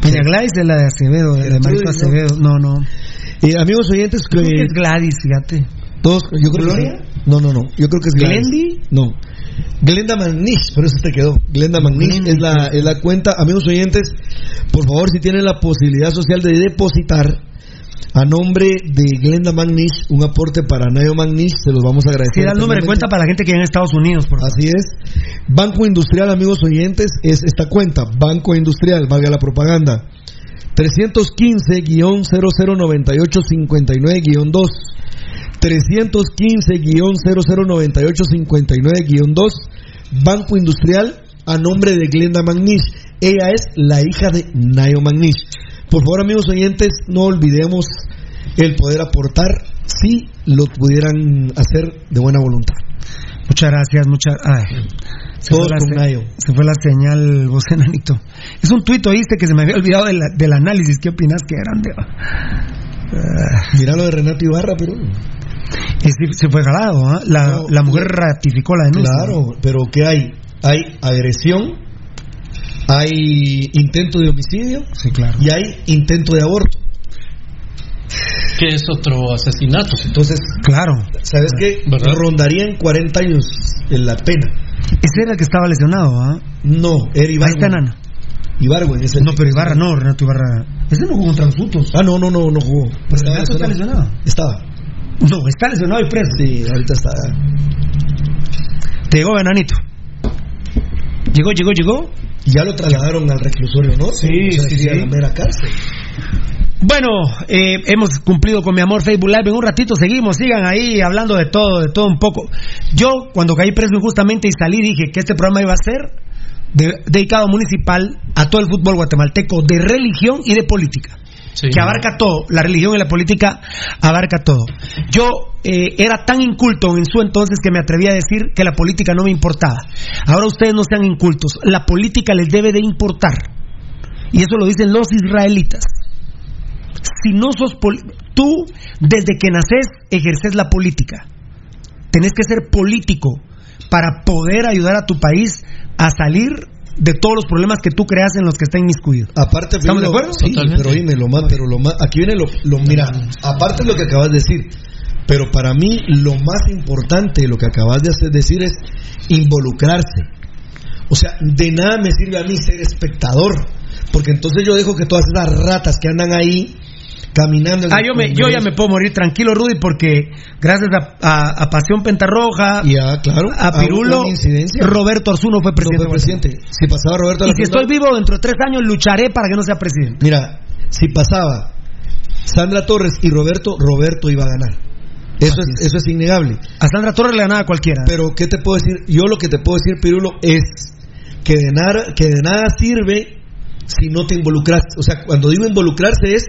Doña Gladys es la de Acevedo, de, de. Acevedo. No, no. Eh, amigos oyentes, que Creo que es Gladys, fíjate. todos, yo creo ¿Gloria? que sí. No, no, no. Yo creo que es Gladys. ¿Glendy? No. Glenda Magnish, por eso te quedó. Glenda Magnish es la, es la cuenta. Amigos oyentes, por favor, si tienen la posibilidad social de depositar a nombre de Glenda Magnish un aporte para Nayo Magnish, se los vamos a agradecer. Sí, da el número de cuenta para la gente que vive en Estados Unidos, por favor. Así es. Banco Industrial, amigos oyentes, es esta cuenta. Banco Industrial, valga la propaganda. 315-0098-59-2. 315-009859-2, Banco Industrial, a nombre de Glenda Magnish. Ella es la hija de Nayo Magnish. Por favor, amigos oyentes, no olvidemos el poder aportar si lo pudieran hacer de buena voluntad. Muchas gracias, muchas. Ay. Se Todos fue, la con se- Nayo. se fue la señal, vos enanito. Es un tuit, oíste, que se me había olvidado de la- del análisis. ¿Qué opinas? Qué grande. va. Mira lo de Renato Ibarra, pero. Y sí, se fue jalado, ¿ah? la, la mujer ratificó la denuncia. Claro, pero ¿qué hay? Hay agresión, hay intento de homicidio Sí, claro. y hay intento de aborto. Que es otro asesinato. Entonces, Claro. ¿sabes qué? ¿Verdad? Rondaría en 40 años en la pena. Ese era el que estaba lesionado, ¿ah? No, era Ahí Ibarra. está Nana. Ibargüen es el No, pero Ibarra no, Renato Ibarra. Ese no jugó contra los. Ah, no, no, no, no jugó. Pero Renato está lesionado. Estaba. No, está lesionado y preso. Sí, ahorita está. Te llegó, enanito. Llegó, llegó, llegó. Ya lo trasladaron al reclusorio, ¿no? Sí, sí, sí, a la mera cárcel. Bueno, eh, hemos cumplido con mi amor Facebook Live. En un ratito seguimos, sigan ahí hablando de todo, de todo un poco. Yo, cuando caí preso injustamente y salí, dije que este programa iba a ser de- dedicado municipal a todo el fútbol guatemalteco, de religión y de política. Sí. Que abarca todo, la religión y la política abarca todo. Yo eh, era tan inculto en su entonces que me atreví a decir que la política no me importaba. Ahora ustedes no sean incultos, la política les debe de importar. Y eso lo dicen los israelitas. Si no sos tú desde que naces ejerces la política. Tenés que ser político para poder ayudar a tu país a salir de todos los problemas que tú creas en los que está inmiscuido. Aparte, ¿Estamos de acuerdo? Sí, Totalmente. pero oíme, lo más, pero lo más, aquí viene lo, lo, mira, aparte de lo que acabas de decir, pero para mí lo más importante de lo que acabas de hacer, decir es involucrarse. O sea, de nada me sirve a mí ser espectador, porque entonces yo dejo que todas esas ratas que andan ahí caminando. en Ah, yo, me, yo ya me puedo morir tranquilo, Rudy, porque gracias a, a- a Pasión Pentarroja, Ya, claro. a Pirulo. Roberto Arzuno fue No presidente. fue presidente. Si pasaba Roberto Y si estoy vivo dentro de tres años, lucharé para que no sea presidente. Mira, si pasaba Sandra Torres y Roberto, Roberto iba a ganar. Eso es, eso es innegable. A Sandra Torres le ganaba a cualquiera. Pero, ¿qué te puedo decir? Yo lo que te puedo decir, Pirulo, es que de nada, que de nada sirve si no te involucras. O sea, cuando digo involucrarse es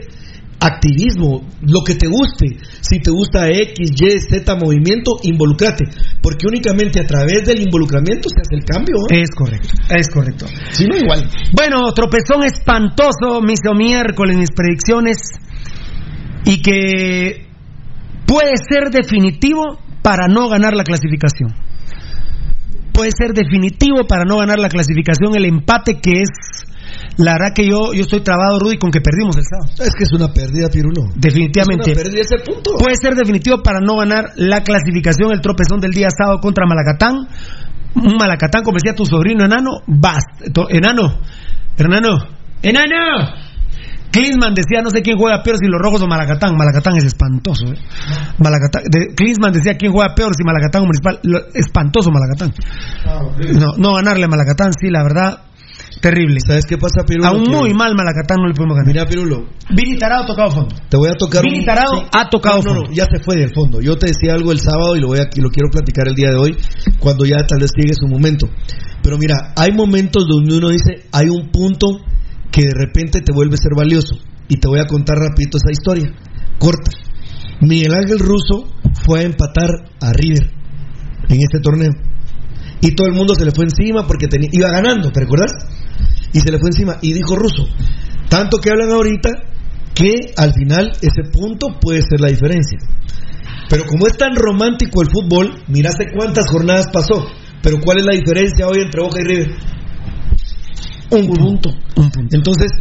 activismo, lo que te guste. Si te gusta X, Y, Z movimiento, involucrate. Porque únicamente a través del involucramiento se hace el cambio. ¿eh? Es correcto, es correcto. Si no, igual. Bueno, tropezón espantoso, mis miércoles, mis predicciones. Y que puede ser definitivo para no ganar la clasificación. Puede ser definitivo para no ganar la clasificación el empate que es. La verdad que yo, yo estoy trabado, Rudy, con que perdimos el sábado. Es que es una pérdida, Pirulo. Definitivamente. Es una pérdida ese punto. Puede ser definitivo para no ganar la clasificación el tropezón del día sábado contra Malacatán. Un Malacatán, como decía tu sobrino enano, bast, enano, enano, enano. Klinsman decía, no sé quién juega peor si los rojos o Malacatán. Malacatán es espantoso. ¿eh? Malacatán, de- Klinsman decía quién juega peor si Malacatán o Municipal. Lo- espantoso Malacatán. No, no ganarle a Malacatán, sí, la verdad, terrible. ¿Sabes qué pasa, Pirulo? A un Que- muy mal Malacatán no le podemos ganar. Mira, Pirulo, Vini Tarado ha tocado fondo. te voy a tocar Vini un- Tarado sí. ha tocado No, no, fondo. no, ya se fue del fondo. Yo te decía algo el sábado y lo voy a, y lo quiero platicar el día de hoy, cuando ya tal vez llegue su momento. Pero mira, hay momentos donde uno dice, hay un punto que de repente te vuelve a ser valioso. Y te voy a contar rapidito esa historia, corta. Miguel Ángel Russo fue a empatar a River en este torneo. Y todo el mundo se le fue encima porque tenía- iba ganando, ¿te recuerdas? Y se le fue encima. Y dijo Russo, tanto que hablan ahorita que al final ese punto puede ser la diferencia. Pero como es tan romántico el fútbol, mira hace cuántas jornadas pasó. Pero ¿cuál es la diferencia hoy entre Boca y River? Un punto. Entonces,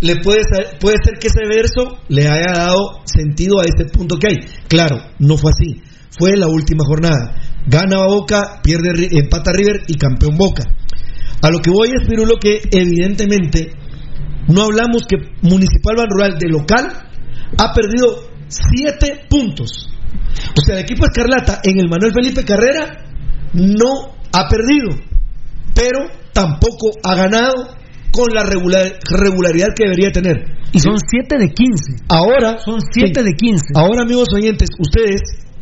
le puede, puede ser que ese verso le haya dado sentido a ese punto que hay. Claro, no fue así. Fue la última jornada. Gana Boca, pierde, empata River y campeón Boca. A lo que voy es, Pirulo, que evidentemente no hablamos que Municipal Ban Rural de local ha perdido siete puntos. O sea, el equipo Escarlata en el Manuel Felipe Carrera no ha perdido, pero tampoco ha ganado con la regular- regularidad que debería tener. Y son 7 de 15. Ahora Son 7 sí. de 15. Ahora, amigos oyentes, ustedes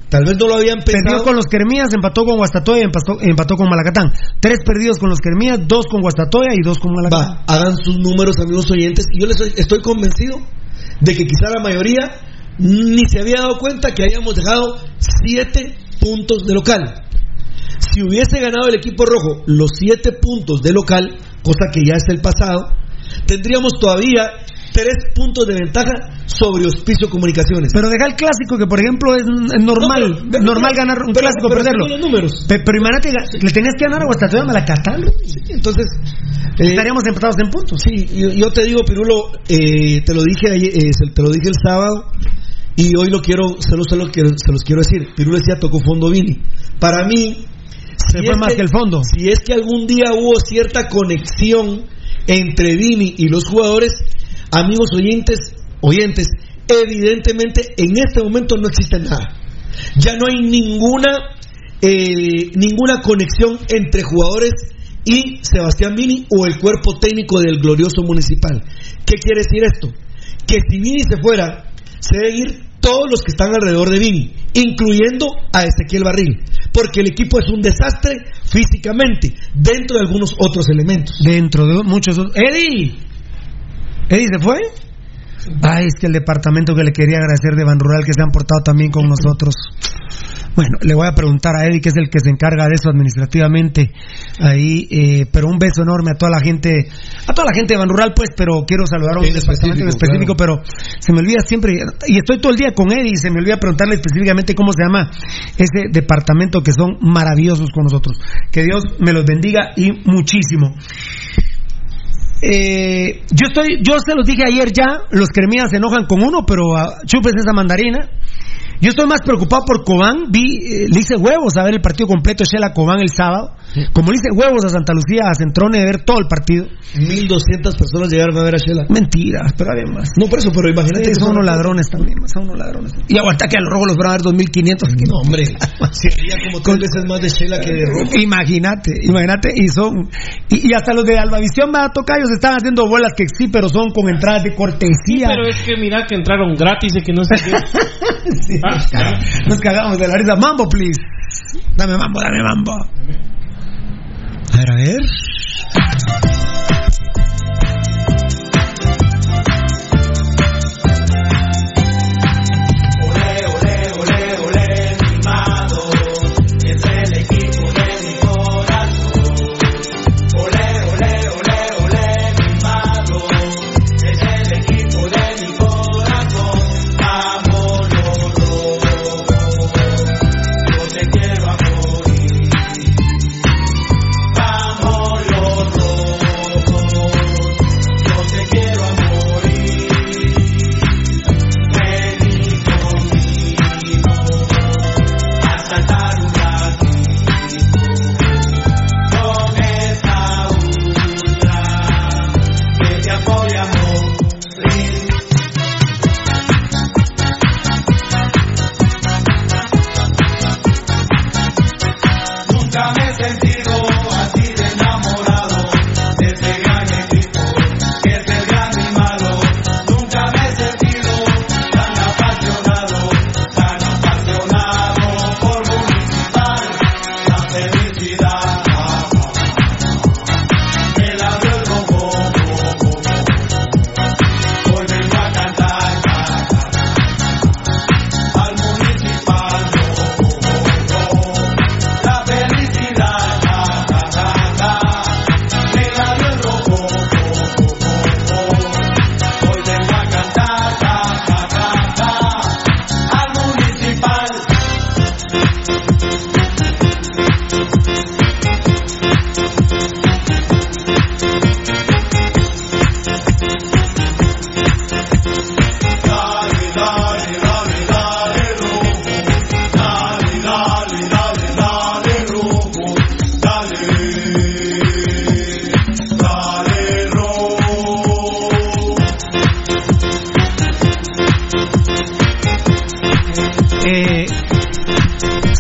Tal vez no lo habían pensado. Perdió con los Quermías, empató con Guastatoya y empató, empató con Malacatán. Tres perdidos con los Quermías, dos con Guastatoya y dos con Malacatán. Va, hagan sus números, amigos oyentes. Y yo les estoy, estoy convencido de que quizá la mayoría ni se había dado cuenta que habíamos dejado siete puntos de local. Si hubiese ganado el equipo rojo los siete puntos de local, cosa que ya es el pasado, tendríamos todavía tres puntos de ventaja sobre Hospicio Comunicaciones. Pero deja el clásico, que por ejemplo es, es normal, No, pero- normal pero- ganar un pero- clásico, perderlo. los números. Pe- pero imagínate, le tenías que ganar a Guastatoya Malacatán. entonces, estaríamos empatados en puntos. Sí, yo, yo te digo, Pirulo, eh, te lo dije ayer, eh, te lo dije el sábado y hoy lo quiero, se los, se los quiero, se los quiero decir. Pirulo decía tocó fondo Vini. Para mí, Se fue más que el fondo. Si es que algún día hubo cierta conexión entre Vini y los jugadores, amigos oyentes, oyentes, evidentemente en este momento no existe nada. Ya no hay ninguna eh, ninguna conexión entre jugadores y Sebastián Vini o el cuerpo técnico del glorioso municipal. ¿Qué quiere decir esto? Que si Vini se fuera, se deben ir todos los que están alrededor de Vini, incluyendo a Ezequiel Barril, porque el equipo es un desastre físicamente, dentro de algunos otros elementos. Dentro de muchos. otros- ¡Eddie! ¿Eddie se fue? Ay, es que el departamento que le quería agradecer de Ban Rural que se han portado también con nosotros. Bueno, le voy a preguntar a Eddie, que es el que se encarga de eso administrativamente ahí, eh, pero un beso enorme a toda la gente, a toda la gente de Ban Rural, pues, pero quiero saludar a un En departamento en específico, específico, pero se me olvida siempre, y estoy todo el día con Eddie, y se me olvida preguntarle específicamente cómo se llama ese departamento que son maravillosos con nosotros. Que Dios me los bendiga y muchísimo. Eh, yo estoy, yo se los dije ayer ya, los cremías se enojan con uno, pero ah, chupes esa mandarina. Yo estoy más preocupado por Cobán. Vi, eh, le hice huevos a ver el partido completo de Shela Cobán el sábado. Como le hice huevos a Santa Lucía, a Centrone de ver todo el partido. 1200 personas llegaron a ver a Shela. Mentira, pero había más. No, por eso, pero imagínate Eh, que son unos ladrones también, son unos ladrones. Y aguanta que a los rojos los van a ver 2500. aquí. No, [LAUGHS] hombre, sería como tres veces más de Shela que de rojo. Imagínate, imagínate, y son, y, y hasta los de Albavisión, va Tocayos están haciendo bolas que sí, pero son con entradas de cortesía. Pero es que mira que entraron gratis y que no sé qué. [LAUGHS] Sí, nos caga- nos cagamos de la risa. Mambo, please. Dame mambo, dame mambo. A ver, a ver.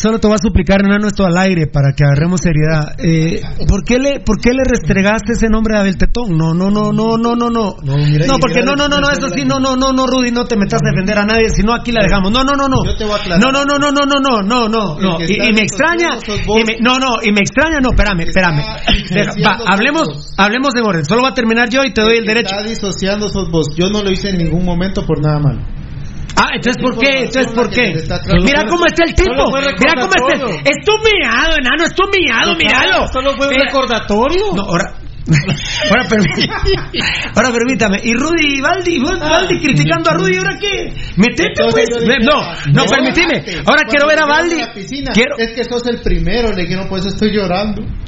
Solo te voy a suplicar, enano, esto al aire para que agarremos seriedad. Eh, ¿por, qué le, ¿Por qué le restregaste ese nombre a Abel Tetón? No, no, no, no, no, no, no. No, porque no, no, no, no, eso sí, no, no, no, no, Rudy, no te metas a defender a nadie, si no aquí la dejamos. No, no, no, no. Yo te voy a aclarar. No, no, no, no, no, no, no, no, no, Y, y me extraña, y me- no, no, y me extraña, no, espérame, espérame. Va, hablemos, hablemos en orden. Solo va a terminar yo y te doy el derecho. Está disociando sos vos. Yo no lo hice en ningún momento por nada malo. Ah, entonces ¿por qué? Entonces ¿por qué? que Mira cómo está el tipo. Mira cómo está. Es tu miado, enano, es tu miado, míralo. Solo fue un recordatorio. No, ahora. [LAUGHS] Ahora, permí- ahora permítame. Y Rudy y Valdi, vos, Valdi criticando a Rudy, ¿ahora qué? Metete pues. No, no, antes, Ahora quiero ver a Valdi. la piscina, Quiero, Es que sos el primero, le dije, no, por eso estoy llorando. [LAUGHS]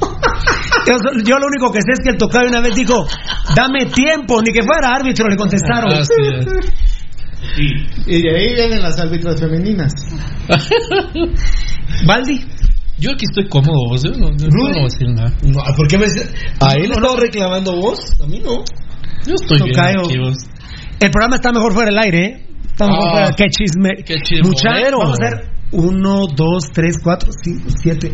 yo, yo lo único que sé es que el tocayo una vez dijo, dame tiempo, ni que fuera árbitro, le contestaron. Y de ahí vienen las árbitras femeninas. [LAUGHS] Valdi. Yo aquí estoy cómodo, vos. Yo no, no voy a decir nada. No, ¿Por qué me A él estaba reclamando vos, a mí no. Yo estoy bien aquí, vos. El programa está mejor fuera del aire, ¿eh? Está mejor Ah, fuera. Qué chisme. qué. Mucha- Vamos a hacer uno, dos, tres, cuatro, cinco, siete,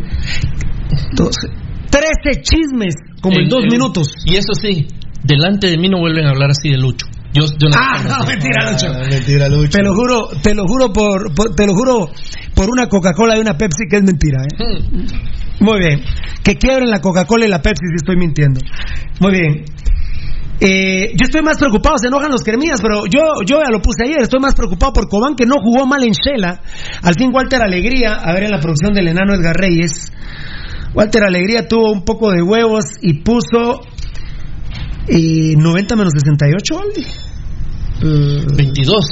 doce, trece chismes como en, dos minutos. Y eso sí, delante de mí no vuelven a hablar así de Lucho. Yo, yo no Ah, no, mentira, Lucho. Ah, mentira, Lucho. Te lo juro, te lo juro por, por- te lo juro por una Coca-Cola y una Pepsi que es mentira, ¿eh? Hmm. Muy bien. Que quiebren la Coca-Cola y la Pepsi si estoy mintiendo. Muy bien. Eh, yo estoy más preocupado, se enojan los cremías, pero yo, yo ya lo puse ayer, estoy más preocupado por Cobán que no jugó mal en Shela. Al fin Walter Alegría, a ver en la producción del enano Edgar Reyes. Walter Alegría tuvo un poco de huevos y puso eh, 90 menos 68, Valdi. 22.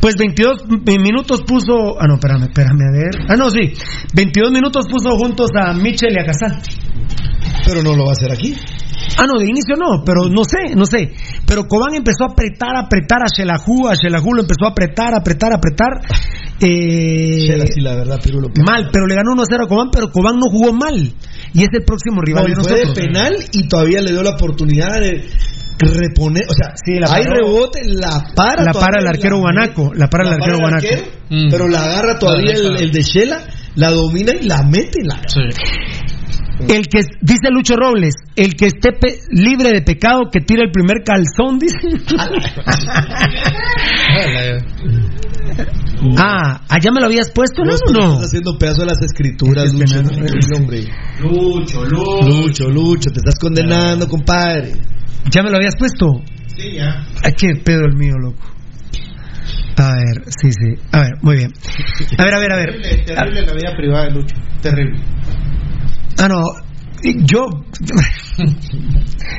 Pues 22 mi- minutos puso. Ah, no, espérame, espérame, a ver. Ah, no, sí. 22 minutos puso juntos a Michel y a Casal. Pero no lo va a hacer aquí. Ah, no, de inicio no, pero no sé, no sé. Pero Cobán empezó a apretar, apretar a Shelahu, a Shelahu lo empezó a apretar, apretar, apretar. Eh, sí, la verdad, Pirulo. mal, pero le ganó 1-0 a Cobán, pero Cobán no jugó mal. Y es el próximo rival No, y de fue de penal y todavía le dio la oportunidad de reponer. O sea, Sí, la hay rebote, la para. La para el arquero la- guanaco, la para el arquero guanaco. Mm. Pero la agarra todavía el, de Shela, la domina y la mete. La... Sí. El que, dice Lucho Robles, el que esté pe- libre de pecado que tire el primer calzón, dice. [LAUGHS] ah, allá me lo habías puesto, ¿no? No? estás haciendo pedazo de las escrituras, Es que Lucho. me- tranquilo, hombre. Lucho, Lucho. Lucho, Lucho, te estás condenando, compadre. ¿Ya me lo habías puesto? Sí, ya. Ay, qué pedo el mío, loco. A ver, sí, sí. A ver, muy bien. A ver, a ver, a ver. Terrible, terrible la vida privada de Lucho. Terrible. Ah, no. Yo. [LAUGHS]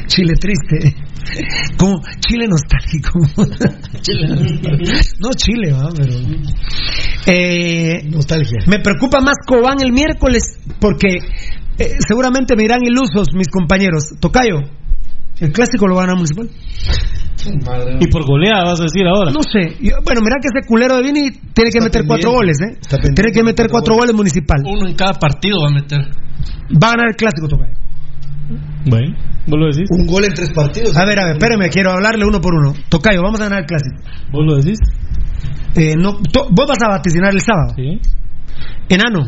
Chile triste. Como Chile nostálgico. no Chile, va, pero. Eh, Nostalgia. me preocupa más Cobán el miércoles porque eh, seguramente me irán ilusos mis compañeros. Tocayo, el clásico lo gana Municipal. Y por goleada vas a decir ahora. No sé. Yo- bueno, mira que ese culero de Vini tiene que Está meter cuatro goles, ¿eh? Está Tiene que meter cuatro goles Municipal. Uno en cada partido va a meter. Va a ganar el clásico, Tocayo. Bueno, vos lo decís. Un gol en tres partidos. A ver, a ver, espérame, quiero hablarle uno por uno. Tocayo, vamos a ganar el clásico. Vos lo decís. Eh, no, to- vos vas a vaticinar el sábado. Sí. Enano,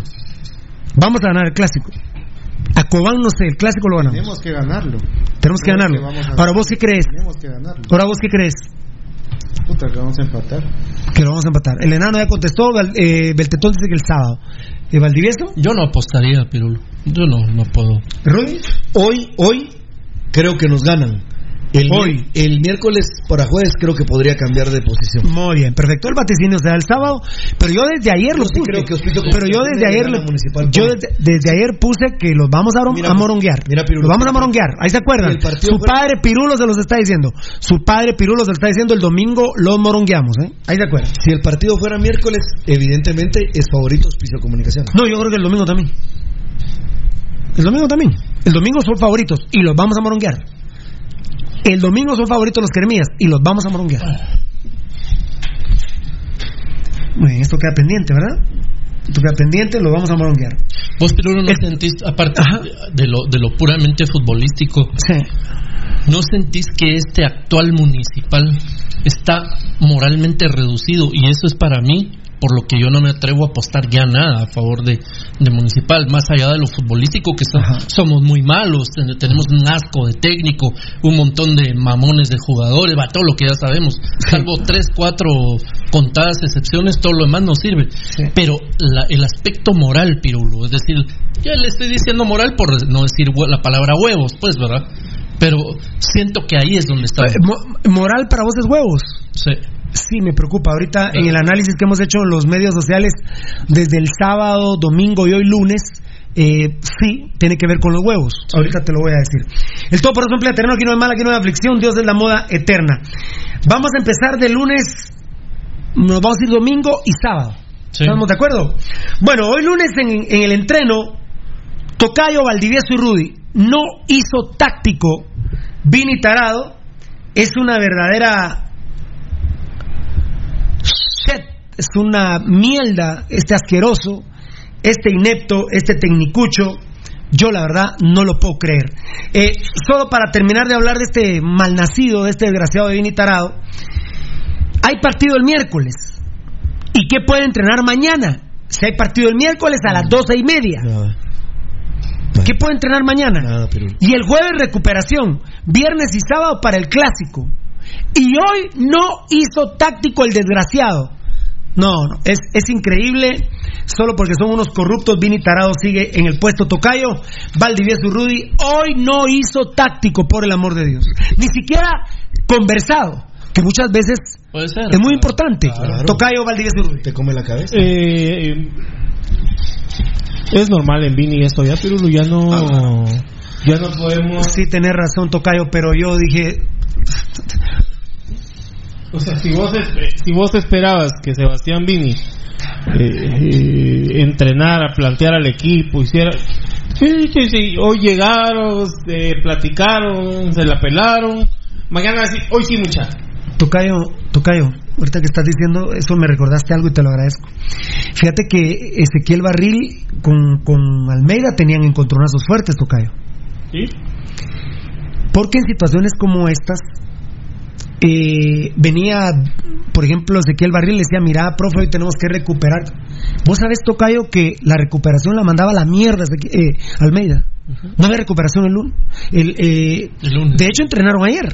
vamos a ganar el clásico. A Cobán no sé, el clásico lo ganamos. Tenemos que ganarlo. Tenemos que ganarlo. que vamos a- Ahora vos qué crees? Tenemos que ganarlo. Ahora vos qué crees? Puta, que vamos a empatar. Que lo vamos a empatar. El enano ya contestó, eh, Beltetón dice que el sábado. ¿Y Valdivieso? Yo no apostaría, Pirulo. Yo no, no puedo. ¿Rudy? Hoy, hoy, creo que nos ganan. El, Hoy. el miércoles para jueves creo que podría cambiar de posición. Muy bien, perfecto. El vaticinio se da el sábado, pero yo desde ayer lo puse. creo que pero yo desde ayer, lo- yo desde, desde ayer puse que los vamos a, Mira, a moronguear. mira, Pirulo, los vamos a moronguear. Ahí se acuerdan. Su fuera- padre Pirulo se los está diciendo. Su padre Pirulo se los está diciendo el domingo los morongueamos, ¿eh? Ahí se acuerdan. Si el partido fuera miércoles, evidentemente es favorito Hospicio Comunicación. No, yo creo que el domingo también. El domingo también. El domingo son favoritos y los vamos a moronguear. El domingo son favoritos los cremías y los vamos a moronguear. Muy bien, esto queda pendiente, ¿verdad? Esto queda pendiente, lo vamos a moronguear. Vos, Pirulo, no sentís, aparte de lo, de lo puramente futbolístico, Sí. ¿no sentís que este actual municipal está moralmente reducido? Y eso es para mí por lo que yo no me atrevo a apostar ya nada a favor de, de Municipal, más allá de lo futbolístico, que so- somos muy malos, ten- tenemos un asco de técnico, un montón de mamones de jugadores, va todo lo que ya sabemos, salvo tres, cuatro contadas excepciones, todo lo demás no sirve. Pero la- el aspecto moral, Pirulo, es decir, ya le estoy diciendo moral por no decir la palabra huevos, pues, ¿verdad? Pero siento que ahí es donde está. Eh, mo- moral para vos es huevos. Sí. Sí, me preocupa. Ahorita en el análisis que hemos hecho en los medios sociales desde el sábado, domingo y hoy lunes, eh, sí, tiene que ver con los huevos. Ahorita te lo voy a decir. El todo por emplea terreno, aquí no hay mal, aquí no hay aflicción, Dios es la moda eterna. Vamos a empezar de lunes, nos vamos a ir domingo y sábado. ¿Estamos de acuerdo? Bueno, hoy lunes en, en el entreno, Tocayo, Valdivieso y Rudy no hizo táctico Vini Tarado. Es una verdadera es una mierda este asqueroso, este inepto, este tecnicucho. Yo la verdad no lo puedo creer. Eh, solo para terminar de hablar de este malnacido, de este desgraciado de Vini Tarado, hay partido el miércoles. ¿Y qué puede entrenar mañana? Si hay partido el miércoles a las doce y media. ¿Qué puede entrenar mañana? Y el jueves recuperación, viernes y sábado para el clásico. Y hoy no hizo táctico el desgraciado. No, no, es, es increíble. Solo porque son unos corruptos, Vini Tarado sigue en el puesto Tocayo. Valdivieso Rudy hoy no hizo táctico, por el amor de Dios. Ni siquiera conversado, que muchas veces Puede ser. es muy importante. Tocayo, Valdivieso Rudy. Te come la cabeza. Eh, es normal en Vini esto ya, pero ya no. Ya no podemos. Sí, tenés razón, Tocayo, pero yo dije. O sea, si vos, si vos esperabas que Sebastián Vini eh, eh, entrenara, planteara al equipo, hiciera. Sí, sí, sí. Hoy llegaron, eh, platicaron, se la pelaron. Mañana sí, hoy sí, mucha. Tocayo, Tocayo, ahorita que estás diciendo eso me recordaste algo y te lo agradezco. Fíjate que Ezequiel Barril con, con Almeida tenían encontronazos fuertes, Tocayo. ¿Sí? Porque en situaciones como estas eh, venía, por ejemplo, Ezequiel Barril le decía, mira, profe, hoy tenemos que recuperar. Vos sabés, Tocayo, que la recuperación la mandaba a la mierda eh, Almeida. No había recuperación el lunes. El, eh, De hecho, entrenaron ayer.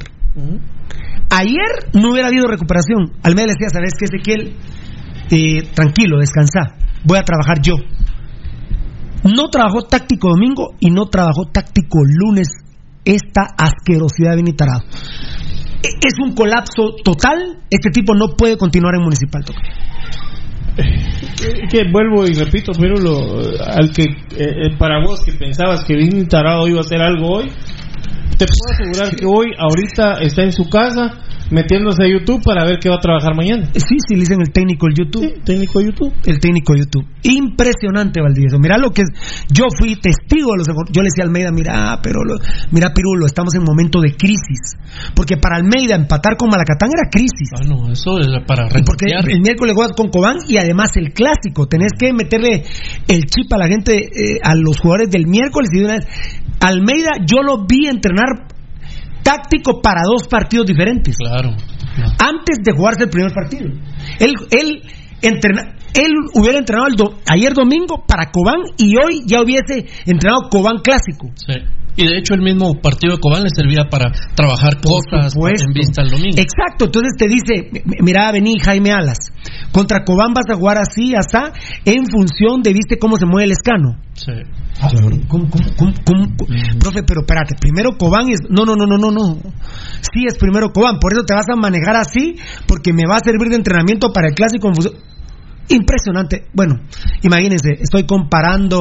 Ayer no hubiera habido recuperación. Almeida le decía, ¿sabes qué, Ezequiel? Eh, tranquilo, descansa. Voy a trabajar yo. No trabajó táctico domingo y no trabajó táctico lunes. Esta asquerosidad de Vini Tarado. E- Es un colapso total. Este tipo no puede continuar en Municipal. Tocayo. que vuelvo y repito, pero lo, al que eh, eh, para vos que pensabas que Vini Tarado iba a hacer algo hoy, te puedo asegurar que hoy, ahorita está en su casa metiéndose a YouTube para ver qué va a trabajar mañana. Sí, sí, le dicen el técnico del YouTube. técnico de YouTube. El técnico de YouTube. Impresionante, Valdivieso. Mira lo que es. Yo fui testigo de los. Yo le decía a Almeida, mira, pero lo- mira, Pirulo, estamos en momento de crisis. Porque para Almeida empatar con Malacatán era crisis. Ah, no, eso era para Y porque renunciar. el miércoles juegas con Cobán y además el clásico. Tenés que meterle el chip a la gente, eh, a los jugadores del miércoles y de una vez. Almeida, yo lo vi entrenar táctico para dos partidos diferentes. Claro. Antes de jugarse el primer partido. Él, él, entrena- él hubiera entrenado el do- ayer domingo para Cobán y hoy ya hubiese entrenado Cobán clásico. Sí. Y de hecho el mismo partido de Cobán le servía para trabajar cosas en vista al domingo. Exacto, entonces te dice, mira, vení Jaime Alas, contra Cobán vas a jugar así, asá, en función de, viste cómo se mueve el escano. Sí. ¿Cómo, cómo, cómo, cómo, cómo? Profe, pero espérate, primero Cobán es... No, no, no, no, no, no. Sí es primero Cobán, por eso te vas a manejar así, porque me va a servir de entrenamiento para el clásico en función... Impresionante. Bueno, imagínense, estoy comparando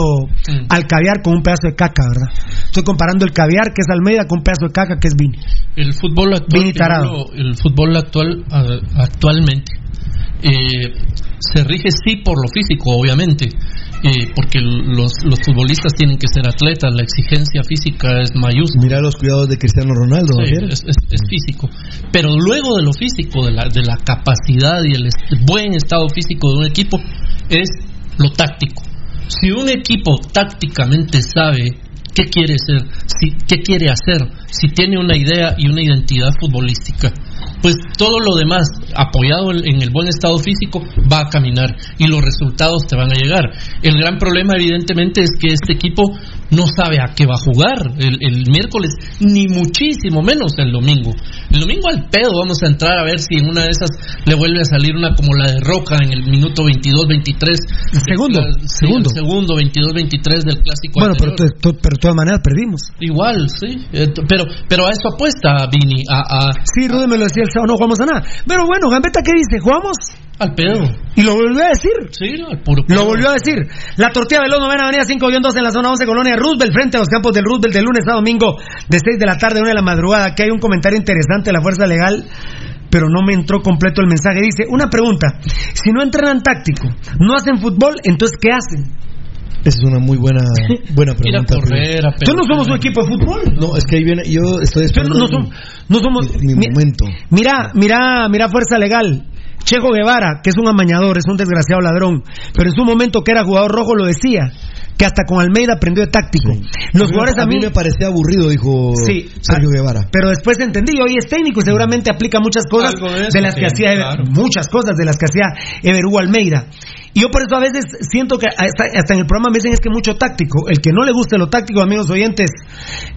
al caviar con un pedazo de caca, ¿verdad? Estoy comparando el caviar que es Almeida con un pedazo de caca que es Vini. El fútbol actual, el fútbol actual actualmente eh, se rige sí por lo físico, obviamente, eh, porque los, los futbolistas tienen que ser atletas, la exigencia física es mayúscula. Mira los cuidados de Cristiano Ronaldo. Sí, es, es- es físico. Pero luego de lo físico, de la, de la capacidad y el buen estado físico de un equipo, es lo táctico. Si un equipo tácticamente sabe qué quiere ser, si, qué quiere hacer, si tiene una idea y una identidad futbolística, pues todo lo demás apoyado en el buen estado físico, va a caminar y los resultados te van a llegar. El gran problema, evidentemente, es que este equipo no sabe a qué va a jugar el, el miércoles, ni muchísimo menos el domingo. El domingo al pedo vamos a entrar a ver si en una de esas le vuelve a salir una como la de Roca en el minuto 22-23. Segundo, segundo. segundo, 22-23 del clásico. Bueno, pero, pero de todas maneras perdimos. Igual, sí. Eh, pero, pero a eso apuesta Vini. A, a, sí, Rudy me lo decía el sábado, no jugamos a nada. Pero bueno, Gambetta, ¿qué dice? ¿Jugamos? Al pedo. Y lo volvió a decir. Sí, al puro Lo volvió a decir. La tortilla de los novena avenida 5-2 en la zona 11, Colonia Roosevelt, frente a los campos del Roosevelt, de lunes a domingo, de 6 de la tarde a 1 de la madrugada. Aquí hay un comentario interesante de la Fuerza Legal pero no me entró completo el mensaje. Dice, una pregunta, si no entrenan táctico, no hacen fútbol, entonces ¿qué hacen? Esa es una muy buena [LAUGHS] buena pregunta. ¿Tú no somos un equipo de fútbol? No, es que ahí viene, yo estoy esperando no, somos, no somos mi, mi momento. Mira, mira, mira Fuerza Legal. Chejo Guevara, que es un amañador, es un desgraciado ladrón, pero en su momento que era jugador rojo lo decía que hasta con Almeida aprendió de táctico. Los jugadores a mí, me parecía aburrido, dijo Sergio Guevara. Pero después entendí, hoy es técnico y seguramente aplica muchas cosas de, las que hacía muchas cosas de las que hacía Everú Almeida. Y yo por eso a veces siento que hasta, en el programa me dicen es que mucho táctico. El que no le guste lo táctico, amigos oyentes,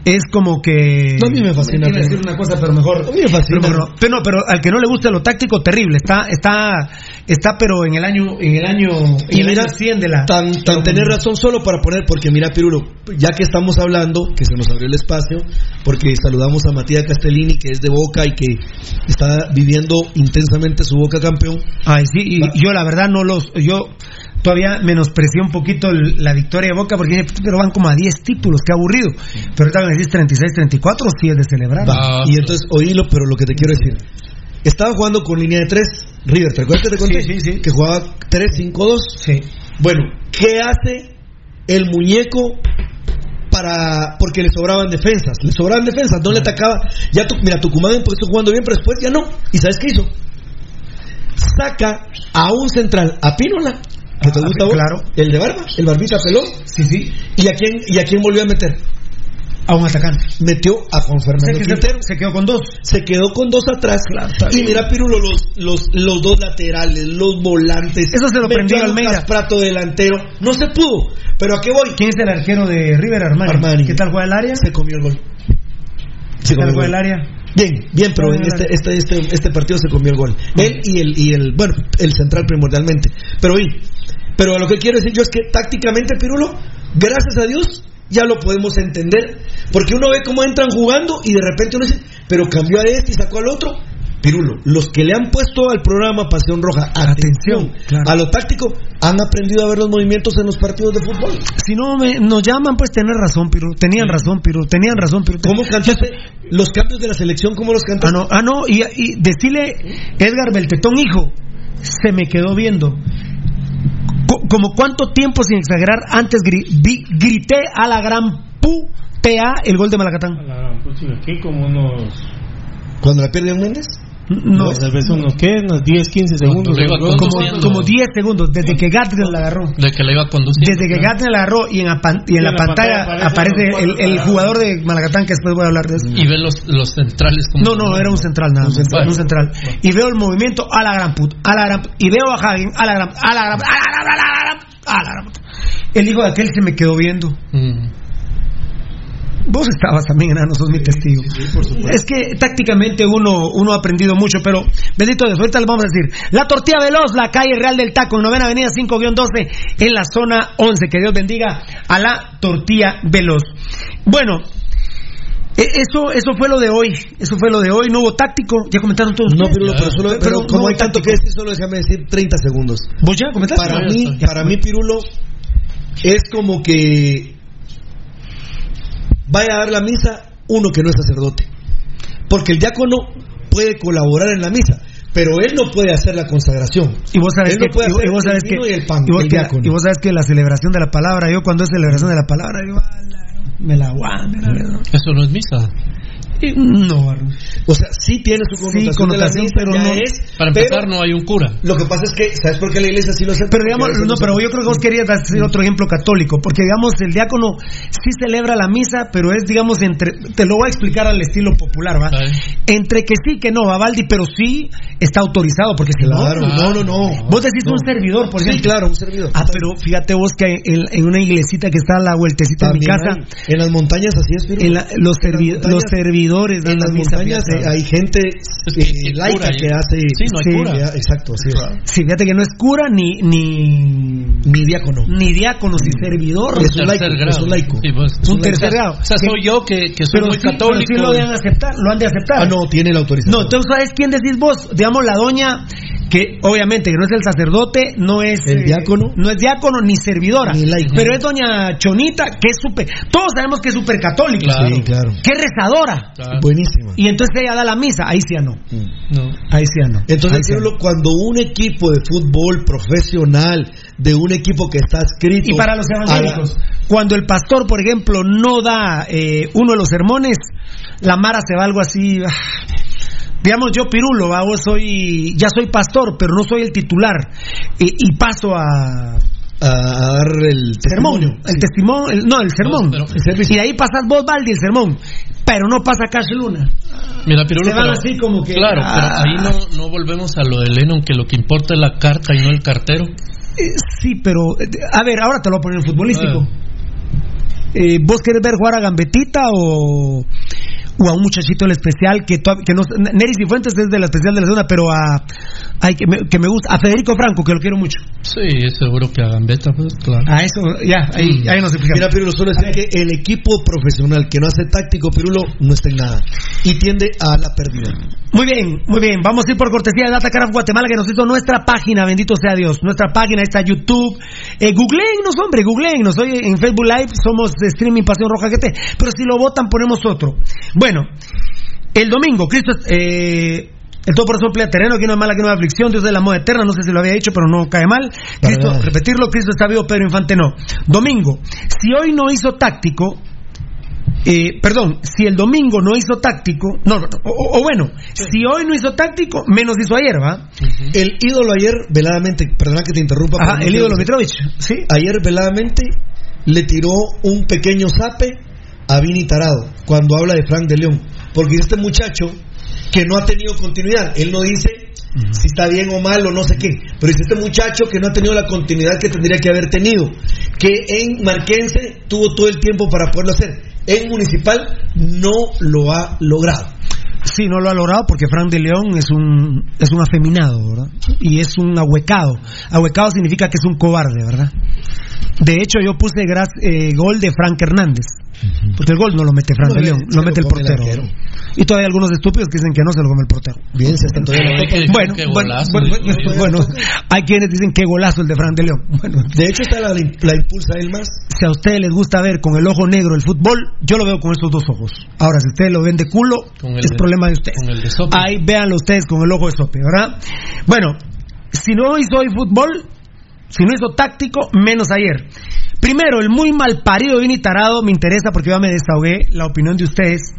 es como que. No, a mí me fascina. Me decir una cosa, pero mejor. A mí me fascina. Pero, pero, no, pero al que no le guste lo táctico, terrible. Está, está, está, pero en el año, en el año, y el mira, año de la. Tan, tan tener razón solo para poner, porque mira, Pirulo, ya que estamos hablando, que se nos abrió el espacio, porque saludamos a Matías Castellini, que es de Boca y que está viviendo intensamente su Boca campeón. Ay, sí, y yo la verdad no los, yo todavía menosprecié un poquito la victoria de Boca porque pero van como a 10 títulos, qué aburrido. Pero ahorita me decís 36, 34, sí es de celebrar. y entonces oílo, pero lo que te quiero decir. Estaba jugando con línea de 3, River, ¿te acuerdas que te conté? Sí, sí, Que jugaba 3-5-2. Sí. Bueno, ¿qué hace el muñeco para porque le sobraban defensas? Le sobraban defensas, no le atacaba. Ya mira, Tucumán empezó jugando bien, pero después ya no. ¿Y sabes qué hizo? Saca a un central, a Pínola, que te Ah, gusta claro. el de barba, el barbita pelón. Sí, sí. ¿Y a quién, y a quién volvió a meter? A un atacante. Metió a Juan Fernando Se, Quintero. se quedó con dos. Se quedó con dos atrás. está y mira, Pirulo, los, los, los dos laterales, los volantes. Eso se lo prendió a Almeida. Prato delantero. No se pudo. Pero ¿a qué voy? ¿Quién es el arquero de River Armani? Armani. ¿Qué tal juega el área? Se comió el gol. ¿Qué tal comió el área? Bien, bien, pero en este, este, este, este partido se comió el gol. Él y el, y el, bueno, el central primordialmente. Pero oí, pero lo que quiero decir yo es que tácticamente, Pirulo, gracias a Dios, ya lo podemos entender. Porque uno ve cómo entran jugando y de repente uno dice, pero cambió a este y sacó al otro. Pirulo, los que le han puesto al programa Pasión Roja atención, claro. a lo táctico, han aprendido a ver los movimientos en los partidos de fútbol. Si no me, nos llaman, pues tener razón, Piru. Tenían razón, Piru. Tenían razón. ¿Cómo cantaste los cambios de la selección? ¿Cómo los Ah, cantaste? no, ah, no, y, y decirle, Edgar Beltetón, hijo, se me quedó viendo. Co- como cuánto tiempo, sin exagerar, antes gri- vi- grité a la gran putea el gol de Malacatán. Aquí como unos... ¿Cuando la pierde Méndez? No, Tal vez unos, ¿qué? Unos 10, 15 segundos. como, como 10 segundos, desde que Gatner la agarró. De que le iba conduciendo. Desde que Gatner la agarró y en la, pan- y en Sí, la la pantalla, pantalla aparece aparecen los el, el jugador de Malacatán, que después voy a hablar de eso. Y ve los, los centrales como. No, no, era un central nada más. central. Un central. Y veo el movimiento a la gran puta, a la gran puta. Y veo a Hagen a la gran a la gran a la gran a la gran a la gran puta. El hijo de aquel se me quedó viendo. Mm. Vos estabas también, enano, sos mi testigo. es que tácticamente uno, uno ha aprendido mucho, pero bendito Dios, ahorita les vamos a decir. La tortilla veloz, la calle Real del Taco, en novena avenida 5-12, en la zona 11. Que Dios bendiga a la tortilla veloz. Bueno, e- eso, eso fue lo de hoy. Eso fue lo de hoy. No hubo táctico. Ya comentaron todos. No? Pirulo, pero, solo, Pero pero no como hubo hay tanto que decir, solo déjame decir 30 segundos. ¿Vos ya comentaste? Para No, mí, para mí, Pirulo, es como que vaya a dar la misa uno que no es sacerdote. Porque el diácono puede colaborar en la misa, pero él no puede hacer la consagración. Y vos sabes Él que, no puede y- hacer y vos el sabes que, y el pan, y vos el diácono. y vos sabes que la celebración de la palabra, yo cuando es celebración de la palabra, yo "Ala, me la aguanto. Eso no es misa. No, O sea, sí tiene su connotación, connotación, de la misa, pero no- es, Para pero empezar, no hay un cura. Lo que pasa es que, ¿sabes por qué la iglesia sí lo hace? Pero digamos, no, pero yo creo que vos querías decir otro ejemplo católico, porque digamos, el diácono sí celebra la misa, pero es, digamos, entre, te lo voy a explicar al estilo popular, ¿va? Entre que sí, que no, va Valdi, pero sí está autorizado, porque si Claro, no, no, no, no. Vos decís No. un servidor, por Sí, ejemplo. claro, un servidor. Ah, pero fíjate vos que en, en una iglesita que está a la vueltecita de mi casa, hay- en las montañas así es, pero en la- los, servi- los servidores en la las montañas fíjate. eh, hay gente eh, [LAUGHS] laica que hace Sí, no hay cura. exacto es. Sí, fíjate que no es cura ni ni ni diácono ni diácono ni servidor. Es un laico, es un laico. Sí, pues, un laico. tercer grado. O sea, soy yo que, que soy pero muy sí, católico. Pero sí lo han de aceptar, lo han de aceptar. ah no tiene la autorización No, entonces ¿sabes quién decís vos? Digamos la doña que obviamente que no es el sacerdote, no es El eh, diácono. no es diácono ni servidora, Ni pero es doña Chonita que es súper, todos sabemos que es súper católica, Claro. sí claro que es rezadora. Claro. buenísima Y entonces ella da la misa, ahí sí ya no. No. Ahí sí ya no. Entonces, Ahí. Cirilo, cuando un equipo de fútbol profesional, de un equipo que está escrito. Y para los evangélicos, cuando el pastor, por ejemplo, no da eh, uno de los sermones, la Mara se va algo así. ah, Digamos, yo Pirulo, ¿va? Vos soy, ya soy pastor, pero no soy el titular. Y, y paso a, A, dar el sermón, testimonio. el testimonio, el- no, el sermón. pero- El servicio. y de ahí pasas vos, Valdi, el sermón. Pero no pasa Cash Luna. Mira, Pirulo, Se van pero- así como que, Claro, ah. pero ahí no, no volvemos a lo de Lennon, que lo que importa es la carta y no el cartero. Eh, sí, pero, eh, a ver, ahora te lo voy a poner en futbolístico. Ah. Eh, ¿Vos querés ver jugar a Gambetita o, o a un muchachito del especial que, que no Nery Cifuentes es de la especial de la zona, pero a ay, que, me, que me gusta, a Federico Franco, que lo quiero mucho. Sí, seguro que a Gambetta, pues, claro. A eso, ya, ahí, Mm. ahí nos explicamos. Mira, Pirulo, solo decir que el equipo profesional que no hace táctico, Pirulo, no está en nada. Y tiende a la pérdida. Muy bien, muy bien. Vamos a ir por cortesía de Datacraft Guatemala que nos hizo nuestra página, bendito sea Dios. Nuestra página está YouTube. Eh, googleennos, hombre, googleennos. Hoy en Facebook Live somos de streaming Pasión Roja GT. Pero si lo votan, ponemos otro. Bueno, el domingo, Cristo, eh, el todo por eso emplea terreno, aquí no hay mala, aquí no hay aflicción, Dios de la moda eterna, no sé si lo había dicho, pero no cae mal. Cristo, repetirlo, Cristo está vivo, Pedro Infante no. Domingo, si hoy no hizo táctico, eh, perdón, si el domingo no hizo táctico, no, no, o, o bueno, si hoy no hizo táctico, menos hizo ayer, ¿va? El ídolo ayer, veladamente, perdona que te interrumpa. Ajá, el ídolo Mitrovich, ¿sí? Ayer, veladamente, le tiró un pequeño zape a Vini Tarado cuando habla de Frank de León. Porque este muchacho que no ha tenido continuidad, él no dice si está bien o mal o no sé qué, pero dice este muchacho que no ha tenido la continuidad que tendría que haber tenido, que en Marquense tuvo todo el tiempo para poderlo hacer, en Municipal no lo ha logrado. Sí, no lo ha logrado porque Frank de León es un, es un afeminado, ¿verdad? Y es un ahuecado. Ahuecado significa que es un cobarde, ¿verdad? De hecho, yo puse gra- eh, gol de Frank Hernández. Porque el gol no lo mete Frank No, de le- León, lo mete el portero. y todavía hay algunos estúpidos que dicen que no se lo come el portero. Bien, se están todavía Bueno, bueno, bueno, hay quienes dicen que golazo el de Frank de León. Bueno, De hecho, está la, la impulsa él más. si a ustedes les gusta ver con el ojo negro el fútbol, yo lo veo con estos dos ojos. Ahora, si ustedes lo ven de culo, Con el es de- problema de ustedes. con el de sope. Ahí véanlo ustedes con el ojo de sope, ¿verdad? Bueno, si no hizo hoy fútbol, si no hizo táctico, menos ayer. Primero, el muy mal parido Vini Tarado me interesa porque ya me desahogué la opinión de ustedes.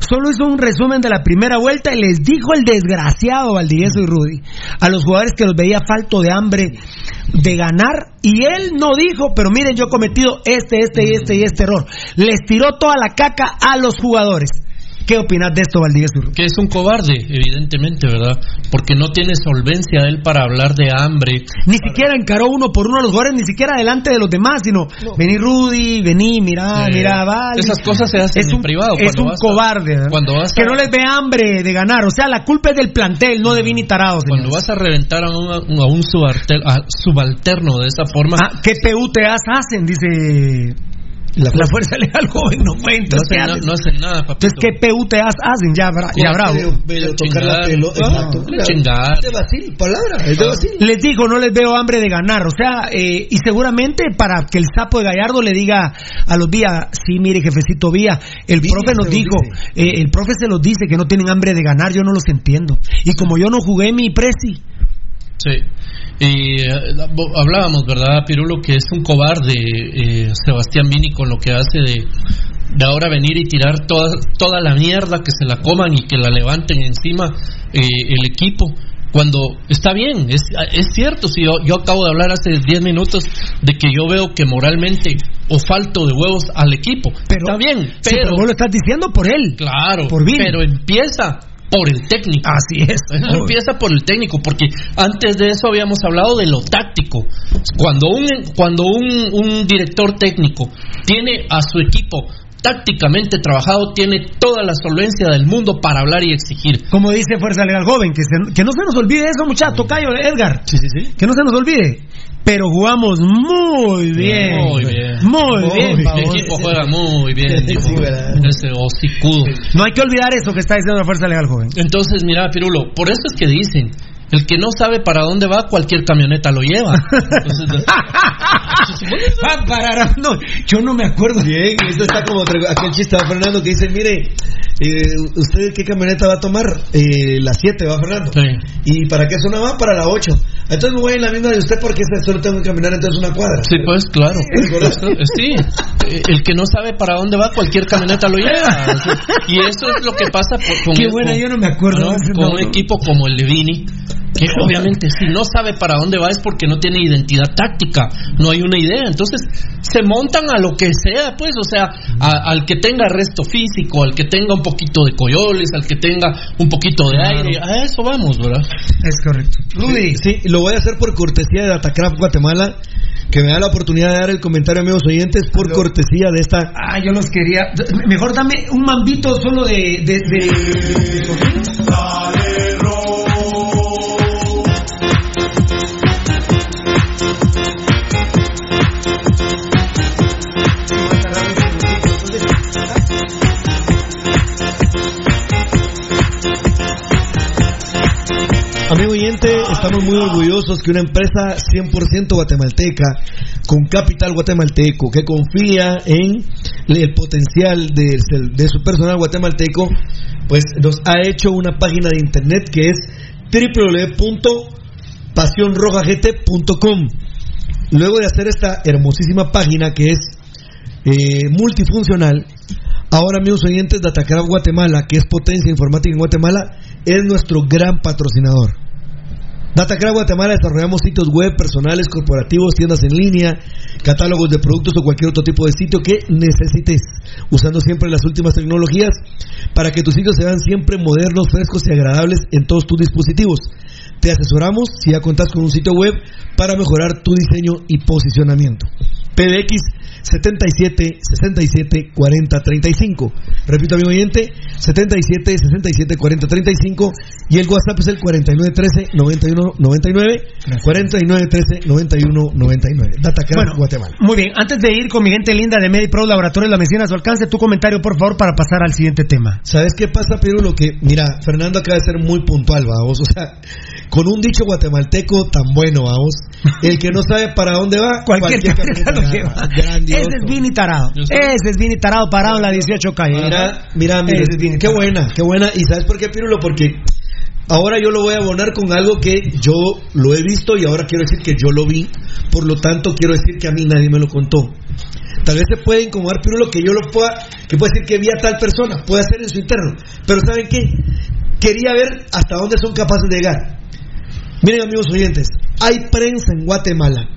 Solo hizo un resumen de la primera vuelta y les dijo el desgraciado Valdivieso y Rudy a los jugadores que los veía falto de hambre de ganar y él no dijo, pero miren, yo he cometido este, este y este y este error. Les tiró toda la caca a los jugadores. ¿Qué opinas de esto, Valdivieso? Que es un cobarde, evidentemente, ¿verdad? Porque no tiene solvencia él para hablar de hambre. Ni siquiera encaró uno por uno a los jugadores, ni siquiera delante de los demás, sino vení Rudy, vení, mira, Sí. mira, vale. Esas cosas se hacen es en un, privado, Es un vas a- cobarde. ¿verdad? cuando vas que a- no les ve hambre de ganar. O sea, la culpa es del plantel, no de Vini Tarado. Cuando vas a reventar a un, a un subalter- a subalterno de esa forma, Ah, ¿Qué PUTAs hacen? Dice la fuerza, Legal Joven. No fue no entonces. ¿qué hacen, no hacen nada, papito. Entonces, ¿qué PUTAs hacen? Ya, bra- ya bravo. Tocar la pelota. Ah. Es de palabra, es de Basil. Les digo, no les veo hambre de ganar. O sea, eh, y seguramente para que el sapo de Gallardo le diga a los Vía, sí, mire, jefecito Vía, el Vía profe nos dijo, eh, el profe se los dice que no tienen hambre de ganar, yo no los entiendo. Y como yo no jugué mi presi, Sí. Y eh, hablábamos, ¿verdad, Pirulo? Que es un cobarde eh, Sebastián Vini con lo que hace de, de ahora venir y tirar toda, toda la mierda, que se la coman y que la levanten encima eh, el equipo. Cuando está bien, es, es cierto, si yo, yo acabo de hablar hace 10 minutos de que yo veo que moralmente o falto de huevos al equipo. está bien, Sí, pero vos lo estás diciendo por él. Claro, Por Vini. pero empieza por el técnico. Así es. [LAUGHS] empieza por el técnico, porque antes de eso habíamos hablado de lo táctico. Cuando un, cuando un, un director técnico tiene a su equipo tácticamente trabajado, tiene toda la solvencia del mundo para hablar y exigir. Como dice Fuerza Legal Joven, que, se- que no se nos olvide eso, muchacho, Tocayo, Edgar. Que no se nos olvide. Pero jugamos muy bien. Muy bien. Muy bien. Mi pavos. equipo juega muy bien, dijo ese hocicudo. No hay que olvidar eso que está diciendo la Fuerza Legal Joven. Entonces, mira, Pirulo, por eso es que dicen, el que no sabe para dónde va, cualquier camioneta lo lleva. Entonces, Ah, para- no, yo no me acuerdo. Bien, eso está como aquel chiste va Fernando que dice, mire, eh, ¿usted qué camioneta va a tomar? Eh, la 7 va Fernando. ¿Y para qué zona va? Para la 8. Entonces me voy en la misma de usted porque solo tengo que caminar entonces una cuadra. Sí, pues claro. Sí, eh, el que no sabe para dónde va, cualquier camioneta lo lleva. Y eso es lo que pasa por- con, Qué buena, yo no me acuerdo ¿no? de ese con un equipo como el de Vini, que obviamente si no sabe para dónde va es porque no tiene identidad táctica, no hay una idea. Entonces se montan a lo que sea, pues, o sea, a- al que tenga resto físico, al que tenga un poquito de coyoles, al que tenga un poquito de aire, a eso vamos, ¿verdad? Es correcto. Rudy. Sí, lo voy a hacer por cortesía de Datacraft Guatemala, que me da la oportunidad de dar el comentario, amigos oyentes, por cortesía de esta. Ah, yo los quería. Mejor dame un mambito solo de. de, de- Amigo oyente, estamos muy orgullosos que una empresa 100% guatemalteca, con capital guatemalteco, que confía en el potencial de, su personal guatemalteco, pues nos ha hecho una página de internet que es www.pasionrojagt.com. Luego de hacer esta hermosísima página que es eh, multifuncional, ahora amigos oyentes, Datacraft Guatemala, que es potencia informática en Guatemala, es nuestro gran patrocinador. Datacraft Guatemala desarrollamos sitios web personales, corporativos, tiendas en línea, catálogos de productos o cualquier otro tipo de sitio que necesites, usando siempre las últimas tecnologías para que tus sitios sean siempre modernos, frescos y agradables en todos tus dispositivos. Te asesoramos si ya cuentas con un sitio web para mejorar tu diseño y posicionamiento. PBX 77 67 40 35. Repito, amigo oyente, 77 67 40 35 y el WhatsApp es el 49 13 91 99 49 13 91 99. Datacraft Bueno, Guatemala. Muy bien, antes de ir con mi gente linda de MediPro Laboratorio La Medicina a su alcance, tu comentario, por favor, para pasar al siguiente tema. ¿Sabes qué pasa, Pero Lo que, mira, Fernando acaba de ser muy puntual, vamos. [LAUGHS] O sea, con un dicho guatemalteco tan bueno, vamos. El que no sabe para dónde va, Cualquier camioneta [LAUGHS] Ese es Vini Tarado. Ese es Vini Tarado parado en la 18 calle. Mira, mira, mira, Ese es Vini qué buena, qué buena. ¿Y sabes por qué, Pirulo? Porque ahora yo lo voy a abonar con algo que yo lo he visto y ahora quiero decir que yo lo vi. Por lo tanto, quiero decir que a mí nadie me lo contó. Tal vez se puede incomodar, Pirulo, que yo lo pueda, que pueda decir que vi a tal persona, puede hacer en su interno. Pero ¿saben qué? Quería ver hasta dónde son capaces de llegar. Miren, amigos oyentes, hay prensa en Guatemala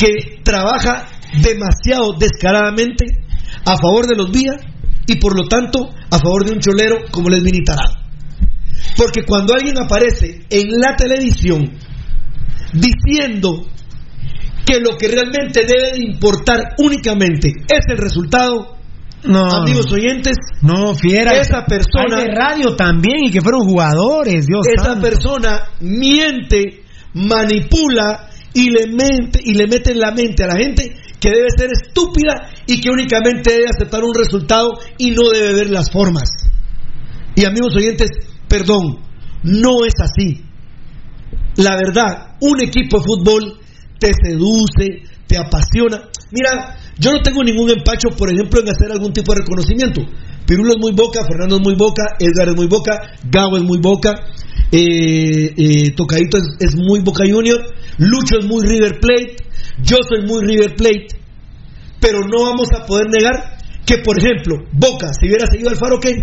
que trabaja demasiado descaradamente a favor de los vías y por lo tanto a favor de un cholero como les Tarado. Porque cuando alguien aparece en la televisión diciendo que lo que realmente debe de importar únicamente es el resultado, No. amigos oyentes, No, fiera. esa persona Hay de radio también y que fueron jugadores, Dios esa santo. persona miente, manipula y le mente y le mete en la mente a la gente que debe ser estúpida y que únicamente debe aceptar un resultado y no debe ver las formas. Y amigos oyentes, perdón, no es así. La verdad, un equipo de fútbol te seduce, te apasiona. Mira, yo no tengo ningún empacho, por ejemplo, en hacer algún tipo de reconocimiento. Pirulo es muy boca, Fernando es muy boca, Edgar es muy boca, Gabo es muy boca, eh, eh, Tocadito es, es muy boca junior, Lucho es muy River Plate, yo soy muy River Plate, pero no vamos a poder negar que, por ejemplo, Boca, si hubiera seguido Alfaro, ¿qué?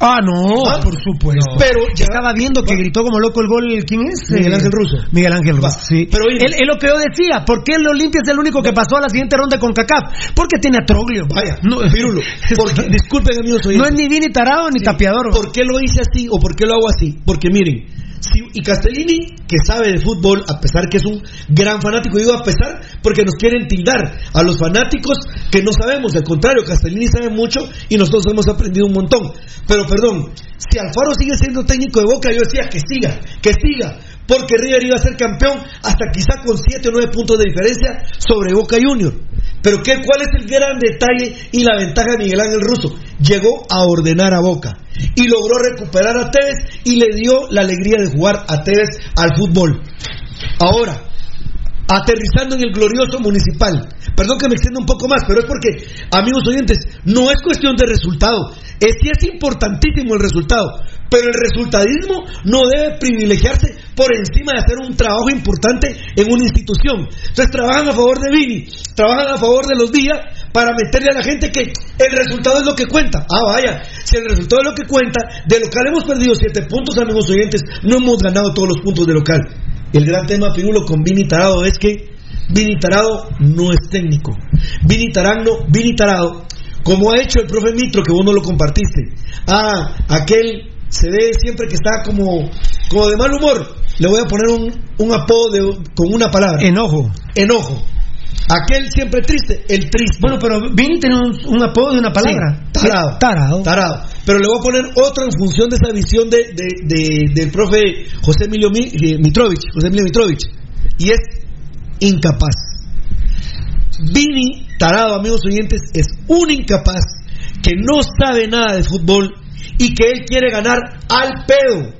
Ah, no, por supuesto. Pero ya estaba viendo que gritó como loco el gol, ¿quién es? Miguel Eh, Ángel Russo. Miguel Ángel Russo, sí. Pero él, él lo que yo decía, ¿por qué el Olimpia es el único que pasó a la siguiente ronda con CACAF? Porque tiene a Troglio. Vaya, no, Pirulo, [LAUGHS] porque, disculpen amigos no oyentes. es ni Vini Tarado ni Tapiador. ¿Por qué lo hice así o por qué lo hago así? Porque miren, y Castellini, que sabe de fútbol, a pesar que es un gran fanático, digo a pesar porque nos quieren tildar a los fanáticos que no sabemos, al contrario, Castellini sabe mucho y nosotros hemos aprendido un montón. Pero perdón, si Alfaro sigue siendo técnico de Boca, yo decía que siga, que siga, porque River iba a ser campeón hasta quizá con 7 o 9 puntos de diferencia sobre Boca Junior. Pero ¿qué, ¿cuál es el gran detalle y la ventaja de Miguel Ángel Russo? Llegó a ordenar a Boca y logró recuperar a Tevez y le dio la alegría de jugar a Tevez al fútbol. Ahora, aterrizando en el glorioso municipal. Perdón que me extienda un poco más, pero es porque, amigos oyentes, no es cuestión de resultado. Es, sí es importantísimo el resultado, pero el resultadismo no debe privilegiarse por encima de hacer un trabajo importante en una institución. Entonces trabajan a favor de Vini, trabajan a favor de los días para meterle a la gente que el resultado es lo que cuenta. Ah, vaya, si el resultado es lo que cuenta, de local hemos perdido siete puntos, amigos oyentes, no hemos ganado todos los puntos de local. El gran tema, Pirulo, con Vini Tarado es que Vini Tarado no es técnico. Vini Tarano, Vini Tarado, como ha hecho el profe Mitro, que vos no lo compartiste. Ah, aquel se ve siempre que está como, como de mal humor. Le voy a poner un, un apodo de- con una palabra. Enojo. Enojo. Aquel siempre triste, el triste. Bueno, pero Vini tiene un, un apodo de una palabra. Sí, tarado. Tarado. Tarado. Pero le voy a poner otro en función de esa visión de, de- de- del profe José Emilio Mi- eh, Mitrovich, José Emilio Mitrovich. Y es incapaz. Vini, tarado, amigos oyentes, es un incapaz que no sabe nada de fútbol y que él quiere ganar al pedo.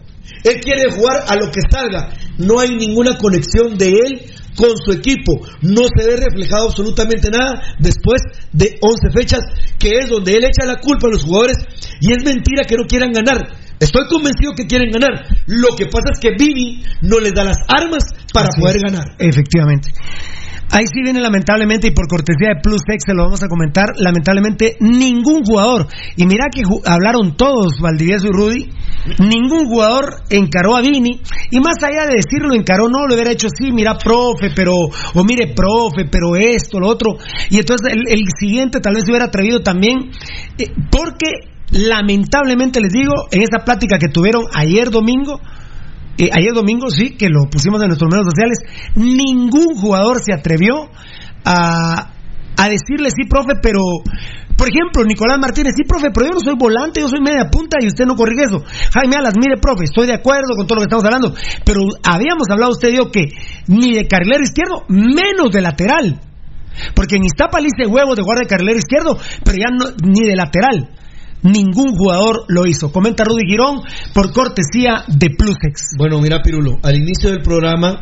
Él quiere jugar a lo que salga. No hay ninguna conexión de él con su equipo. No se ve reflejado absolutamente nada después de 11 fechas, que es donde él echa la culpa a los jugadores. Y es mentira que no quieran ganar. Estoy convencido que quieren ganar. Lo que pasa es que Vini no les da las armas para Así poder es. ganar. Efectivamente. Ahí sí viene lamentablemente, y por cortesía de Plus X se lo vamos a comentar, lamentablemente ningún jugador, y mira que hablaron todos, Valdivieso y Rudy, ningún jugador encaró a Vini, y más allá de decirlo encaró, no, lo hubiera hecho sí, mira, profe, pero, o mire, profe, pero esto, lo otro, y entonces el, el siguiente tal vez se hubiera atrevido también, eh, porque lamentablemente les digo, en esa plática que tuvieron ayer domingo, eh, ayer domingo sí, que lo pusimos en nuestros medios sociales, ningún jugador se atrevió a, a decirle sí, profe, pero, por ejemplo, Nicolás Martínez, sí, profe, pero yo no soy volante, yo soy media punta y usted no corrige eso. Jaime Alas, mire, profe, estoy de acuerdo con todo lo que estamos hablando, pero habíamos hablado usted y yo que ni de carrilero izquierdo, menos de lateral. Porque en Iztapa le hice huevos de guardia de carrilero izquierdo, pero ya no, ni de lateral. Ningún jugador lo hizo. Comenta Rudy Girón por cortesía de Plusex. Bueno, mira, Pirulo, al inicio del programa.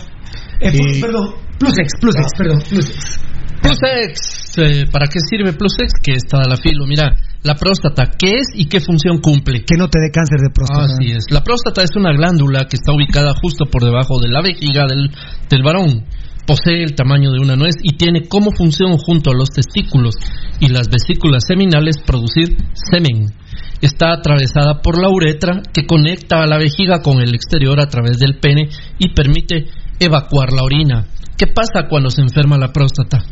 Eh, eh, perdón, Plusex, Plusex, perdón, Plusex. Plusex, eh, ¿para qué sirve Plusex? Que está a la filo. Mira, la próstata, ¿qué es y qué función cumple? Que no te dé cáncer de próstata. Así es. La próstata es una glándula que está ubicada justo por debajo de la vejiga del, del varón. Posee el tamaño de una nuez y tiene como función junto a los testículos y las vesículas seminales producir semen. Está atravesada por la uretra que conecta a la vejiga con el exterior a través del pene y permite evacuar la orina. ¿Qué pasa cuando se enferma la próstata?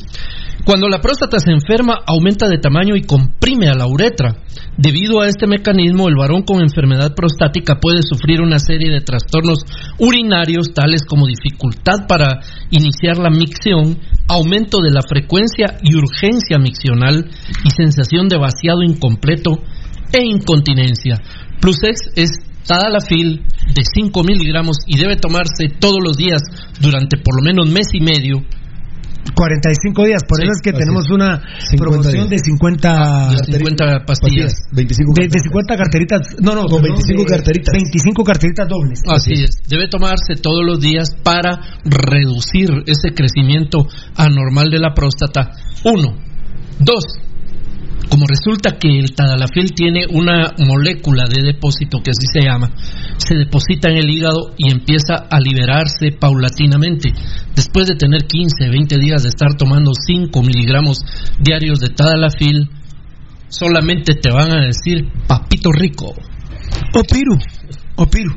Cuando la próstata se enferma, aumenta de tamaño y comprime a la uretra. Debido a este mecanismo, el varón con enfermedad prostática puede sufrir una serie de trastornos urinarios, tales como dificultad para iniciar la micción, aumento de la frecuencia y urgencia miccional y sensación de vaciado incompleto e incontinencia. Plusex es Tadalafil de 5 miligramos y debe tomarse todos los días durante por lo menos mes y medio 45 días, por Sí, eso es que así tenemos es. una 50 promoción días. de 50 de 50 pastillas. 25 de, de 50 carteritas, no, no, No, perdón, 25 de carteritas. 25 carteritas dobles. Así es. Debe tomarse todos los días para reducir ese crecimiento anormal de la próstata. Uno. Dos. Como resulta que el tadalafil tiene una molécula de depósito, que así se llama, se deposita en el hígado y empieza a liberarse paulatinamente. Después de tener 15, 20 días de estar tomando 5 miligramos diarios de tadalafil, solamente te van a decir papito rico. O Piru. O Piru.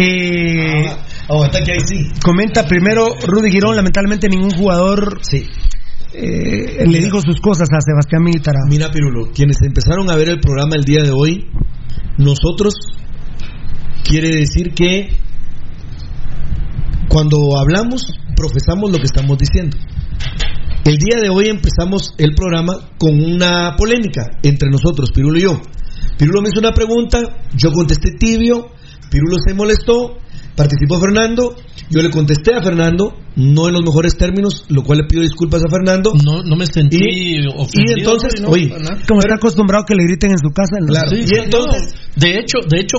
Eh, Aguanta que ahí sí. comenta primero Rudy Girón, lamentablemente ningún jugador Sí. Eh, le dijo sus cosas a Sebastián Militarado. Mira, Pirulo, quienes empezaron a ver el programa el día de hoy, nosotros quiere decir que cuando hablamos, profesamos lo que estamos diciendo. El día de hoy empezamos el programa con una polémica entre nosotros, Pirulo y yo. Pirulo me hizo una pregunta, yo contesté tibio, Pirulo se molestó, participó Fernando, yo le contesté a Fernando, no en los mejores términos, lo cual le pido disculpas a Fernando. No, no me sentí Y- ofendido. y entonces, ¿no? oye. Como está acostumbrado que le griten en su casa. ¿no? Claro. Sí, y entonces, no. de hecho, de hecho,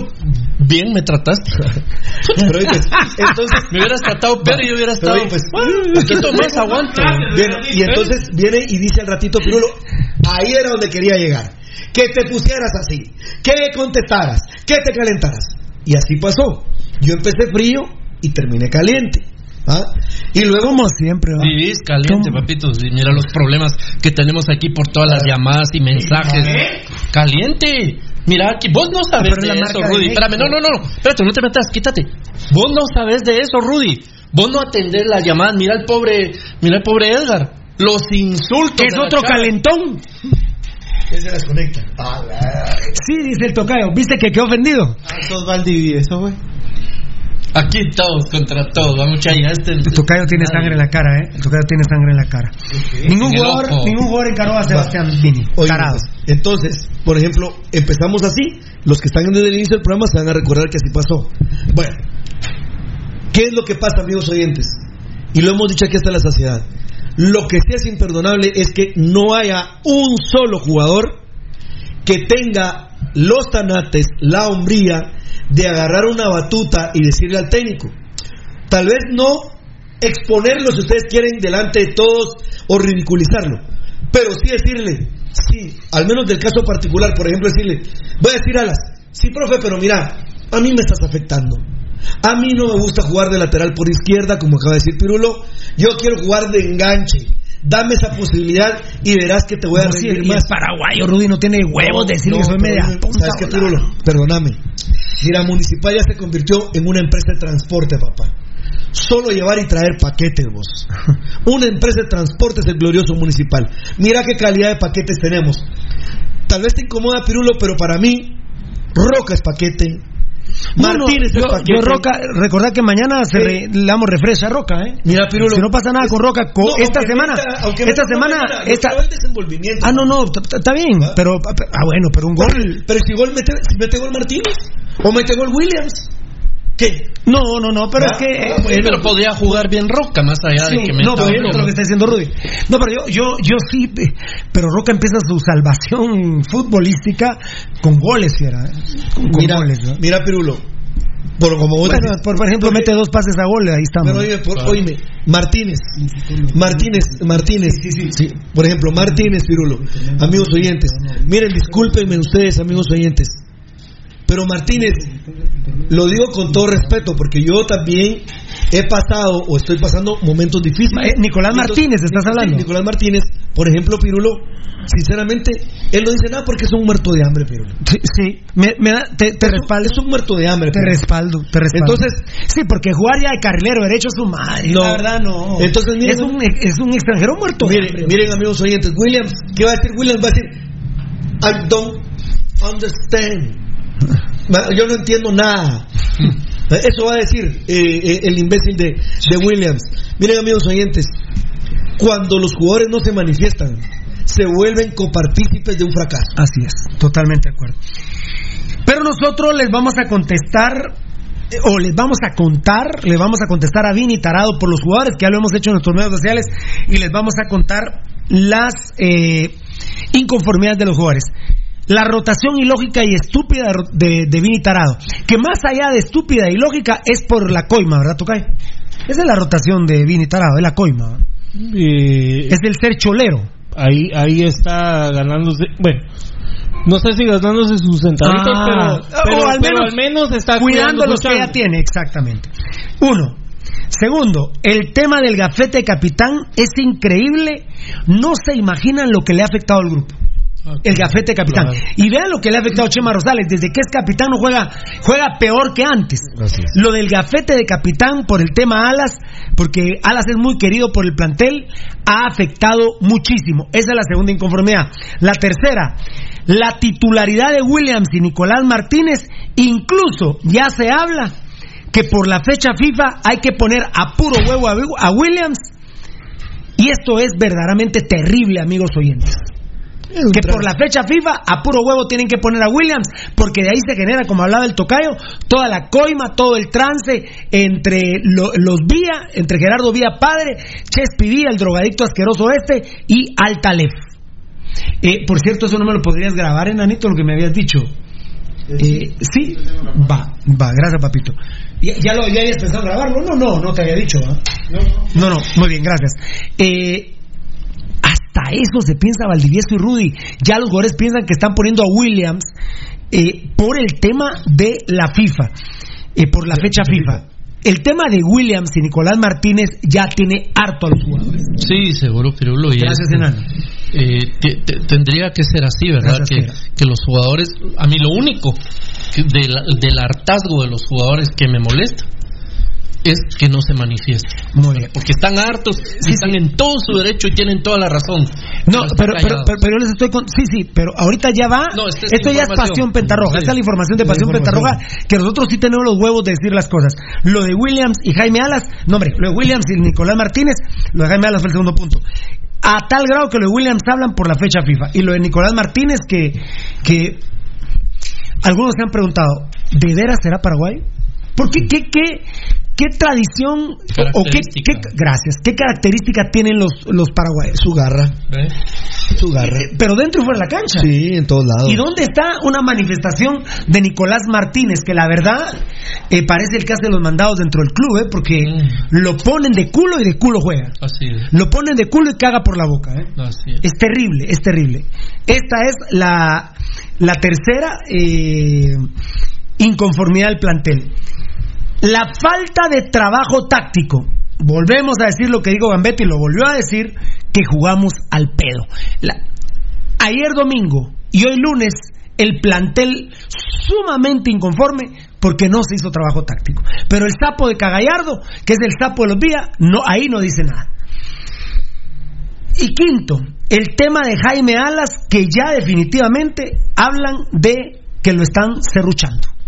bien me trataste. [LAUGHS] Pero, oye, pues, entonces, me hubieras tratado pero yo hubiera estado. oye, pues, un poquito más aguanto. Bien, y entonces viene y dice al ratito Pirulo, ahí era donde quería llegar. Que te pusieras así, que contestaras, que te calentaras. Y así pasó. Yo empecé frío y terminé caliente. ¿ah? Y luego, Como siempre. ¿va? Vivís caliente, ¿Cómo? papitos. Y mira los problemas que tenemos aquí por todas las llamadas y mensajes. Caliente. Mira, aquí vos no sabes de eso, de Rudy. México. Espérame, no, no, no. Espérate, no te metas, quítate. Vos no sabes de eso, Rudy. Vos no atendés las llamadas. Mira el pobre, mira el pobre Edgar. Los insultos. Es de otro calentón. ¿Qué se desconecta? Sí, dice el tocayo. ¿Viste que quedó ofendido? Ah, sos Valdivieso, güey. Aquí todos contra todos. Vamos a este. El tocayo tiene sangre en la cara, ¿eh? El tocayo tiene sangre en la cara. Ningún jugador, ningún jugador encaró a Sebastián Vini. Pues, entonces, por ejemplo, empezamos así. Los que están desde el inicio del programa se van a recordar que así pasó. Bueno, ¿qué es lo que pasa, amigos oyentes? Y lo hemos dicho aquí hasta la saciedad. Lo que sí es imperdonable es que no haya un solo jugador que tenga los tanates, la hombría de agarrar una batuta y decirle al técnico. Tal vez no exponerlo si ustedes quieren delante de todos o ridiculizarlo, pero sí decirle, sí, al menos del caso particular, por ejemplo, decirle, voy a decir alas, sí, profe, pero mira, a mí me estás afectando. A mí no me gusta jugar de lateral por izquierda, como acaba de decir Pirulo. Yo quiero jugar de enganche. Dame esa posibilidad y verás que te voy a No, y más. paraguayo, Rudy no tiene huevos de decir que soy media ¿Sabes qué. Pirulo? Perdóname. Mira, Municipal ya se convirtió en una empresa de transporte, papá. Solo llevar y traer paquetes, vos. [LAUGHS] Una empresa de transporte es el glorioso Municipal. Mira qué calidad de paquetes tenemos. Tal vez te incomoda, Pirulo, pero para mí, Roca es paquete. No, no, Martínez yo, yo Roca, recordad que mañana se re- le damos refresca a Roca, ¿eh? Mira, Pirulo. Si no pasa nada con Roca, co- No, esta semana, meta- aunque esta meta semana, lo esta, desenvolvimiento. ah no no, está bien, pero ah bueno, pero un gol, Pero si gol mete, si mete gol Martínez o mete gol Williams. ¿Qué? no no no, pero Ah, es que ah, eh, bueno. Pero podía jugar bien Roca, más allá Sí, de que no, meta pero es lo que está diciendo Rudy. No, pero yo, yo, yo sí, pero Roca empieza su salvación futbolística con goles, fiera, ¿eh? con, con Mira, goles. ¿no? mira Pirulo. Por, como vos Bueno, decís. por, por ejemplo, Porque- mete dos pases a gol, ahí estamos. Pero oíme, por- oíme, Martínez, Martínez, Martínez, sí, por ejemplo, Martínez, Pirulo, amigos oyentes, miren, discúlpenme ustedes, amigos oyentes, pero Martínez, lo digo con todo respeto, porque yo también he pasado o estoy pasando momentos difíciles. Eh, Nicolás Martínez, estás hablando. Nicolás Martínez, por ejemplo, Pirulo, sinceramente, él no dice nada porque es un muerto de hambre, Pirulo. Sí, sí, me, me da- te, te Es respaldo. Es un muerto de hambre. Te respaldo, te respaldo. Entonces- sí, porque jugar ya de carrilero derecho es su madre. No. La verdad, no. Entonces, miren- es, un, es un extranjero muerto. de Miren, hambre. miren, amigos oyentes, Williams, ¿qué va a decir Williams? Va a decir, I don't understand. Yo no entiendo nada. [LAUGHS] Eso va a decir eh, eh, el imbécil de, de Williams. Miren, amigos oyentes, cuando los jugadores no se manifiestan, se vuelven copartícipes de un fracaso. Así es, totalmente de acuerdo. Pero nosotros les vamos a contestar, eh, o les vamos a contar, les vamos a contestar a Vini Tarado por los jugadores, que ya lo hemos hecho en nuestros medios sociales, y les vamos a contar las eh, inconformidades de los jugadores. La rotación ilógica y estúpida de, de Vini Tarado, que más allá de estúpida y lógica es por la coima, ¿verdad, Tocay? Esa es la rotación de Vini Tarado, es la coima. Eh, Es el ser cholero. ahí, ahí está ganándose. Bueno, no sé si ganándose sus centavitos, Ah, pero, al pero menos al menos está cuidando cuidando los que ya tiene, exactamente. Uno. Segundo, el tema del gafete capitán es increíble. No se imaginan lo que le ha afectado al grupo. El gafete capitán. Y vean lo que le ha afectado a Chema Rosales. Desde que es capitán no juega, juega peor que antes. Lo del gafete de capitán por el tema Alas, porque Alas es muy querido por el plantel, ha afectado muchísimo. Esa es la segunda inconformidad. La tercera, la titularidad de Williams y Nicolás Martínez, incluso ya se habla que por la fecha FIFA hay que poner a puro huevo a, a Williams. Y esto es verdaderamente terrible, amigos oyentes que por la fecha FIFA a puro huevo tienen que poner a Williams, porque de ahí se genera, como hablaba el tocayo, toda la coima, todo el trance entre los Vía, entre Gerardo Vía padre, Chespi Vía, el drogadicto asqueroso este, y Altalef. Eh, por cierto, eso no me lo podrías grabar, enanito, lo que me habías dicho. Eh, sí, va, va, gracias papito. ¿Ya, lo ya habías pensado grabarlo? No, no, no te había dicho. ¿ah? No, no, muy bien, gracias. Eh, hasta eso se piensa Valdivieso y Rudy. Ya los jugadores piensan que están poniendo a Williams eh, por el tema de la FIFA, eh, por la fecha FIFA. El tema de Williams y Nicolás Martínez ya tiene harto a los jugadores. Sí, seguro, Pirulo. Gracias, Enano. Eh, tendría que ser así, ¿verdad? que, que, los jugadores, a mí lo único del hartazgo de los jugadores que me molesta es que no se manifieste. Muy bien. Porque están hartos, están en todo su derecho y tienen toda la razón. No, pero, pero, pero, yo les estoy con... Sí, sí, pero ahorita ya va... Este Esto ya es Pasión Pentarroja. Esta es la información de Pasión Pentarroja, que nosotros sí tenemos los huevos de decir las cosas. Lo de Williams y Jaime Alas, no hombre, lo de Williams y Nicolás Martínez, lo de Jaime Alas fue el segundo punto. A tal grado que lo de Williams hablan por la fecha FIFA. Y lo de Nicolás Martínez, que, que algunos se han preguntado, ¿de veras será Paraguay? Porque qué, qué, ¿Qué tradición o qué, gracias, qué característica tienen los, los paraguayos? Su garra. Su garra. Eh, pero dentro y fuera de la cancha. Sí, en todos lados. ¿Y dónde está una manifestación de Nicolás Martínez? Que la verdad eh, parece el que hace los mandados dentro del club, ¿eh? porque mm. lo ponen de culo y de culo juega. Así es. Lo ponen de culo y caga por la boca. ¿eh? Así es. es terrible, es terrible. Esta es la, la tercera eh, inconformidad del plantel. La falta de trabajo táctico. Volvemos a decir lo que digo Gambetti, lo volvió a decir, que jugamos al pedo. ayer domingo y hoy lunes, el plantel sumamente inconforme porque no se hizo trabajo táctico. Pero el sapo de Cagallardo, que es el sapo de los días, no, ahí no dice nada. Y quinto, el tema de Jaime Alas, que ya definitivamente hablan de que lo están cerruchando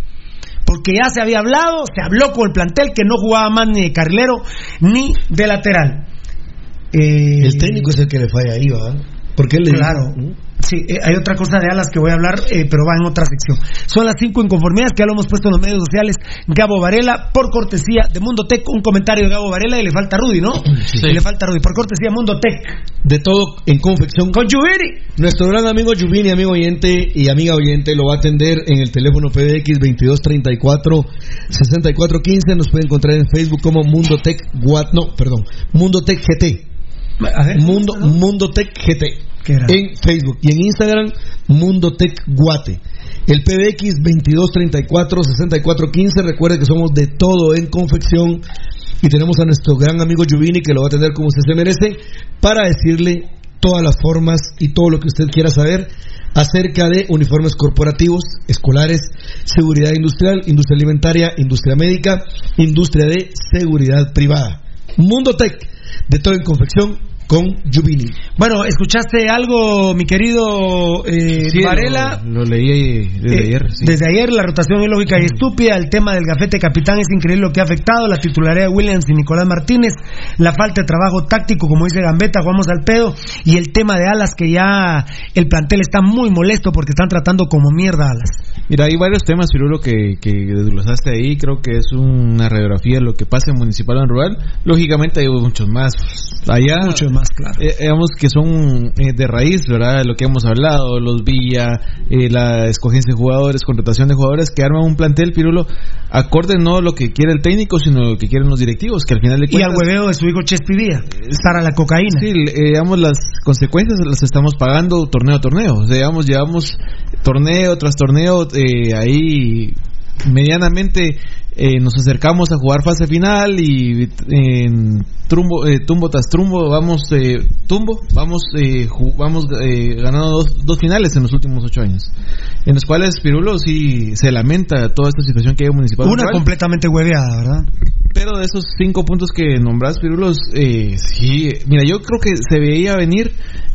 porque ya se había hablado, se habló con el plantel que no jugaba más ni de carrilero ni de lateral. Eh, el técnico es el que le falla ahí, ¿va? Porque él le Claro. Sí, eh, hay otra cosa de alas que voy a hablar, eh, pero va en otra sección. Son las cinco inconformidades que ya lo hemos puesto en los medios sociales. Gabo Varela, por cortesía de Mundo Tech, un comentario de Gabo Varela y le falta Rudy, ¿no? Sí. le falta Rudy, por cortesía Mundo Tech. De todo en confección. Con Juvini. Nuestro gran amigo Juvini, amigo oyente y amiga oyente, lo va a atender en el teléfono PBX 2234 6415. Nos puede encontrar en Facebook como Mundo Tech no, perdón, Mundo Tech GT. Mundo, Mundo Tech GT en Facebook y en Instagram Mundo Tech Guate. El PBX 2234-6415. Recuerde que somos de todo en confección. Y tenemos a nuestro gran amigo Yuvini que lo va a tener como usted se merece para decirle todas las formas y todo lo que usted quiera saber acerca de uniformes corporativos, escolares, seguridad industrial, industria alimentaria, industria médica, industria de seguridad privada. Mundo Tech, de todo en confección, con Jubini. Bueno, ¿escuchaste algo, mi querido eh, Varela? Lo, leí desde eh, ayer. Desde ayer, la rotación es lógica y estúpida. El tema del gafete capitán es increíble lo que ha afectado. La titularidad de Williams y Nicolás Martínez. La falta de trabajo táctico, como dice Gambetta, jugamos al pedo. Y el tema de Alas, que ya el plantel está muy molesto porque están tratando como mierda Alas. Mira, hay varios temas, Pirulo, que, que desglosaste ahí. Creo que es una radiografía de lo que pasa en municipal o en rural. Lógicamente hay muchos más. Allá. Muchos más claro. Eh, digamos que son eh, de raíz, ¿verdad? Lo que hemos hablado, los Villa, eh, la escogencia de jugadores, contratación de jugadores que arman un plantel, Pirulo, acorde no a lo que quiere el técnico, sino lo que quieren los directivos, que al final de cuentas... Y al hueveo de su hijo Chespi Villa, para la cocaína. Sí, digamos, las consecuencias las estamos pagando torneo a torneo. O sea, digamos, llevamos torneo tras torneo ahí medianamente eh, nos acercamos a jugar fase final y en trumbo, eh, tumbo tras trumbo vamos eh, tumbo vamos eh, vamos eh, ganando dos, dos finales en los últimos ocho años en los cuales Pirulo sí se lamenta toda esta situación que hay en municipal Una completamente hueveada, ¿verdad? pero de esos cinco puntos que nombras Pirulos eh, sí mira yo creo que se veía venir eh,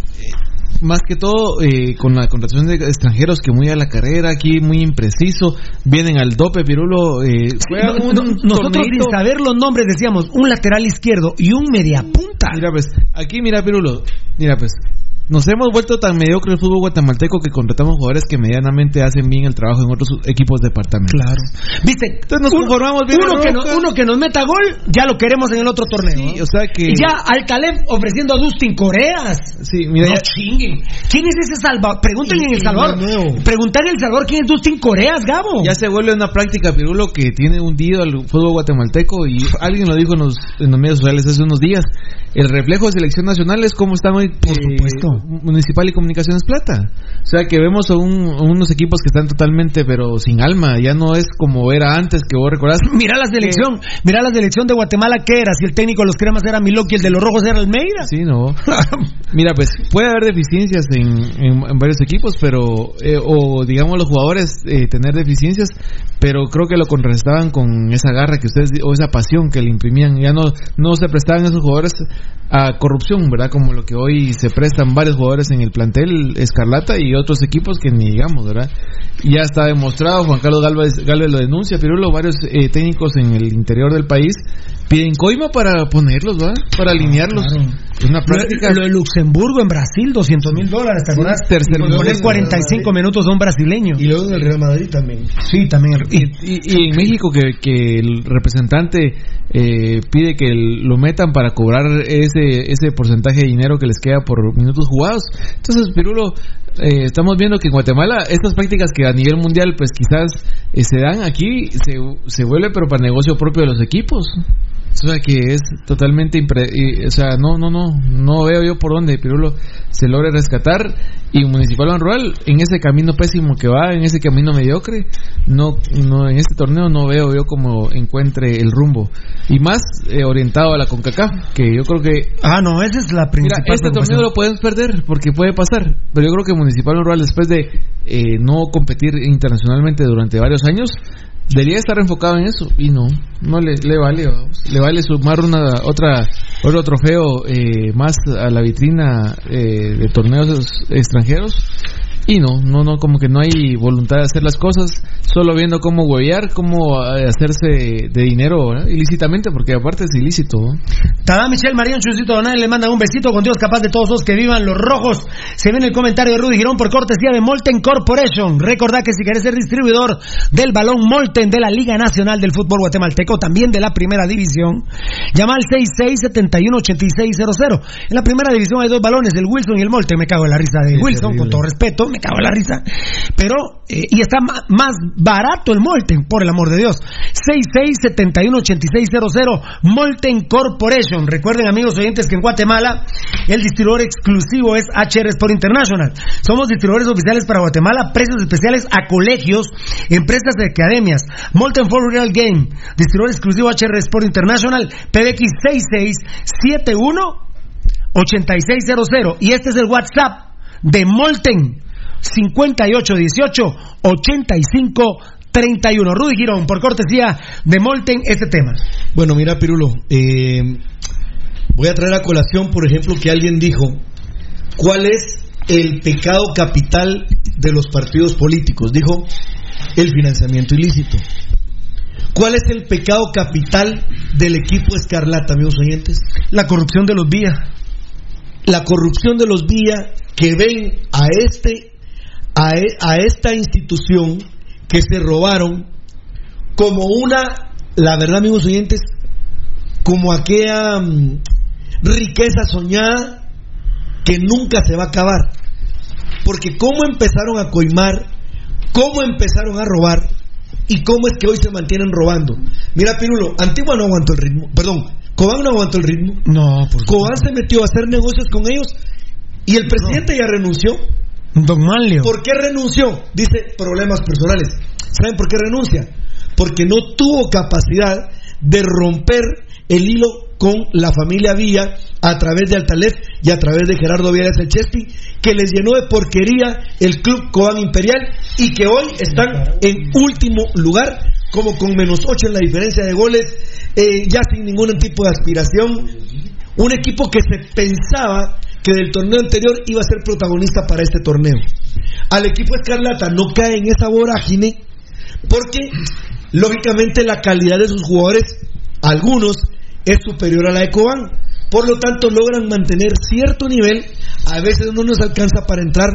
más que todo eh, con la contratación de extranjeros que muy a la carrera aquí muy impreciso vienen al dope Pirulo eh, juegan No- un no- nosotros torneito. sin saber los nombres decíamos un lateral izquierdo y un mediapunta. Mira, pues, aquí, mira, Pirulo. Mira, pues, nos hemos vuelto tan mediocre el fútbol guatemalteco que contratamos jugadores que medianamente hacen bien el trabajo en otros equipos departamentos. Claro. ¿Viste? Entonces nos uno, conformamos bien uno que, Roca. no- uno que nos meta gol, ya lo queremos en el otro torneo. Sí, o sea que. Y ya al ofreciendo a Dustin Coreas. Sí, mira, no ya- chinguen. ¿Quién es ese Salvador? Pregunten en El Salvador. Preguntar en El Salvador quién es Dustin Coreas, Gabo. Ya se vuelve una práctica, Pirulo, que tiene hundido al fútbol guatemalteco y alguien lo dijo en los, en los medios sociales hace unos días. El reflejo de selección nacional es como están hoy Por supuesto. Municipal y Comunicaciones Plata. O sea que vemos a, un- a unos equipos que están totalmente, pero sin alma. Ya no es como era antes, que vos recordás. [LAUGHS] Mira la selección, mira la selección de Guatemala que era, si el técnico de los cremas era Milok y el de los rojos era Almeida. Sí, no. [LAUGHS] Mira, pues puede haber deficiencias en, en- en varios equipos, pero, eh, o digamos los jugadores eh, tener deficiencias, pero creo que lo contrastaban con esa garra que ustedes, o esa pasión que le imprimían. Ya no, no se prestaban esos jugadores a corrupción, ¿verdad? Como lo que hoy se prestan varios jugadores en el plantel Escarlata y otros equipos que ni digamos, ¿verdad? Ya está demostrado, Juan Carlos Galvez, Galvez lo denuncia, pero los varios eh, técnicos en el interior del país piden coima para ponerlos, ¿verdad? Para alinearlos. Una práctica. Lo, lo de Luxemburgo en Brasil, 200 mil dólares, ¿te acuerdas? tercer mundo. poner 45 minutos a un brasileño. Y luego en el Real Madrid también. Sí, también. el- Y, y- y en México que, que el representante eh, pide que lo metan para cobrar ese ese porcentaje de dinero que les queda por minutos jugados. Entonces, Pirulo, eh, estamos viendo que en Guatemala estas prácticas que a nivel mundial pues quizás eh, se dan aquí, se, se vuelve pero para negocio propio de los equipos. O sea que es totalmente impre y, o sea, no, no, no, no veo yo por dónde Pirulo se logre rescatar y Municipal Ban Rural en ese camino pésimo que va, en ese camino mediocre, no, no en este torneo no veo yo como encuentre el rumbo y más eh, orientado a la Concacaf, que yo creo que Ah, no, esa es la Mira, principal este preocupación. torneo lo puedes perder porque puede pasar, pero yo creo que Municipal Rural después de eh, no competir internacionalmente durante varios años debería estar enfocado en eso y no, no le, le vale, le vale sumar una otra otro trofeo eh, más a la vitrina eh, de torneos extranjeros y no, no, no, como que no hay voluntad de hacer las cosas, solo viendo cómo huevear, cómo eh, hacerse de dinero ilícitamente, porque aparte es ilícito. ¿no? Tada Michelle Marión Chusito Donal le mandan un besito con Dios capaz de todos los que vivan los rojos. Se viene el comentario de Rudy Girón por cortesía de Molten Corporation. Recordá que si querés ser distribuidor del balón Molten de la Liga Nacional del Fútbol Guatemalteco, también de la Primera División, llama al 66718600. En la Primera División hay dos balones, el Wilson y el Molten. Me cago en la risa de Wilson, con todo respeto, me cago en la risa. Pero, eh, y está más barato el Molten, por el amor de Dios. 66718600 Molten Corporation. Recuerden, amigos oyentes, que en Guatemala el distribuidor exclusivo es HR Sport International. Somos distribuidores oficiales para Guatemala, precios especiales a colegios, empresas y academias. Molten for Real Game, distribuidor exclusivo HR Sport International, PBX 6671 8600 y este es el WhatsApp de Molten 5818 85 31 Rudy Girón por cortesía de Molten este tema Bueno, mira, Pirulo, eh, voy a traer a colación, por ejemplo, que alguien dijo, ¿cuál es el pecado capital de los partidos políticos? Dijo, el financiamiento ilícito. ¿Cuál es el pecado capital del equipo Escarlata, amigos oyentes? la corrupción de los vías La corrupción de los vía que ven a este, a, e- a esta institución que se robaron como una, la verdad, amigos oyentes, como aquella mm, riqueza soñada que nunca se va a acabar. Porque cómo empezaron a coimar, cómo empezaron a robar y cómo es que hoy se mantienen robando. Mira, Pirulo, Antigua no aguantó el ritmo, perdón, Cobán no aguantó el ritmo. no por Cobán se metió a hacer negocios con ellos y el presidente ya renunció. Don Manlio ¿Por qué renunció? Dice problemas personales. ¿Saben por qué renuncia? porque no tuvo capacidad de romper el hilo con la familia Villa a través de Altalef y a través de Gerardo Vieras el Chespi, que les llenó de porquería el club Cobán Imperial y que hoy están en último lugar, como con menos 8 en la diferencia de goles, eh, ya sin ningún tipo de aspiración. Un equipo que se pensaba que del torneo anterior iba a ser protagonista para este torneo. Al equipo Escarlata no cae en esa vorágine porque, lógicamente, la calidad de sus jugadores, algunos, es superior a la de Cobán. Por lo tanto, logran mantener cierto nivel. A veces no nos alcanza para entrar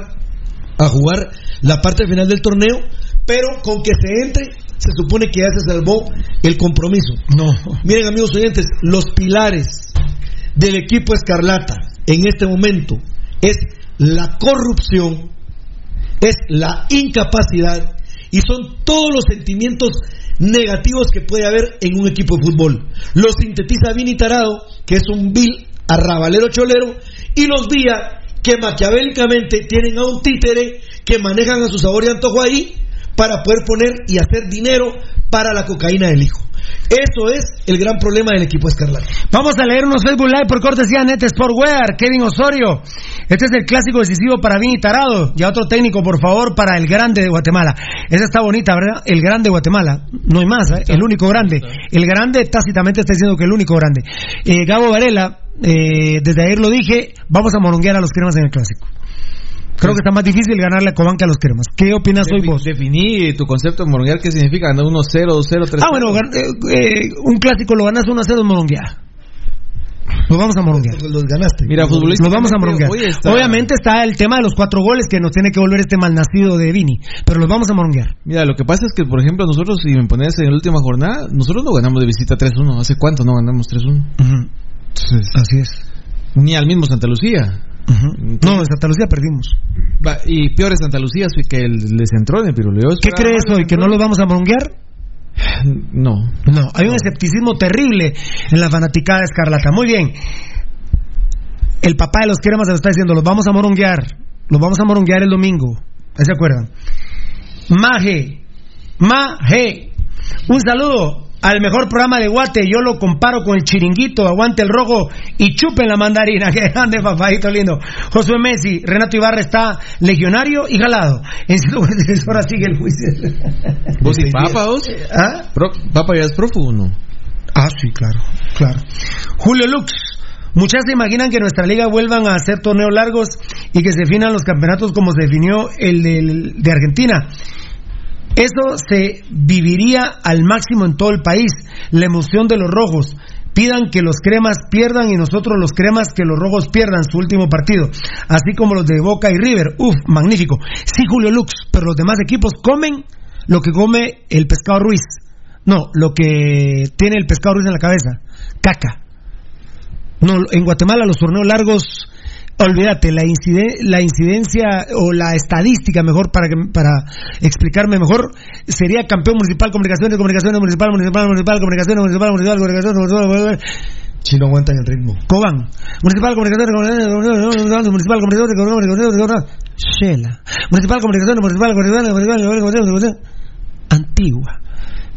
a jugar la parte final del torneo, pero con que se entre, se supone que ya se salvó el compromiso. No. Miren, amigos oyentes, los pilares del equipo Escarlata en este momento es la corrupción, es la incapacidad y son todos los sentimientos negativos que puede haber en un equipo de fútbol. Lo sintetiza Vini Tarado, que es un vil arrabalero cholero, y los Vía, que maquiavélicamente tienen a un títere que manejan a su sabor y antojo ahí para poder poner y hacer dinero para la cocaína del hijo. Eso es el gran problema del equipo Escarlata. Vamos a leer unos Facebook Live por cortesía Net Sportwear, Kevin Osorio. Este es el clásico decisivo para Vini Tarado. Ya otro técnico, por favor, para el grande de Guatemala. Esa está bonita, ¿verdad? El grande de Guatemala. No hay más, ¿eh? el único grande. El grande tácitamente está diciendo que el único grande. Eh, Gabo Varela, eh, desde ayer lo dije, vamos a moronguear a los cremas en el clásico. Creo que está más difícil ganarle a Cobán que a los cremas. ¿Qué opinas hoy vos? Definí tu concepto de moronguear, ¿qué significa? Ganar 1-0, 2-0, 3 Ah, bueno, eh, eh, un clásico lo ganas 1-0 moronguear. Los vamos a moronguear. Los ganaste. Mira, futbolista. Los vamos a moronguear. Está- Obviamente está el tema de los cuatro goles que nos tiene que volver este malnacido de Vini. Pero los vamos a moronguear. Mira, lo que pasa es que, por ejemplo, nosotros, si me pones en la última jornada, nosotros no ganamos de visita 3-1. ¿Hace cuánto no ganamos 3-1? Así es. Ni al mismo Santa Lucía. No, en Santa Lucía perdimos. Va, y peor es Santa Lucía, así que les entró en el piruleo. ¿Qué crees hoy? ¿Que no los vamos a moronguear? No. No, hay un escepticismo terrible en la fanaticada escarlata. Muy bien. El papá de los cremas se lo está diciendo, los vamos a moronguear. Los vamos a moronguear el domingo. ¿Ahí ¿Se acuerdan? Maje. Maje. Un saludo al mejor programa de Guate. Yo lo comparo con el chiringuito. Aguante el rojo y chupen la mandarina. [LAUGHS] Que grande, papadito lindo. Josué Messi. Renato Ibarra está legionario y jalado. En 146 [LAUGHS] horas sigue el juicio. [LAUGHS] ¿Vos y Papa, vos? ¿Ah? ¿Papa ya es prófugo o no? Ah, sí, claro, claro. Julio Lux. Muchas se imaginan que nuestra liga vuelvan a hacer torneos largos y que se definan los campeonatos como se definió el del- de Argentina. Eso se viviría al máximo en todo el país. La emoción de los rojos. Pidan que los cremas pierdan y nosotros los cremas que los rojos pierdan su último partido. Así como los de Boca y River. Uf, magnífico. Sí, Julio Lux, pero los demás equipos comen lo que come el pescado Ruiz. No, lo que tiene el pescado Ruiz en la cabeza. Caca. No, en Guatemala los torneos largos, olvídate, la, incide- la incidencia o la estadística, mejor para, que- para explicarme mejor, sería campeón municipal, comunicaciones, comunicaciones, municipal, municipal, municipal, comunicaciones, municipal, municipal, comunicaciones, municipal, municipal, Si no aguantan el ritmo. Cobán. Municipal Comunicaciones, Municipal Comunicaciones, Shela. Municipal Comunicaciones, Municipal Comunicaciones, Municipal Comunicaciones, Antigua.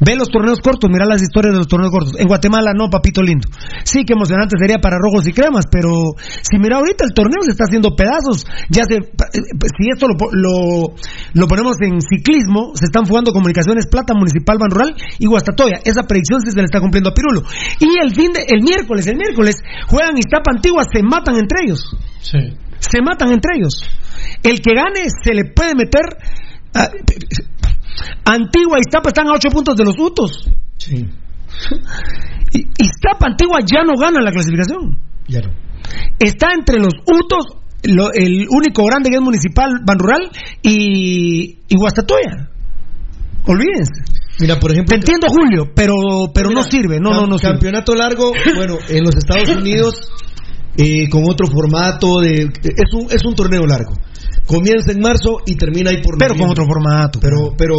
Ve los torneos cortos, mira las historias de los torneos cortos. En Guatemala no, papito lindo. Sí, que emocionante sería para rojos y cremas, pero si mira ahorita el torneo se está haciendo pedazos. Ya se, si esto lo, po- lo, lo ponemos en ciclismo, se están jugando comunicaciones Plata, Municipal, Ban Rural y Guastatoya. Esa predicción sí se le está cumpliendo a Pirulo. Y el fin de, el miércoles, el miércoles, juegan Iztapa Antigua, se matan entre ellos. Sí. Se matan entre ellos. El que gane se le puede meter. a- Antigua y Iztapa están a 8 puntos de los Utos. Sí. Y Iztapa Antigua ya no gana la clasificación. Ya no. Está entre los Utos, lo- el único grande que es municipal, Ban Rural y, y Guastatoya. Olvídense. Mira, por ejemplo. Te entiendo, Julio, pero, pero no sirve. No, no, no sirve. Campeonato largo, bueno, en los Estados [LAUGHS] Unidos, eh, con otro formato, de, es, un, es un torneo largo. Comienza en marzo y termina ahí por Pero con otro formato. Pero, pero,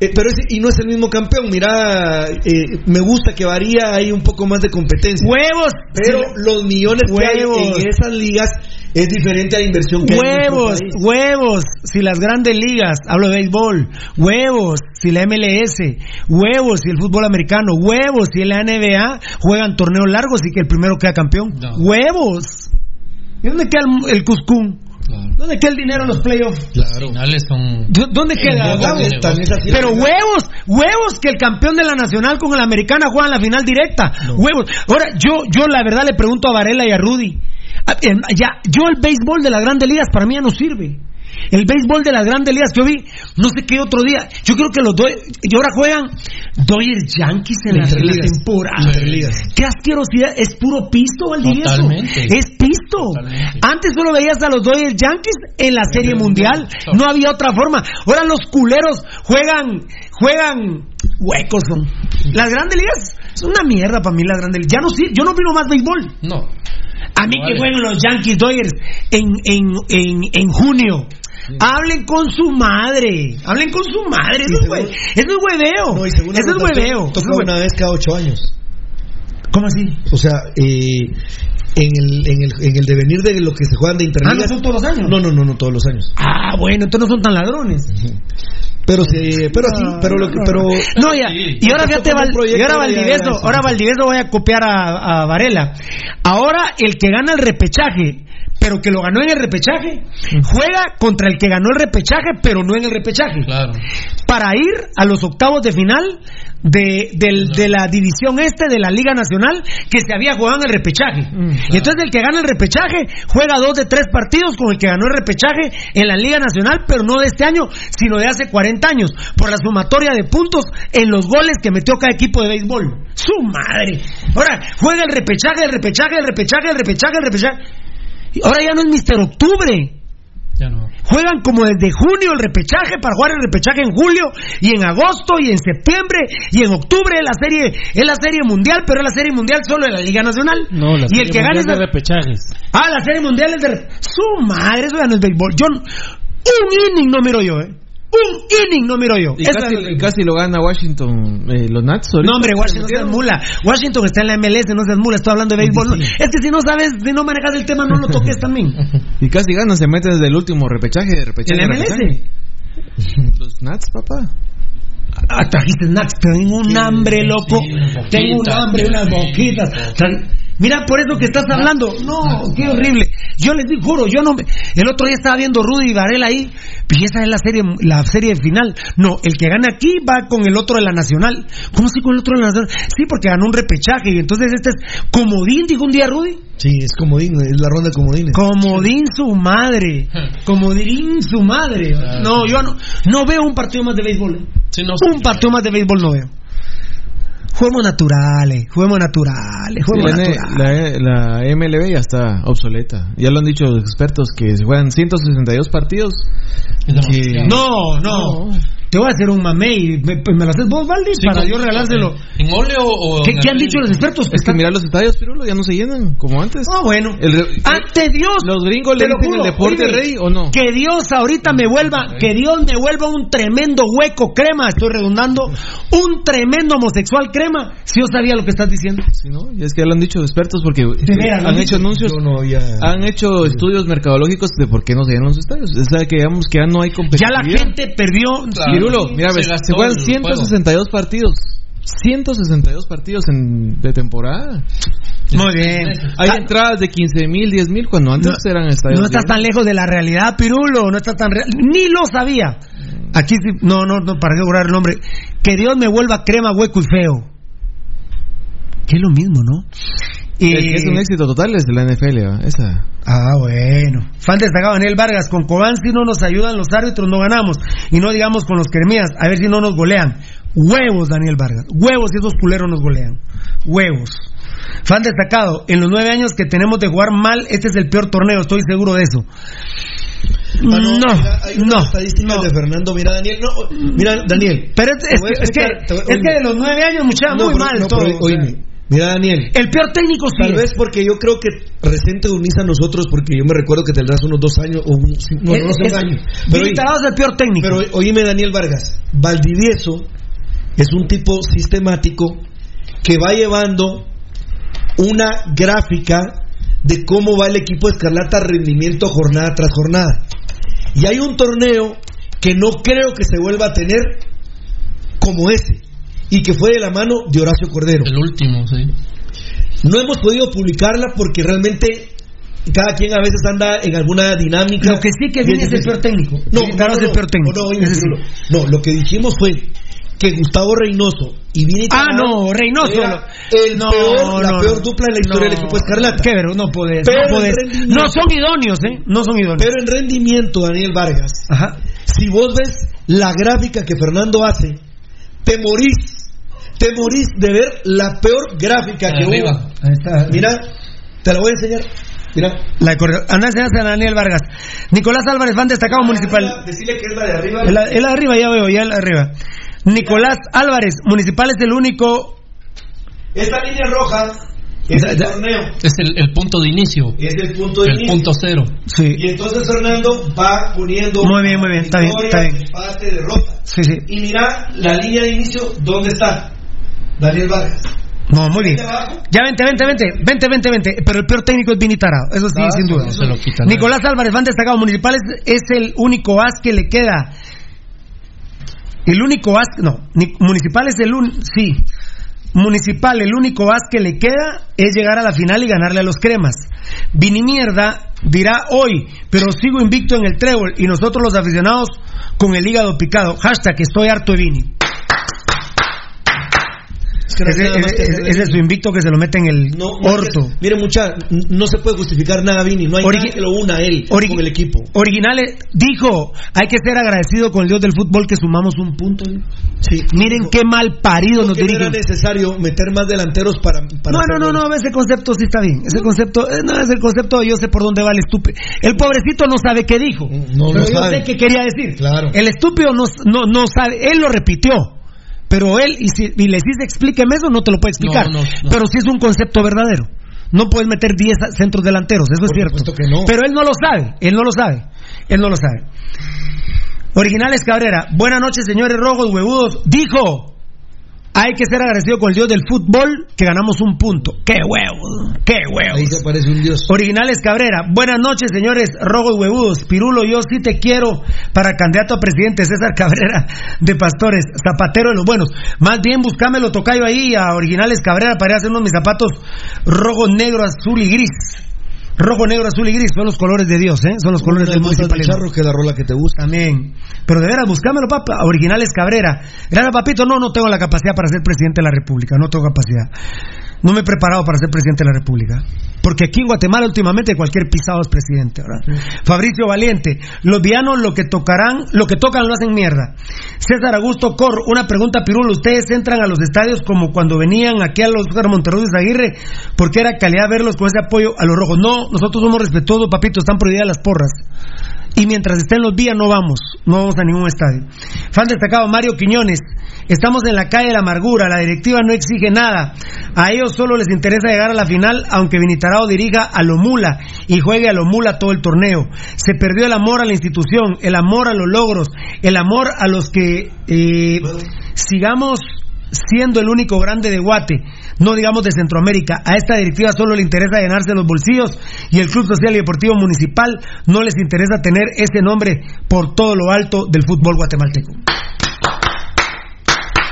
eh, pero y no es el mismo campeón. Mira, eh, me gusta que varía, hay un poco más de competencia. Huevos. Pero Sí. los millones que hay Huevos. en esas ligas es diferente a la inversión que hay en Huevos, país. huevos, si las grandes ligas, hablo de béisbol, huevos, si la MLS, huevos, si el fútbol americano, huevos, si la NBA juegan torneos largos y que el primero queda campeón, huevos. ¿Y dónde queda el, el Cuscún? ¿Dónde queda el dinero en los playoffs? Las finales son. ¿Dó- ¿Dónde queda? En. Pero huevos, huevos que el campeón de la nacional con el americana juegan la final directa. Huevos. Ahora, yo, yo la verdad le pregunto a Varela y a Rudy. Ah, em, Ya, yo el béisbol de las grandes ligas para mí ya no sirve. El béisbol de las grandes ligas que yo vi, no sé qué otro día. Yo creo que los Dodgers, y ahora juegan Dodgers Yankees en la Interligas. temporada. Interligas. Qué asquerosidad, es puro pisto, Valdivieso. Totalmente. Es pisto. Antes solo veías a los Dodgers Yankees en la Serie Mundial. No había otra forma. Ahora los culeros juegan, juegan huecos son. Las grandes ligas son una mierda para mí las grandes ligas. Ya no yo no vino más béisbol. No. A mí No que vale. jueguen los Yankees Dodgers en, en, en, en junio. Hablen con su madre. Hablen con su madre. Eso es, hue- eso es hueveo. No, y según la eso es hueveo. Toca una vez cada ocho años. ¿Cómo así? O sea, eh, en, el, en, el, en el devenir de lo que se juegan de Ah, interligas. ¿no son todos los años? No, no, no, no todos los años. Ah, bueno, entonces no son tan ladrones. Pero sí, pero sí, pero lo que, pero. No, ya. Y ahora fíjate, Val- y ahora Valdivieso, ahora Valdivieso voy a copiar a, a Varela. Ahora el que gana el repechaje, pero que lo ganó en el repechaje, juega contra el que ganó el repechaje, pero no en el repechaje. Claro. Para ir a los octavos de final de, del- de la división este de la Liga Nacional que se había jugado en el repechaje. Y entonces el que gana el repechaje juega dos de tres partidos con el que ganó el repechaje en la Liga Nacional, pero no de este año, sino de hace 40 años, por la sumatoria de puntos en los goles que metió cada equipo de béisbol. ¡Su madre! Ahora juega el repechaje, el repechaje, el repechaje, el repechaje, el repechaje. Ahora ya no es Mister Octubre. Ya no. Juegan como desde junio el repechaje para jugar el repechaje en julio y en agosto y en septiembre y en octubre es la serie es la serie mundial, pero es la serie mundial solo de la Liga Nacional. No, la y serie el que gane es de- repechajes. Ah, la serie mundial es de su madre, eso ya no es béisbol. Yo un inning no miro yo, eh. Un inning no miro yo. Y casi, es lo gana Washington, eh, los Nats. ahorita. No, hombre, Washington no seas mula. Washington está en la MLS, no seas mula. Estoy hablando de béisbol. No, Es que si no sabes, si no manejas el tema, no lo toques también. [LAUGHS] Y casi ganan, se meten desde el último repechaje. repechaje ¿En la repechaje. MLS? Los Nats, papá. Ah, trajiste snacks, tengo un hambre, loco. tengo un hambre, unas boquitas. Mira, por eso que estás hablando. No, qué horrible. Yo les digo, juro, yo no me... El otro día estaba viendo Rudy y Varela ahí. Y esa es la serie, la serie final. No, el que gana aquí va con el otro de la Nacional. ¿Cómo así con el otro de la Nacional? Sí, porque ganó un repechaje. Y entonces este es comodín, dijo un día Rudy. Sí, es comodín, es la ronda de comodines. Comodín su madre. Comodín su madre. No, yo no, no veo un partido más de béisbol. ¿eh? Sí, no, un partido más de béisbol no veo. Juegos naturales, juegos naturales, juegos la, N- naturales. la, la MLB ya está obsoleta. Ya lo han dicho los expertos que se juegan 162 partidos. que- No, no, Te voy a hacer un mamey. ¿Me, me lo haces vos, Valdi? Sí, para yo regalárselo. ¿En óleo o.? ¿Qué, han dicho los expertos? Es que mira los estadios, Pirulo, ya no se llenan como antes. Ah, bueno. El Ante Dios. ¿Los gringos le dicen el deporte oíme, rey o no? Que Dios ahorita me vuelva, que Dios me vuelva un tremendo hueco crema, estoy redundando, un tremendo homosexual crema, si yo sabía lo que estás diciendo. Sí, ¿no? Y es que ya lo han dicho expertos porque veras, han han hecho anuncios, no había. han hecho estudios mercadológicos de por qué no se llenan los estadios. O sea, que digamos que ya no hay Ya competitividad. la gente perdió. Claro. Pirulo, mira, Se ves, se, juegan el 162 partidos. 162 partidos en, de temporada. Muy bien. Hay Ah, entradas de 15 mil, 10 mil, cuando antes eran estadios. No estás tan lejos de la realidad, Pirulo. No estás tan real. Ni lo sabía. Aquí sí, no, no, no, para qué borrar el nombre. Que Dios me vuelva crema, hueco y feo. Que es lo mismo, ¿no? Y- El que es un éxito total es de la NFL, esa. Ah, bueno. Fan destacado Daniel Vargas. Con Cobán si no nos ayudan los árbitros, no ganamos. Y no digamos con los Kermías, a ver si no nos golean. Huevos, Daniel Vargas. Huevos si esos culeros nos golean. Huevos. Fan destacado. En los nueve años que tenemos de jugar mal, este es el peor torneo, estoy seguro de eso. Ah, No, mira, hay no. estadísticas de Fernando. Mira, Daniel. No, mira, Daniel. Pero es, que, es, que, explicar, te voy- es que de los nueve años, mucha, No, muy pero- mal no, todo. pero, oíme, Mira, Daniel. El peor técnico sí Tal es. vez porque yo creo que recién te unís a nosotros, porque yo me recuerdo que tendrás unos dos años, o un, no, no sé, Es- un año. Pero, oí- el peor técnico. pero oíme, Daniel Vargas, Valdivieso es un tipo sistemático que va llevando una gráfica de cómo va el equipo Escarlata rendimiento jornada tras jornada. Y hay un torneo que no creo que se vuelva a tener como ese, y que fue de la mano de Horacio Cordero. El último, sí. No hemos podido publicarla porque realmente cada quien a veces anda en alguna dinámica. Lo que sí que viene es el peor técnico. No, no, es no, el peor técnico. No. Bruno, no, lo que dijimos fue que Gustavo Reynoso y Vini Ah, no, Reynoso. era el No, peor, la no, peor no. dupla en la historia del No. equipo Escarlata. Qué ver, no podés. Pero no, podés. no son idóneos, ¿eh? No son idóneos. Pero en rendimiento, Daniel Vargas, Ajá. si vos ves la gráfica que Fernando hace, te morís. Te morís de ver la peor gráfica que Arriba. hubo. Ahí está. Mira, te la voy a enseñar. Mira. La enséñase a Daniel Vargas. Nicolás Álvarez, fan destacado municipal. Decirle que es la de arriba. Es la, es la de arriba, ya veo, ya es la de arriba. Nicolás Álvarez, municipal es el único. Esta línea roja es el torneo. Es el, el punto de inicio. Es el punto de El inicio. punto cero. Sí. Y entonces Fernando va poniendo Muy bien, muy bien, está bien, está bien. empate, derrota. Sí, sí. Y mira la línea de inicio, ¿dónde está? Daniel Vargas. No, muy bien. Ya vente, vente, vente, vente, vente, vente. Pero el peor técnico es Vini Tarado, eso sí, Ah, sin duda. No se lo quitan. Nicolás Álvarez, fan destacado municipal, es, es el único as que le queda. El único as, no, ni- municipal es el un, sí. Municipal, el único as que le queda es llegar a la final y ganarle a los cremas. Vini Mierda dirá hoy, pero sigo invicto en el trébol y nosotros los aficionados con el hígado picado. Hashtag estoy harto de Vini. No Ese, nada más que ese- hacer. ese es su invicto que se lo mete en el No, no orto. mire, mucha, no se puede justificar nada, Vini. No hay Origi- nada que lo una a él con el equipo. Originales dijo, hay que ser agradecido con el Dios del fútbol que sumamos un punto. Sí. Miren qué mal parido nos Porque no era dirigen. necesario meter más delanteros para. para No, no, no, no, ese concepto sí está bien. Ese concepto, eh, no es el concepto, yo sé por dónde va el estúpido. El pobrecito no sabe qué dijo. No pero yo sabe. sé qué quería decir. Claro. El estúpido no, no, no sabe, él lo repitió. Pero él, y, si, y le dices explíqueme eso, no te lo puede explicar. No, no, no. Pero sí es un concepto verdadero. No puedes meter 10 centros delanteros, eso Por es cierto. que. Pero él no lo sabe, él no lo sabe. Él no lo sabe. Originales Cabrera, buenas noches señores rojos huevudos. Dijo, hay que ser agradecido con el Dios del fútbol que ganamos un punto. ¡Qué huevos! ¡Qué huevos! Ahí se aparece un dios. Originales Cabrera, buenas noches señores rojos huevudos. Pirulo, yo sí te quiero para candidato a presidente César Cabrera de Pastores, zapatero de los buenos. Más bien buscámelo tocayo ahí a Originales Cabrera para ir a hacer unos mis zapatos rojo, negro, azul y gris. Rojo, negro, azul y gris son los colores de Dios, ¿eh? Son los colores del municipalismo. que la rola que te gusta. También. Pero de veras, buscámelo, papá. Originales Cabrera. Gracias, papito. No, no tengo la capacidad para ser presidente de la República. No tengo capacidad. No me he preparado para ser presidente de la República. Porque aquí en Guatemala últimamente cualquier pisado es presidente, ¿verdad? Fabricio Valiente. Los vianos lo que tocarán, lo que tocan lo hacen mierda. César Augusto Cor, una pregunta, Pirulo. ¿Ustedes entran a los estadios como cuando venían aquí a los Monterrey de Aguirre? Porque era calidad verlos con ese apoyo a los rojos. No, nosotros somos respetuosos, papito. Están prohibidas las porras. Y mientras estén los días no vamos, no vamos a ningún estadio. Fan destacado Mario Quiñones, estamos en la calle de la amargura, la directiva no exige nada, a ellos solo les interesa llegar a la final, aunque Vinitarao dirija a lo mula y juegue a lo mula todo el torneo. Se perdió el amor a la institución, el amor a los logros, el amor a los que eh, sigamos siendo el único grande de Guate, no digamos de Centroamérica. A esta directiva solo le interesa llenarse los bolsillos y el Club Social y Deportivo Municipal no les interesa tener ese nombre por todo lo alto del fútbol guatemalteco.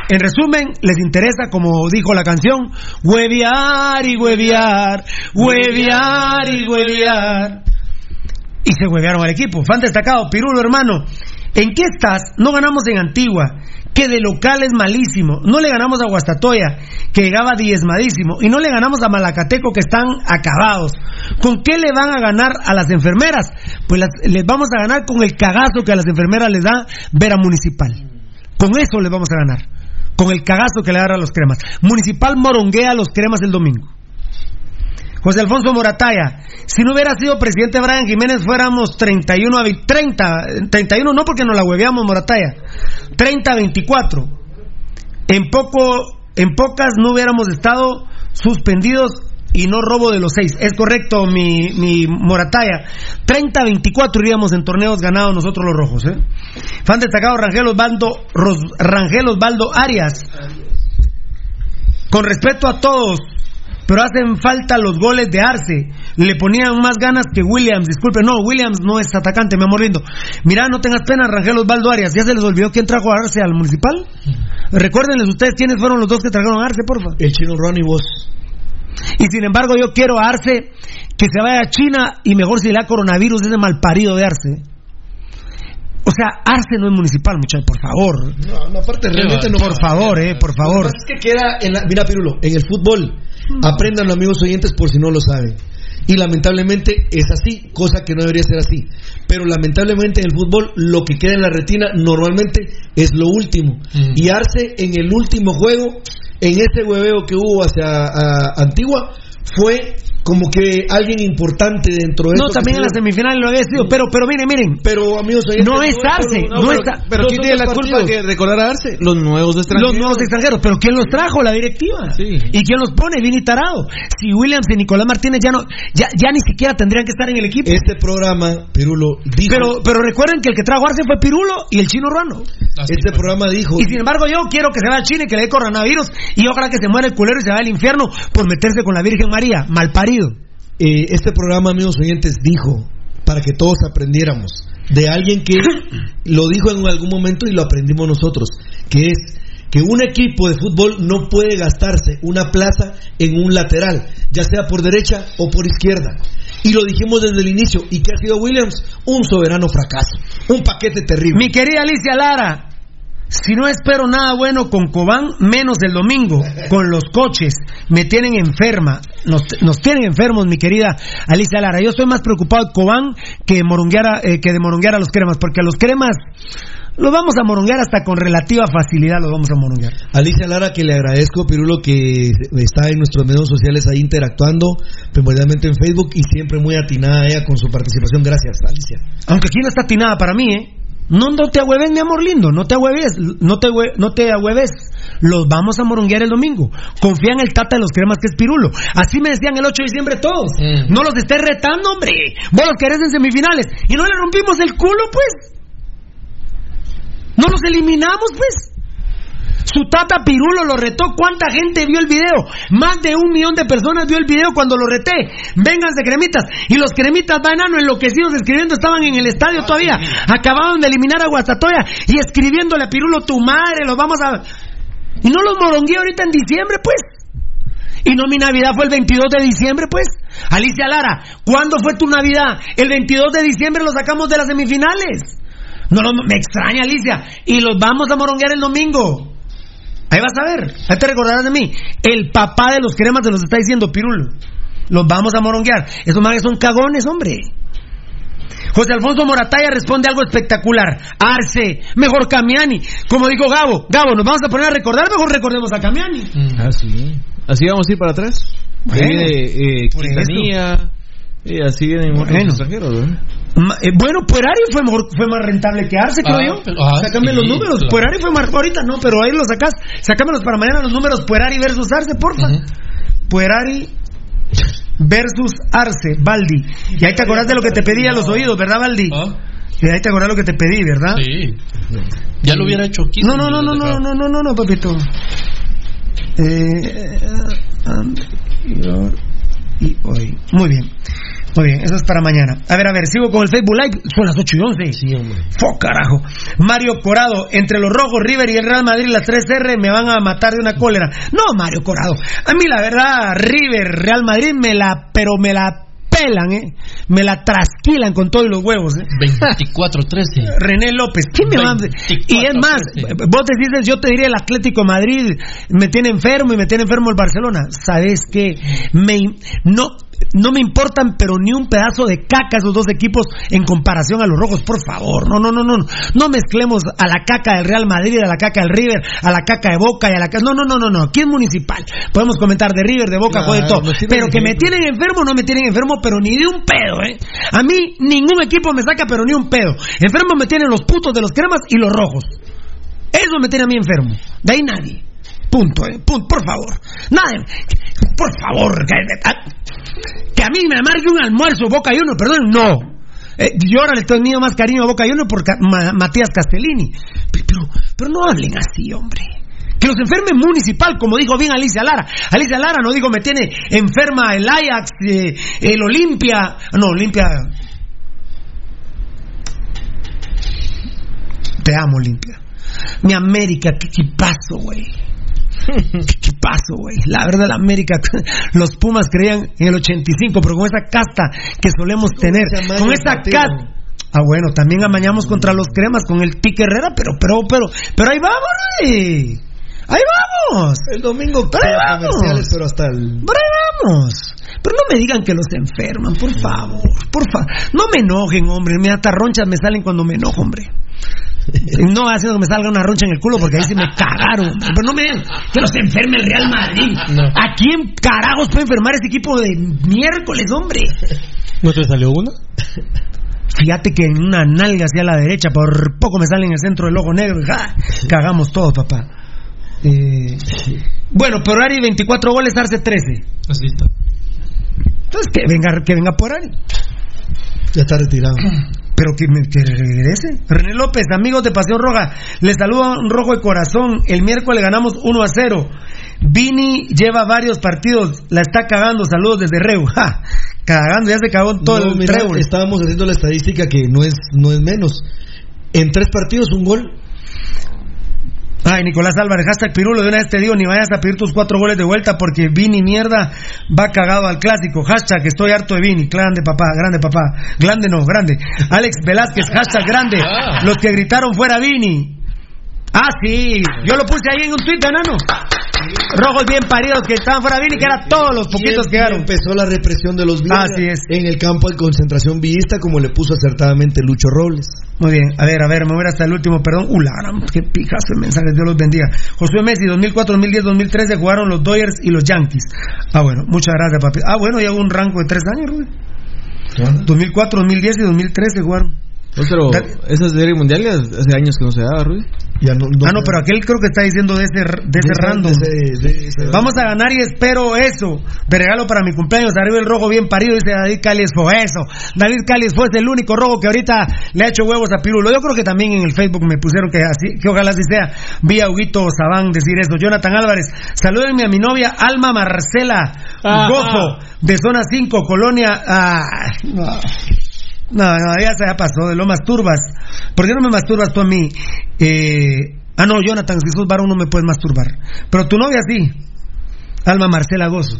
En resumen, les interesa, como dijo la canción, huevear y huevear, huevear y huevear. Y se huevearon al equipo. Fan destacado, Pirulo hermano, ¿en qué estás? No ganamos en Antigua, que de local es malísimo. No le ganamos a Guastatoya, que llegaba diezmadísimo. Y no le ganamos a Malacateco, que están acabados. ¿Con qué le van a ganar a las enfermeras? Pues las- les vamos a ganar con el cagazo que a las enfermeras les da Vera Municipal. Con eso les vamos a ganar. Con el cagazo que le da a los cremas. Municipal moronguea a los cremas el domingo. José Alfonso Morataya, si no hubiera sido presidente Brian Jiménez, fuéramos 31 a 20 30, 31 no porque nos la hueveamos Morataya, 30 a 24. En poco, en pocas no hubiéramos estado suspendidos y no robo de los seis. Es correcto, mi, mi Morataya. 30-24 iríamos en torneos ganados nosotros los rojos. ¿eh? Fan destacado Rangel Osvaldo, Rangel Osvaldo Arias. Con respeto a todos, pero hacen falta los goles de Arce. Le ponían más ganas que Williams. Disculpe, no, Williams no es atacante, mi amor lindo. Mira, no tengas pena, Rangel Osvaldo Arias. ¿Ya se les olvidó quién trajo a Arce al municipal? Recuérdenles ustedes quiénes fueron los dos que trajeron a Arce, porfa. El chino Ron y vos. Y sin embargo, yo quiero a Arce que se vaya a China y mejor si le da coronavirus ese malparido de Arce. O sea, Arce no es municipal, muchachos, por favor. No, no, aparte realmente no. Por favor, eh, por favor. Es que queda en la, mira Pirulo, en el fútbol, aprendan los amigos oyentes por si no lo saben. Y lamentablemente es así, cosa que no debería ser así. Pero lamentablemente en el fútbol lo que queda en la retina normalmente es lo último. Y Arce en el último juego, en ese hueveo que hubo hacia Antigua, fue como que alguien importante dentro de No, esto también en la se- semifinal lo había sido, pero, pero miren, miren. Pero amigos No es Arce, no pero- es Ar- Pero los ¿quién tiene la culpa que recordar a Arce? Los nuevos extranjeros. Los nuevos extranjeros, pero ¿quién los trajo? La directiva. ¿Y quién los pone? Vini Tarado. Si Williams y Nicolás Martínez ya no, ya, ya ni siquiera tendrían que estar en el equipo. Este programa, Pirulo, dijo... Pero, pero recuerden que el que trajo a Arce fue Pirulo y el chino Ruano. Este programa dijo... Y sin embargo, yo quiero que se vaya a China y que le dé coronavirus y ojalá que se muera el culero y se vaya al infierno por meterse con la Virgen María. Malparido. Eh, este programa, amigos oyentes, dijo, para que todos aprendiéramos, de alguien que lo dijo en algún momento y lo aprendimos nosotros, que es que un equipo de fútbol no puede gastarse una plaza en un lateral, ya sea por derecha o por izquierda. Y lo dijimos desde el inicio. ¿Y qué ha sido Williams? Un soberano fracaso. Un paquete terrible. Mi querida Alicia Lara, si no espero nada bueno con Cobán, menos el domingo, con los coches, me tienen enferma. Nos, nos tienen enfermos, mi querida Alicia Lara. Yo estoy más preocupado de Cobán que, moronguear a- eh, que de moronguear a los cremas, porque a los cremas los vamos a moronguear hasta con relativa facilidad, los vamos a moronguear. Alicia Lara, que le agradezco, Pirulo, que está en nuestros medios sociales ahí interactuando, primordialmente en Facebook, y siempre muy atinada ella con su participación. Gracias, Alicia. Aunque aquí no está atinada para mí, ¿eh? No, no te ahueves, mi amor lindo, no te ahueves, no te, no te ahueves. Los vamos a moronguear el domingo. Confía en el tata de los cremas que es Pirulo. Así me decían el 8 de diciembre todos. No los estés retando, hombre. Vos los querés en semifinales. Y no le rompimos el culo, pues. No los eliminamos, pues. Su tata Pirulo lo retó. ¿Cuánta gente vio el video? Más de un millón de personas vio el video cuando lo reté. Vénganse cremitas. Y los cremitas banano enloquecidos escribiendo estaban en el estadio todavía. Acababan de eliminar a Guastatoya y escribiéndole a Pirulo tu madre, los vamos a. Y no los morongué ahorita en diciembre, pues. Y no mi Navidad fue el 22 de diciembre, pues. Alicia Lara, ¿cuándo fue tu Navidad? El 22 de diciembre lo sacamos de las semifinales. No, no, me extraña, Alicia. Y los vamos a moronguear el domingo. Ahí vas a ver. Ahí te recordarás de mí. El papá de los cremas te los está diciendo, Pirulo. Los vamos a moronguear. Esos manes son cagones, hombre. José Alfonso Morataya responde algo espectacular. Arce, mejor Camiani. Como dijo Gabo, Gabo, nos vamos a poner a recordar, mejor recordemos a Camiani. Ah, sí. Así vamos a ir para atrás. Ahí Bueno, viene eh, por Quintanilla, y así vienen Bueno. extranjeros, ¿verdad? Eh, bueno, Puerari fue mejor, fue más rentable que Arce, creo Ah, yo. pero- ah, Sácame sí, los números. claro. Puerari fue más, ahorita no, pero ahí los sacás. Sácamelos para mañana los números Puerari versus Arce, porfa. Puerari versus Arce, Baldi. Y ahí te acordás de lo que te pedí a los oídos, ¿verdad, Baldi? Y ahí te acordás lo que te pedí, ¿verdad? Ah. Sí. Ya lo hubiera hecho aquí. No, no, no, no, no, no, no, no, no, papito. Eh, anterior y hoy. Muy bien. Muy bien, eso es para mañana. A ver, a ver, sigo con el Facebook Live. Son las 8 y 11. Sí, hombre. ¡Fo, carajo! Mario Corado, entre los rojos, River y el Real Madrid, las 3R me van a matar de una cólera. No, Mario Corado. A mí, la verdad, River, Real Madrid, me la, pero me la pelan, ¿eh? Me la trasquilan con todos los huevos, ¿eh? 24-13. René López, ¿quién me va a... Y es más, vos decís, yo te diría el Atlético de Madrid me tiene enfermo y me tiene enfermo el Barcelona. ¿Sabes qué? Me, no, no me importan, pero ni un pedazo de caca esos dos equipos en comparación a los rojos, por favor. No, no, no, no. No mezclemos a la caca del Real Madrid, a la caca del River, a la caca de Boca y a la caca... No, no, no, no, no. Aquí es municipal. Podemos comentar de River, de Boca, Claro, de todo. nos tienen Pero que me tienen enfermo, no me tienen enfermo, pero ni de un pedo, ¿eh? A mí ningún equipo me saca, pero ni un pedo. Enfermo me tienen los putos de los cremas y los rojos. Eso me tiene a mí enfermo. De ahí nadie. Punto, eh. Punto, por favor. Nada, por favor. Que, que a mí me amargue un almuerzo Boca Juniors, perdón, no. Eh, yo ahora le teniendo más cariño a Boca Juniors por Ca- Ma- Matías Castellini. Pero, pero no hablen así, hombre. Que los enferme municipal, como dijo bien Alicia Lara. Alicia Lara no digo me tiene enferma el Ajax, eh, el Olimpia. No, Olimpia. Te amo, Olimpia. Mi América, qué equipazo, güey. Qué equipazo, güey. La verdad, la América, [LAUGHS] los Pumas creían en el 85, pero con esa casta que solemos tener, con esa casta. Ah, bueno, también amañamos contra los cremas con el Tique Herrera, pero, pero, pero, pero ahí vamos, güey. Ahí vamos. El domingo Pero ahí vamos. comerciales, pero hasta el. Pero ahí vamos. Pero no me digan que los enferman, por favor. Por favor. No me enojen, hombre. Me hasta ronchas me salen cuando me enojo, hombre. No haciendo que me salga una roncha en el culo porque ahí sí me cagaron. Pero no me que los enferme el Real Madrid. ¿A quién carajos puede enfermar ese equipo de miércoles, hombre? ¿No te salió uno? Fíjate que en una nalga hacia la derecha, por poco me sale en el centro del ojo negro. y ¡ja! Cagamos todos, papá. Eh, bueno, por Ari 24 goles, Arce 13. Así está. Entonces que venga, que venga por Ari. Ya está retirado. Pero que, me- que regrese. René López, amigos de Pasión Roja, les saluda un rojo de corazón. El miércoles ganamos 1 a 0. Vini lleva varios partidos, la está cagando. Saludos desde Reu. [LAUGHS] Ja, cagando, ya se cagó en todo No, el mira, estábamos haciendo la estadística que no es, no es menos. En tres partidos, un gol. Ay, Nicolás Álvarez, hashtag Pirulo, de una vez te digo, ni vayas a pedir tus cuatro goles de vuelta porque Vini mierda va cagado al clásico. Hashtag estoy harto de Vini, grande papá, grande papá, grande no, grande. Alex Velázquez, hashtag grande, los que gritaron fuera Vini. Ah, sí, yo lo puse ahí en un tweet, enano. Rojos bien paridos que estaban fuera Vini, que eran todos los poquitos Y que llegaron. empezó la represión de los Así es. en el campo de concentración villista, como le puso acertadamente Lucho Robles. Muy bien, a ver, a ver, me voy hasta el último, perdón. Ulara, qué pijazo de mensajes, Dios los bendiga. Josué Messi, 2004, 2010, 2013 jugaron los Dodgers y los Yankees. Ah, bueno, muchas gracias, papi. Ah, bueno, ya hubo un rango de tres años, Rubén. 2004, 2010 y 2013 jugaron. No, pero esa serie mundial ya hace años que no se daba, Rudy. Ya no, ah, no, pero aquel creo que está diciendo de ese, de ese random. Vamos a ganar y espero eso. De regalo para mi cumpleaños, arriba el rojo bien parido, dice David Cáliz fue eso. David Cáliz fue el único rojo que ahorita le ha hecho huevos a Pirulo. Yo creo que también en el Facebook me pusieron que así, que ojalá así sea. Vi a Huguito Sabán decir eso. Jonathan Álvarez, salúdenme a mi novia Alma Marcela. Gozo, de zona 5, Colonia. Ah, no. No, no, ya se ya pasó, de lo masturbas. ¿Por qué no me masturbas tú a mí? Eh, ah, no, Jonathan, si sos varón no me puedes masturbar. Pero tu novia sí. Alma Marcela Gozo.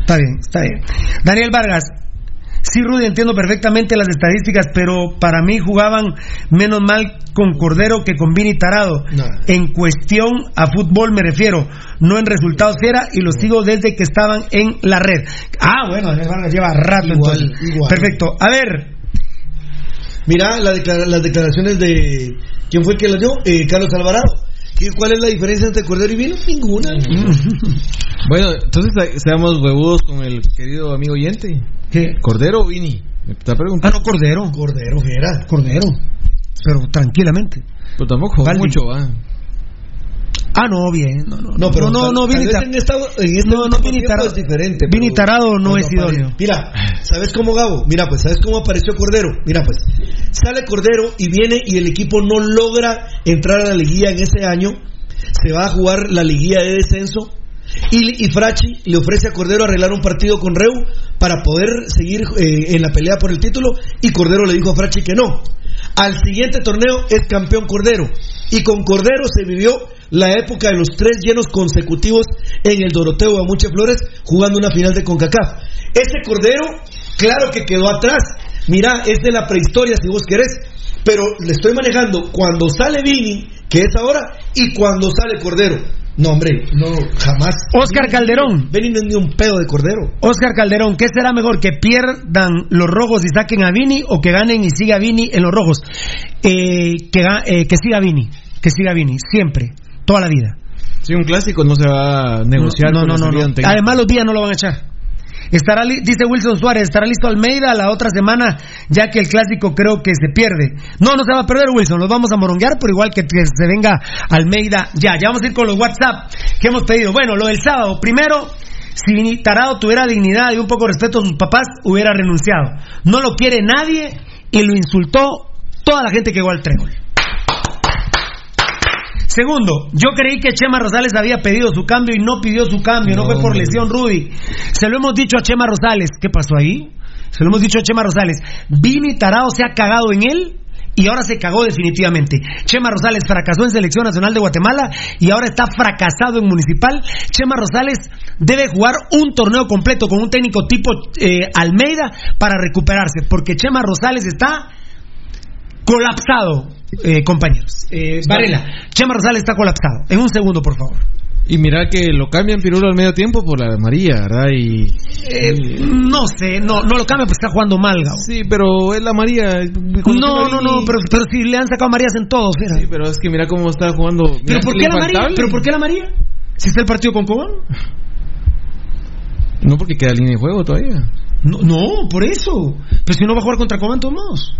Está bien, está bien. Daniel Vargas. Sí, Rudy, entiendo perfectamente las estadísticas, pero para mí jugaban menos mal con Cordero que con Vini Tarado. No. En cuestión a fútbol me refiero, no en resultados fiera, y los sigo desde que estaban en la red. Ah, bueno, lleva rato Igual, entonces. igual. Perfecto. A ver, Mira la declara- las declaraciones de. ¿Quién fue que las dio? Eh, Carlos Alvarado. ¿Qué- ¿Cuál es la diferencia entre Cordero y Vino? Ninguna. [LAUGHS] Bueno, entonces seamos huevudos con el querido amigo oyente. ¿qué? ¿Cordero o Vini? Me está Ah, preguntando. no, Cordero. Cordero, era. Cordero. Pero tranquilamente. Pero tampoco mucho, va. Ah, no, bien. No, no, No, pero no, no, Vini vez Tar- en esta, en este No, no, último Vini tiempo Tarado- es diferente. Vini Tarado no es idóneo. Mira, ¿sabes cómo Gabo? Mira, pues, ¿sabes cómo apareció Cordero? Mira, pues, sale Cordero y viene y el equipo no logra entrar a la liguilla en ese año. Se va a jugar la liguilla de descenso. Y, y Frachi le ofrece a Cordero arreglar un partido con Reu para poder seguir eh, en la pelea por el título. Y Cordero le dijo a Frachi que no. Al siguiente torneo es campeón Cordero. Y con Cordero se vivió la época de los tres llenos consecutivos en el Doroteo Amuche Flores jugando una final de CONCACAF. Ese Cordero, claro que quedó atrás. Mira, es de la prehistoria si vos querés. Pero le estoy manejando cuando sale Vini, que es ahora, y cuando sale Cordero. No, hombre, no, jamás. Oscar Calderón. Vini no es ni un pedo de Cordero. Oscar Calderón, ¿qué será mejor? ¿Que pierdan los rojos y saquen a Vini o que ganen y siga Vini en los rojos? Eh, que, eh, que siga Vini, que siga Vini, siempre, toda la vida. Sí, un clásico no se va a negociar. No, no, no. Además los días no lo van a echar. Estará li- dice Wilson Suárez, estará listo Almeida la otra semana, ya que el clásico creo que se pierde. No, no se va a perder Wilson, los vamos a moronguear, por igual que, que se venga Almeida ya. Ya vamos a ir con los WhatsApp que hemos pedido. Bueno, lo del sábado. Primero, si Tarado tuviera dignidad y un poco de respeto a sus papás, hubiera renunciado. No lo quiere nadie y lo insultó toda la gente que llegó al trébol. Segundo, yo creí que Chema Rosales había pedido su cambio y no pidió su cambio, no, fue por lesión, Rudy. Se lo hemos dicho a Chema Rosales. ¿Qué pasó ahí? Se lo hemos dicho a Chema Rosales. Vini Tarado se ha cagado en él y ahora se cagó definitivamente. Chema Rosales fracasó en Selección Nacional de Guatemala y ahora está fracasado en Municipal. Chema Rosales debe jugar un torneo completo con un técnico tipo eh, Almeida para recuperarse, porque Chema Rosales está colapsado, eh, compañeros. Eh, Varela, Chema Rosales está colapsado. En un segundo, por favor. Y mira que lo cambian Pirulo al medio tiempo por la amarilla, ¿verdad? Y, Eh, no sé, no, no lo cambia porque está jugando mal, Gabo. Sí, pero es la María. No, no, no, pero, pero si le han sacado Marías en todos, mira. Sí, pero es que mira cómo está jugando. ¿Pero Mira por que qué la María? ¿Pero por qué la María? Si está el partido con Cobán. No, porque queda línea de juego todavía. No, no, por eso. Pero si no va a jugar contra Cobán, todos modos.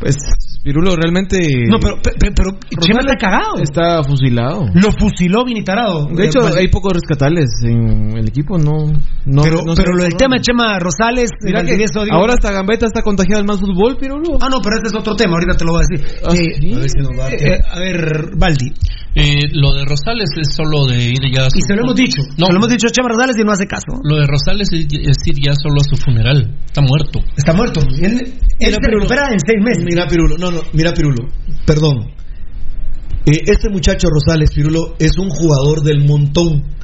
Pues Pirulo realmente. No, pero, pero, pero Chema está cagado. Está fusilado. Lo fusiló Vinitarado. De hecho, Eh, hay pocos rescatables en el equipo, no. no pero, no pero lo del tema de Chema Rosales, Mira que digo- ahora hasta Gambetta está contagiado del más fútbol, Pirulo. Ah, no, pero este es otro tema, ahorita te lo voy a decir. Ah, Eh, sí. a ver si nos va a- eh, a ver, Valdi. Eh, lo de Rosales es solo de ir ya a su Y se lo hemos dicho. No. Se lo hemos dicho a Chema Rosales y no hace caso. Lo de Rosales es, es ir ya solo a su funeral. Está muerto. Está muerto. Él, él se recupera en seis meses. Mira, Pirulo, no, mira, Pirulo, perdón. Eh, este muchacho Rosales, Pirulo, es un jugador del montón.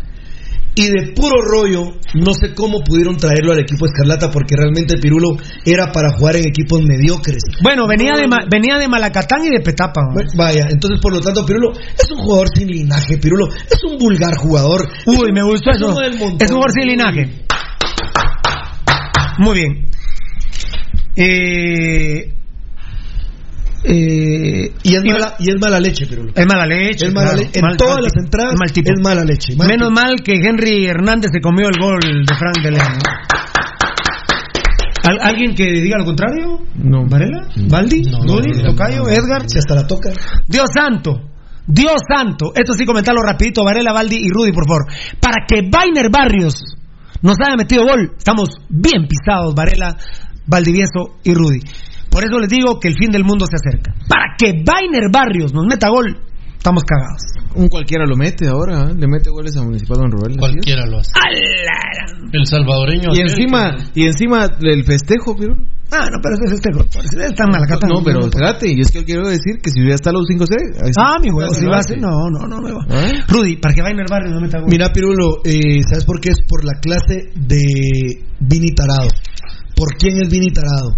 Y de puro rollo, no sé cómo pudieron traerlo al equipo Escarlata, porque realmente Pirulo era para jugar en equipos mediocres. Bueno, venía de, Ma- venía de Malacatán y de Petapa. ¿no? Vaya, entonces por lo tanto, Pirulo es un jugador sin linaje, Pirulo es un vulgar jugador. Uy, me gustó es eso. uno del montón. Es un jugador sin linaje. Muy bien. Eh, eh, Y es, mala, y es mala leche, Pirulo. es mala leche. Es mala claro. leche. En Mal- todas mal las entradas Es mal tipo. es mala leche. mal Menos tipo. mal que Henry Hernández se comió el gol de Frank de León. ¿Al- ¿Alguien que diga lo contrario? No. ¿Varela? ¿Valdi? ¿Dudi? ¿Tocayo? ¿Edgar? Si hasta la toca. Dios santo. Dios santo. Esto sí, comentarlo rapidito, Varela, Valdi y Rudy, por favor. Para que Vainer Barrios nos haya metido gol, estamos bien pisados, Varela, Valdivieso y Rudy. Por eso les digo que el fin del mundo se acerca. Para que Vainer Barrios nos meta gol, estamos cagados. Un cualquiera lo mete ahora, ¿eh? le mete goles a Municipal Don Rubén. es. Cualquiera lo hace. El salvadoreño. Y encima, que- y encima el festejo, Pirulo. Ah, no, pero ese es este, está en Malacatán. No, pero espérate, y es que quiero decir que si ya está los 5C. ahí sí. Ah, mi huevo, si va a ser. No, no, no me va. ¿Eh? Rudy, para que Vainer Barrios nos meta gol. Mira, Pirulo, eh, ¿sabes por qué? Es por la clase de Vini Tarado. ¿Por quién es Vini Tarado?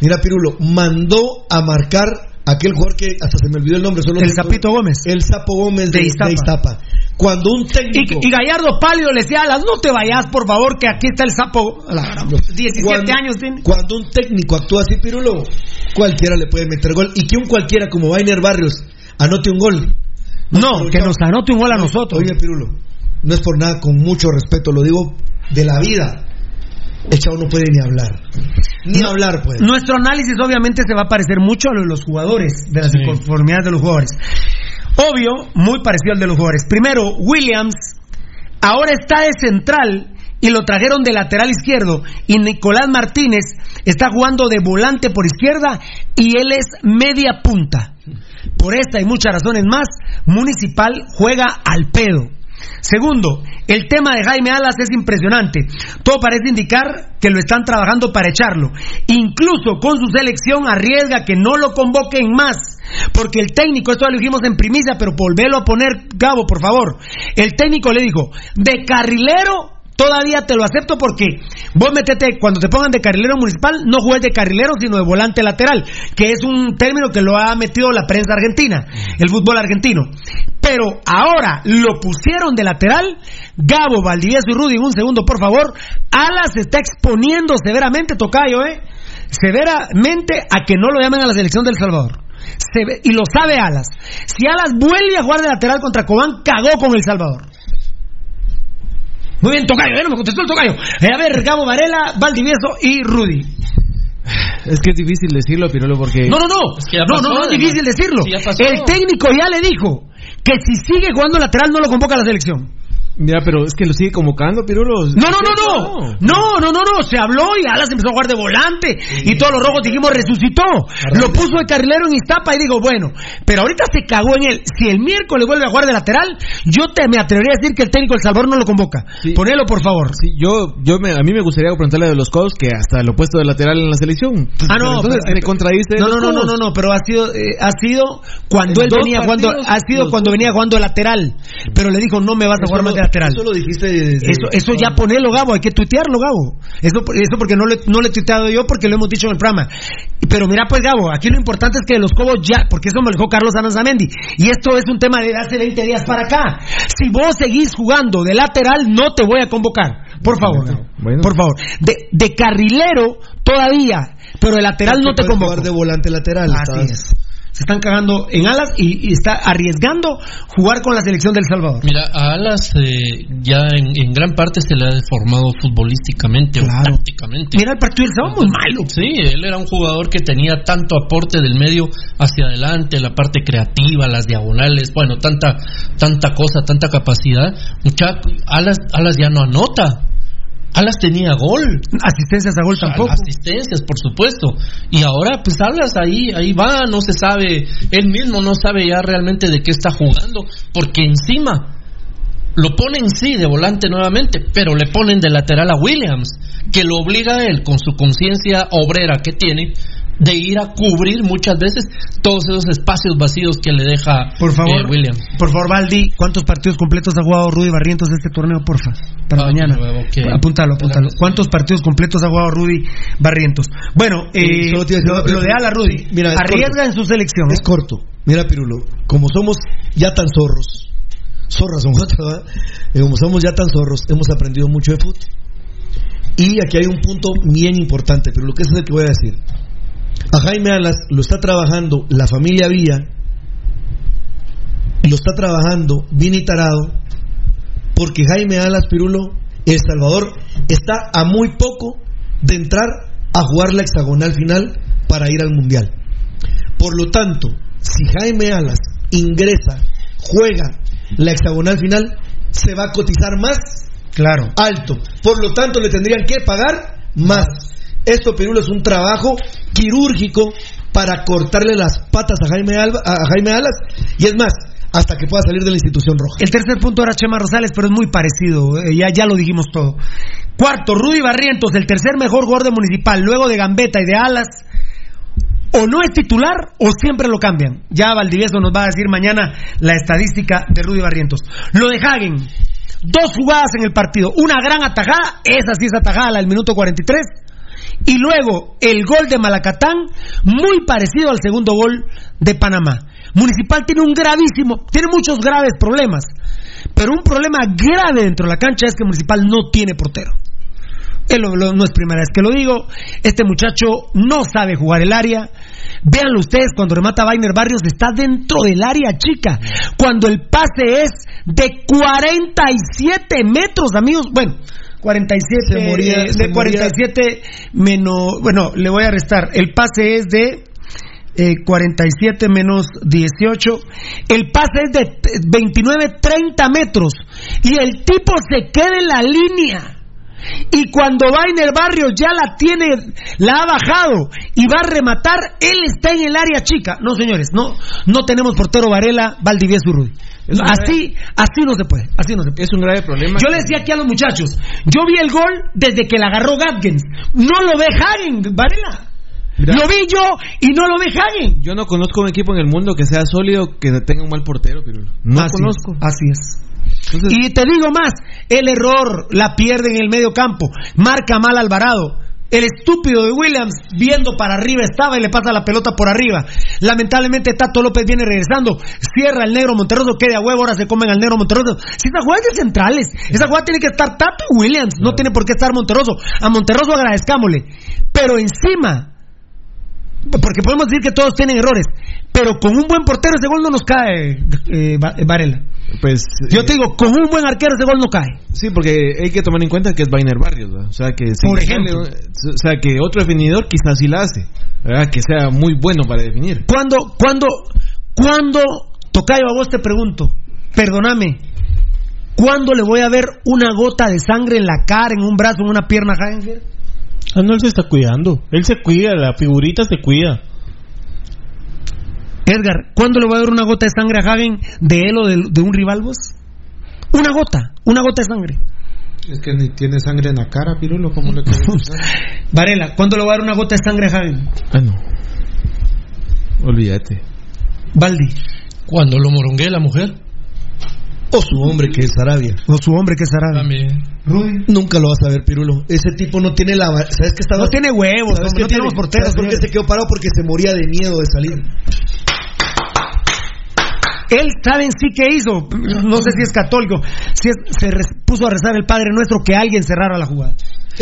Mira, Pirulo, mandó a marcar aquel jugador que hasta se me olvidó el nombre. Solo El Zapito Gómez. El Sapo Gómez de, De Iztapa. de Iztapa. Cuando un técnico. Y, y Gallardo pálido le decía a Alas, no te vayas, por favor, que aquí está el sapo. La gran- 17 cuando, años tiene. Cuando un técnico actúa así, Pirulo, cualquiera le puede meter gol. Y que un cualquiera como Vainer Barrios anote un gol. No, que nos anote un gol a nosotros. Oye, Pirulo, no es por nada, con mucho respeto, lo digo de la vida. El chavo no puede ni hablar. Ni hablar, pues. Nuestro análisis obviamente se va a parecer mucho a lo de los jugadores, de las Sí. inconformidades de los jugadores. Obvio, muy parecido al de los jugadores. Primero, Williams ahora está de central y lo trajeron de lateral izquierdo y Nicolás Martínez está jugando de volante por izquierda y él es media punta. Por esta y muchas razones más, Municipal juega al pedo. Segundo, el tema de Jaime Alas es impresionante. Todo parece indicar que lo están trabajando para echarlo. Incluso con su selección arriesga que no lo convoquen más. Porque el técnico, esto lo dijimos en primicia, pero volverlo a poner, Gabo, por favor. El técnico le dijo, de carrilero todavía te lo acepto porque vos metete, cuando te pongan de carrilero municipal, no juegues de carrilero, sino de volante lateral, que es un término que lo ha metido la prensa argentina, el fútbol argentino. Pero ahora lo pusieron de lateral, Gabo, Valdivieso y Rudy, un segundo por favor, Alas está exponiendo severamente, Tocayo, ¿eh? Severamente a que no lo llamen a la selección del Salvador. Se ve- y lo sabe Alas. Si Alas vuelve a jugar de lateral contra Cobán, cagó con El Salvador. Muy bien, Tocayo, ya no me contestó el Tocayo. Eh, a ver, Gabo Varela, Valdivieso y Rudy. Es que es difícil decirlo, Pirolo, porque... No, no, no. no, no, no es difícil decirlo. el técnico ya le dijo que si sigue jugando lateral no lo convoca a la selección. Mira, pero es que lo sigue convocando, Pirulo. No, no, no, no. No, no, no, no. Se habló y Alas empezó a jugar de volante. Y todos los rojos dijimos resucitó. Lo puso de carrilero en Iztapa y digo, bueno. Pero ahorita se cagó en él. Si el miércoles vuelve a jugar de lateral, yo te me atrevería a decir que el técnico El Salvador no lo convoca. Ponelo, por favor. Sí, yo, yo me, a mí me gustaría preguntarle de los codos que hasta lo puesto de lateral en la selección. Ah, no. Entonces se contradice. No, no, no, no, no, no, pero ha sido, eh, ha sido cuando él venía jugando, ha sido cuando venía jugando lateral. Pero le dijo, no me vas a jugar más de lateral. Eso lo dijiste eso, eso ya ponelo, Gabo, hay que tuitearlo, Gabo. Eso, eso porque no, le, no le he tuiteado yo, porque lo hemos dicho en el programa. Pero mira, pues, Gabo, aquí lo importante es que los Cobos ya, porque eso me lo dijo Carlos Anazamendi, y esto es un tema de hace 20 días para acá. Si vos seguís jugando de lateral, no te voy a convocar. Por favor, por favor. De, de carrilero todavía, pero de lateral no te convoco. de volante lateral. Así es se están cagando en Alas y, está arriesgando jugar con la selección del Salvador. Mira, a Alas eh, ya en, gran parte se le ha deformado futbolísticamente o tácticamente. Mira, el partido del sábado muy malo. Sí, él era un jugador que tenía tanto aporte del medio hacia adelante, la parte creativa, las diagonales, bueno, tanta tanta cosa, tanta capacidad. Mucha, Alas, Alas ya no anota. Alas tenía gol. Asistencias a gol tampoco. Asistencias, por supuesto. Y ahora, pues Alas ahí, ahí va, no se sabe, él mismo no sabe ya realmente de qué está jugando, porque encima lo ponen sí de volante nuevamente, pero le ponen de lateral a Williams, que lo obliga a él, con su conciencia obrera que tiene, de ir a cubrir muchas veces todos esos espacios vacíos que le deja por favor, eh, William. Por favor, Valdi, ¿cuántos partidos completos ha jugado Rudy Barrientos de este torneo, porfa? Para ah, mañana. Apúntalo, apúntalo. ¿Cuántos partidos completos ha jugado Rudy Barrientos? Bueno, eh, lo, de Ala Rudy, Mira, arriesga en su selección. Es corto. Mira, Pirulo, como somos ya tan zorros, zorras son [LAUGHS] ¿verdad? Eh, como somos ya tan zorros, hemos aprendido mucho de fútbol. Y aquí hay un punto bien importante, pero lo que es el que voy a decir. A Jaime Alas lo está trabajando la familia Villa, lo está trabajando bien y tarado, porque Jaime Alas Pirulo, El Salvador, está a muy poco de entrar a jugar la hexagonal final para ir al Mundial. Por lo tanto, si Jaime Alas ingresa, juega la hexagonal final, se va a cotizar más claro. alto. Por lo tanto, le tendrían que pagar más. Esto, Pirulo, es un trabajo quirúrgico para cortarle las patas a Jaime, Alba, a Jaime Alas. Y es más, hasta que pueda salir de la institución roja. El tercer punto era Chema Rosales, pero es muy parecido, eh, ya, ya lo dijimos todo. Cuarto, Rudy Barrientos, el tercer mejor jugador municipal, luego de Gambetta y de Alas. O no es titular o siempre lo cambian. Ya Valdivieso nos va a decir mañana la estadística de Rudy Barrientos. Lo de Hagen, dos jugadas en el partido, una gran atajada, esa sí es atajada, la del minuto 43 y luego el gol de Malacatán, muy parecido al segundo gol de Panamá. Municipal tiene un gravísimo, tiene muchos graves problemas, pero un problema grave dentro de la cancha es que Municipal no tiene portero. no es primera vez que lo digo. Este muchacho no sabe jugar el área. Véanlo ustedes, cuando remata Weiner Barrios está dentro del área chica. Cuando el pase es de 47 metros, amigos. Bueno, 47 moría, de 47 menos, bueno, le voy a restar. El pase es de 47 eh, menos 18. El pase es de 29, 30 metros. Y el tipo se queda en la línea. Y cuando va en el barrio ya la tiene, la ha bajado y va a rematar, él está en el área chica. No, señores, no, no tenemos portero Varela, Valdivieso Rudy. Así, así no se puede, así no se puede. Es un grave problema. Yo le decía aquí a los muchachos, yo vi el gol desde que la agarró Gatkins. No lo ve Hagen, Varela. Lo vi yo y no lo ve Hagen. Yo no conozco un equipo en el mundo que sea sólido que tenga un mal portero, pero no conozco. así es. y te digo más, el error la pierde en el medio campo, marca mal Alvarado. El estúpido de Williams, viendo para arriba, estaba y le pasa la pelota por arriba. Lamentablemente, Tato López viene regresando, cierra el negro Monterroso, queda a huevo, ahora se comen al negro Monterroso. Si esa jugada es de centrales, esa jugada tiene que estar Tato y Williams, no tiene por qué estar Monterroso. A Monterroso agradezcámosle. Pero encima, porque podemos decir que todos tienen errores, pero con un buen portero ese gol no nos cae, eh, Varela. Pues, Yo te digo, con un buen arquero ese gol no cae. Sí, porque hay que tomar en cuenta que es Bainer Barrios, ¿verdad? O sea que si Por ejemplo. sale- o sea que otro definidor quizás sí la hace, ¿verdad? Que sea muy bueno para definir. Cuando, cuando, cuando, Tocayo, a vos te pregunto, perdóname, ¿cuándo le voy a ver una gota de sangre en la cara, en un brazo, en una pierna Hagen? Ah, no, él se está cuidando. Él se cuida, la figurita se cuida. Edgar, ¿cuándo le voy a ver una gota de sangre a Hagen de él o de, de un rival vos? Una gota, una gota de sangre. Es que ni tiene sangre en la cara, Pirulo, ¿cómo le dar? [LAUGHS] Varela, ¿cuándo le voy a dar una gota de sangre a Hagen? Ah, no. Olvídate. Baldi. Cuando lo moronguee la mujer. O su hombre que es Arabia. O su hombre que es Arabia. También. Rudy. Nunca lo vas a ver, Pirulo. Ese tipo no tiene la. ¿Sabes qué estaba? No tiene huevos, ¿Sabes no tenemos tiene? porteros, ¿Sabes por qué señor? se quedó parado? Porque se moría de miedo de salir. Él, ¿saben sí que hizo? No sé si es católico. Si es- se puso a rezar el Padre Nuestro que alguien cerrara la jugada.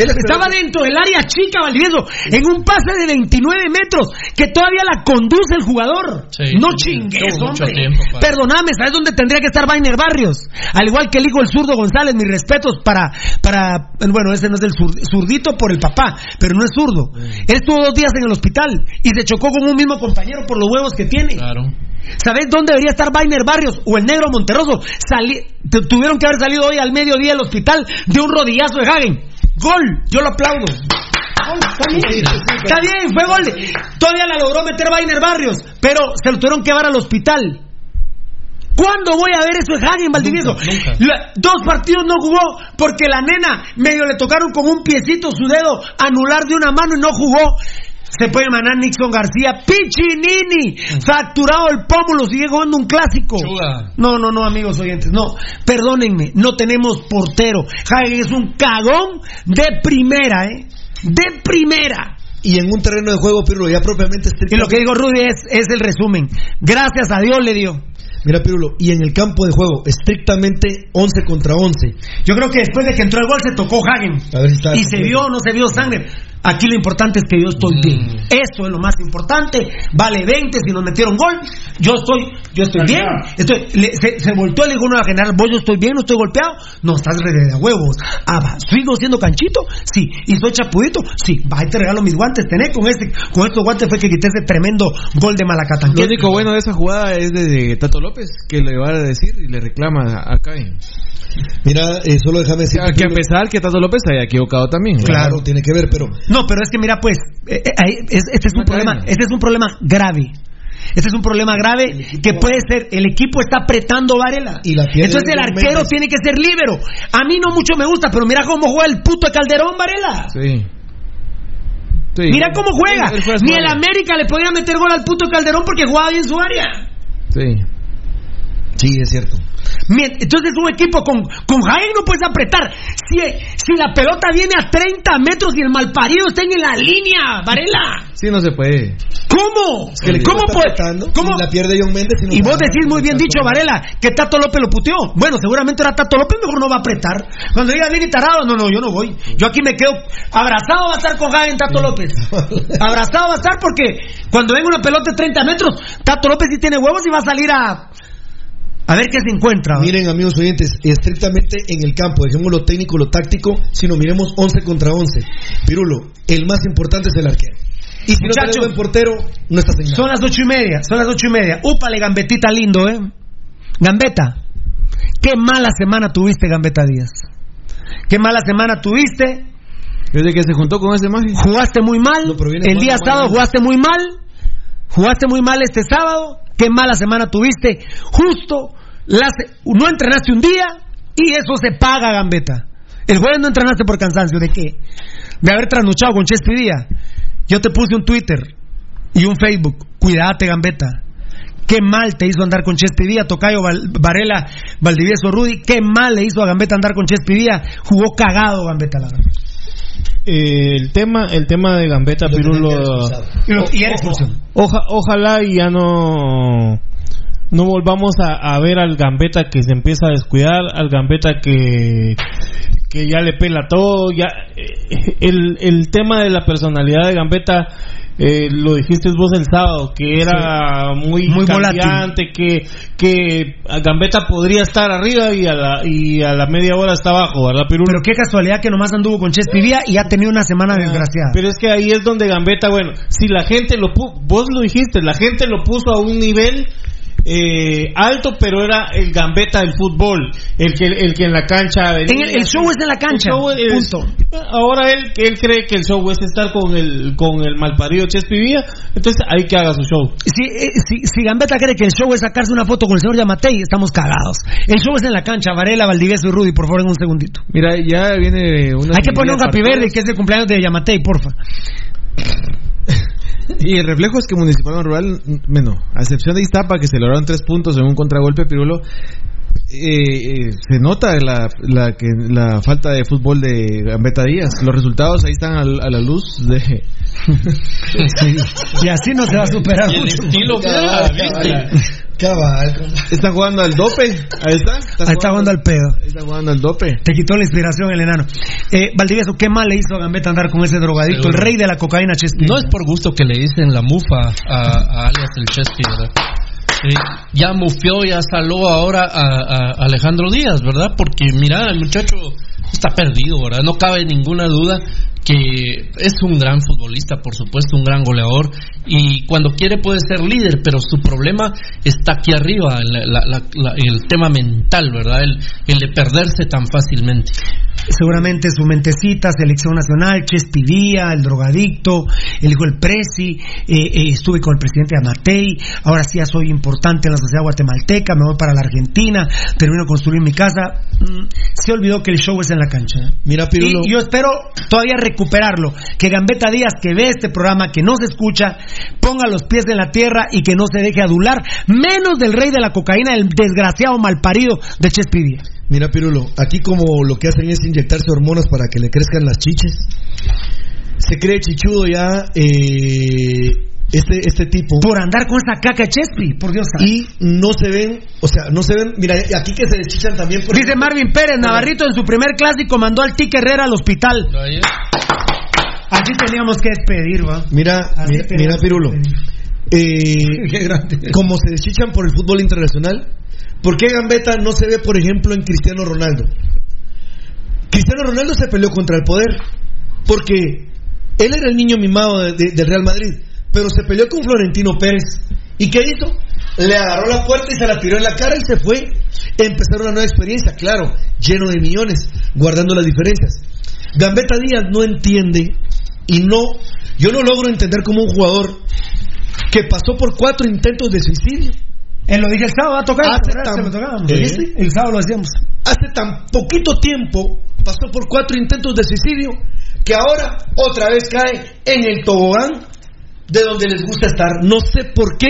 Estaba dentro del área chica, Valdivieso, en un pase de 29 metros, que todavía la conduce el jugador. Sí, no chingues, hombre. tiempo para- Perdóname, ¿sabes dónde tendría que estar Bainer Barrios? Al igual que el hijo del zurdo González, mis respetos para, para, bueno, ese no es el zur- zurdito por el papá, pero no es zurdo. Él estuvo dos días en el hospital y se chocó con un mismo compañero por los huevos que tiene. Claro. ¿Sabes dónde debería estar Bainer Barrios o el negro Monterroso? Sali- tu- tuvieron que haber salido hoy al mediodía del hospital de un rodillazo de Hagen. Gol, yo lo aplaudo. Gol, Está bien, está bien, fue gol. Todavía la logró meter Bainer Barrios, pero se lo tuvieron que llevar al hospital. ¿Cuándo voy a ver eso de Hagen, Valdivieso? La- dos partidos no jugó porque la nena medio le tocaron con un piecito su dedo anular de una mano y no jugó. Se puede manar Nixon García, Pichinini, fracturado el pómulo, sigue jugando un clásico. Chuga. No, no, no, amigos oyentes, no, perdónenme, no tenemos portero. Hagen es un cagón de primera, ¿eh? De primera. Y en un terreno de juego, Pirulo, ya propiamente Y lo que digo, Rudy, es, es el resumen. Gracias a Dios le dio. Mira, Pirulo, y en el campo de juego, estrictamente 11 contra 11. Yo creo que después de que entró el gol se tocó Hagen. A ver si está Y se vio o no se vio sangre. Aquí lo importante es que yo estoy bien. Eso es lo más importante. Vale 20 si nos metieron gol. Yo estoy, yo estoy bien. Estoy, le- se, se volteó el uno a general. ¿Vos yo estoy bien? ¿No estoy golpeado? No, estás re de huevos. Ah, va. ¿Sigo siendo canchito? Sí. ¿Y soy chapudito? Sí. Va, ahí te regalo mis guantes. Tenés con este, con estos guantes fue que quité ese tremendo gol de Malacatán. Lo único bueno de esa jugada es de Tato López, que le va a decir y le reclama a Caen. Mira, eh, solo déjame decir. Que a pesar que Tato López se haya equivocado también. Claro, tiene que ver, pero. No, pero es que mira, pues, eh, eh, este es un problema, este es un problema grave. Este es un problema grave que puede ser, el equipo está apretando Varela. Y la Entonces el arquero tiene que ser líbero. A mí no mucho me gusta, pero mira cómo juega el puto de Calderón Varela. Sí. Sí. Mira cómo juega. Él- él juega Ni el América le podía meter gol al puto Calderón porque jugaba bien su área. Sí. Sí, es cierto. Entonces un equipo con, con Jaén no puedes apretar. Si, si la pelota viene a 30 metros y el malparido está en la línea, Varela. Sí, no se puede. ¿Cómo? Es que ¿Cómo puede? ¿Cómo? la pierde John Méndez. no Y vos decís muy bien dicho, Varela, que Tato López lo puteó. Bueno, seguramente era Tato López, mejor no va a apretar. Cuando diga bien y tarado, no, no, yo no voy. Yo aquí me quedo abrazado va a estar con Jaén Tato López. [LAUGHS] Abrazado va a estar porque cuando venga una pelota de 30 metros, Tato López sí tiene huevos y va a salir a. A ver qué se encuentra. Miren, amigos oyentes, estrictamente en el campo, dejemos lo técnico, lo táctico, sino miremos 11 contra 11. Pirulo, el más importante es el arquero. Y si no Muchachos, tenés buen portero, no estás en nada. Son las ocho y media, son las ocho y media. Úpale, Gambetita lindo, ¿eh? Gambeta, qué mala semana tuviste, Gambeta Díaz. Qué mala semana tuviste. Desde que se juntó con ese magia. Jugaste muy mal. El día mal, sábado ¿no? jugaste muy mal. Jugaste muy mal este sábado. Qué mala semana tuviste. Justo, no entrenaste un día y eso se paga, Gambeta. El jueves no entrenaste por cansancio. ¿De qué? De haber trasnochado con Chespi Díaz. Yo te puse un Twitter y un Facebook. Cuídate, Gambeta. Qué mal te hizo andar con Chespi Díaz, Tocayo Val- Varela, Valdivieso Rudy. Qué mal le hizo a Gambeta andar con Chespi Díaz. Jugó cagado Gambeta, la verdad. Eh, el tema el tema de Gambetta Pirulo Y lo- y era expulsión. oja- ojalá y ya no no volvamos a, a ver al Gambetta que se empieza a descuidar al Gambetta que que ya le pela todo ya eh, el, el tema de la personalidad de Gambetta eh, lo dijiste vos el sábado, que era muy, Muy cambiante, que, que Gambetta podría estar arriba y a, la, y a la media hora está abajo, ¿verdad, Pirulo? Pero qué casualidad que nomás anduvo con Chespi Vía y ha tenido una semana desgraciada. Pero es que ahí es donde Gambetta, bueno, si la gente lo puso, vos lo dijiste, la gente lo puso a un nivel eh, alto, pero era el Gambetta del fútbol, el que el que en la cancha venía- En el, el show es en la cancha. Es- punto. Ahora él él cree que el show es estar con el con el malparido Chespi Villa, entonces hay que haga su show. Si, eh, si, si Gambetta cree que el show es sacarse una foto con el señor Yamatei, estamos cagados. El show es en la cancha. Varela, Valdivieso y Rudy, por favor, en un segundito. Mira, ya viene una. Hay que poner un happy verde que es el cumpleaños de Yamatei, porfa. [LAUGHS] [LAUGHS] Y el reflejo es que Municipal Rural, bueno, a excepción de Iztapa, que se lograron tres puntos en un contragolpe, Pirulo, eh, eh, se nota la, la, que, la falta de fútbol de Gambetta Díaz. Los resultados ahí están al- a, la luz de... [LAUGHS] Y así no se va a superar mucho. Cabal. Están jugando al dope. Ahí está. Ahí está jugando al pedo. Ahí está jugando al dope. Te quitó la inspiración el enano. Eh, Valdivieso, ¿qué mal le hizo a Gambetta andar con ese drogadicto, el rey de la cocaína Chespi? No es por gusto que le dicen la mufa a, a alias el Chespi, ¿verdad? Eh, ya mufió, ya saló ahora a, Alejandro Díaz, ¿verdad? Porque mira, el muchacho está perdido, ¿verdad? No cabe ninguna duda que es un gran futbolista, por supuesto, un gran goleador y cuando quiere puede ser líder, pero su problema está aquí arriba, la- la- el tema mental, ¿verdad? El de perderse tan fácilmente. Seguramente su mentecita, selección nacional, Chespi Vía, el drogadicto, el hijo del Presi, eh, eh, estuve con el presidente Amatei, ahora sí ya soy importante en la sociedad guatemalteca, me voy para la Argentina, termino de construir mi casa. Mm, se olvidó que el show es en la cancha. Mira, Pirulo. Y yo espero todavía recuperarlo. Que Gambetta Díaz, que ve este programa, que no se escucha, ponga los pies en la tierra y que no se deje adular, menos del rey de la cocaína, el desgraciado malparido de Chespi Vía. Mira, Pirulo, aquí como lo que hacen es inyectarse hormonas para que le crezcan las chiches. Se cree chichudo ya eh, este, este tipo. Por andar con esa caca Chespi, por Dios. Y no se ven, o sea, no se ven. Mira, aquí que se deschichan también. Por Dice Marvin Pérez, Navarrito en su primer clásico mandó al Tique Herrera al hospital. Así teníamos que despedir, va. Mira, Así mira, Pirulo. despedir. Eh, como se deschichan por el fútbol internacional, ¿por qué Gambetta no se ve, por ejemplo, en Cristiano Ronaldo? Cristiano Ronaldo se peleó contra el poder porque él era el niño mimado de- de- del Real Madrid, pero se peleó con Florentino Pérez. ¿Y qué hizo? Le agarró la puerta y se la tiró en la cara y se fue. Empezar una nueva experiencia, claro, lleno de millones, guardando las diferencias. Gambetta Díaz no entiende y no, yo no logro entender como un jugador que pasó por cuatro intentos de suicidio. Él lo dije el sábado, va a tocar. ¿Eh? El sábado lo hacíamos. Hace tan poquito tiempo pasó por cuatro intentos de suicidio que ahora otra vez cae en el tobogán de donde les gusta estar. No sé por qué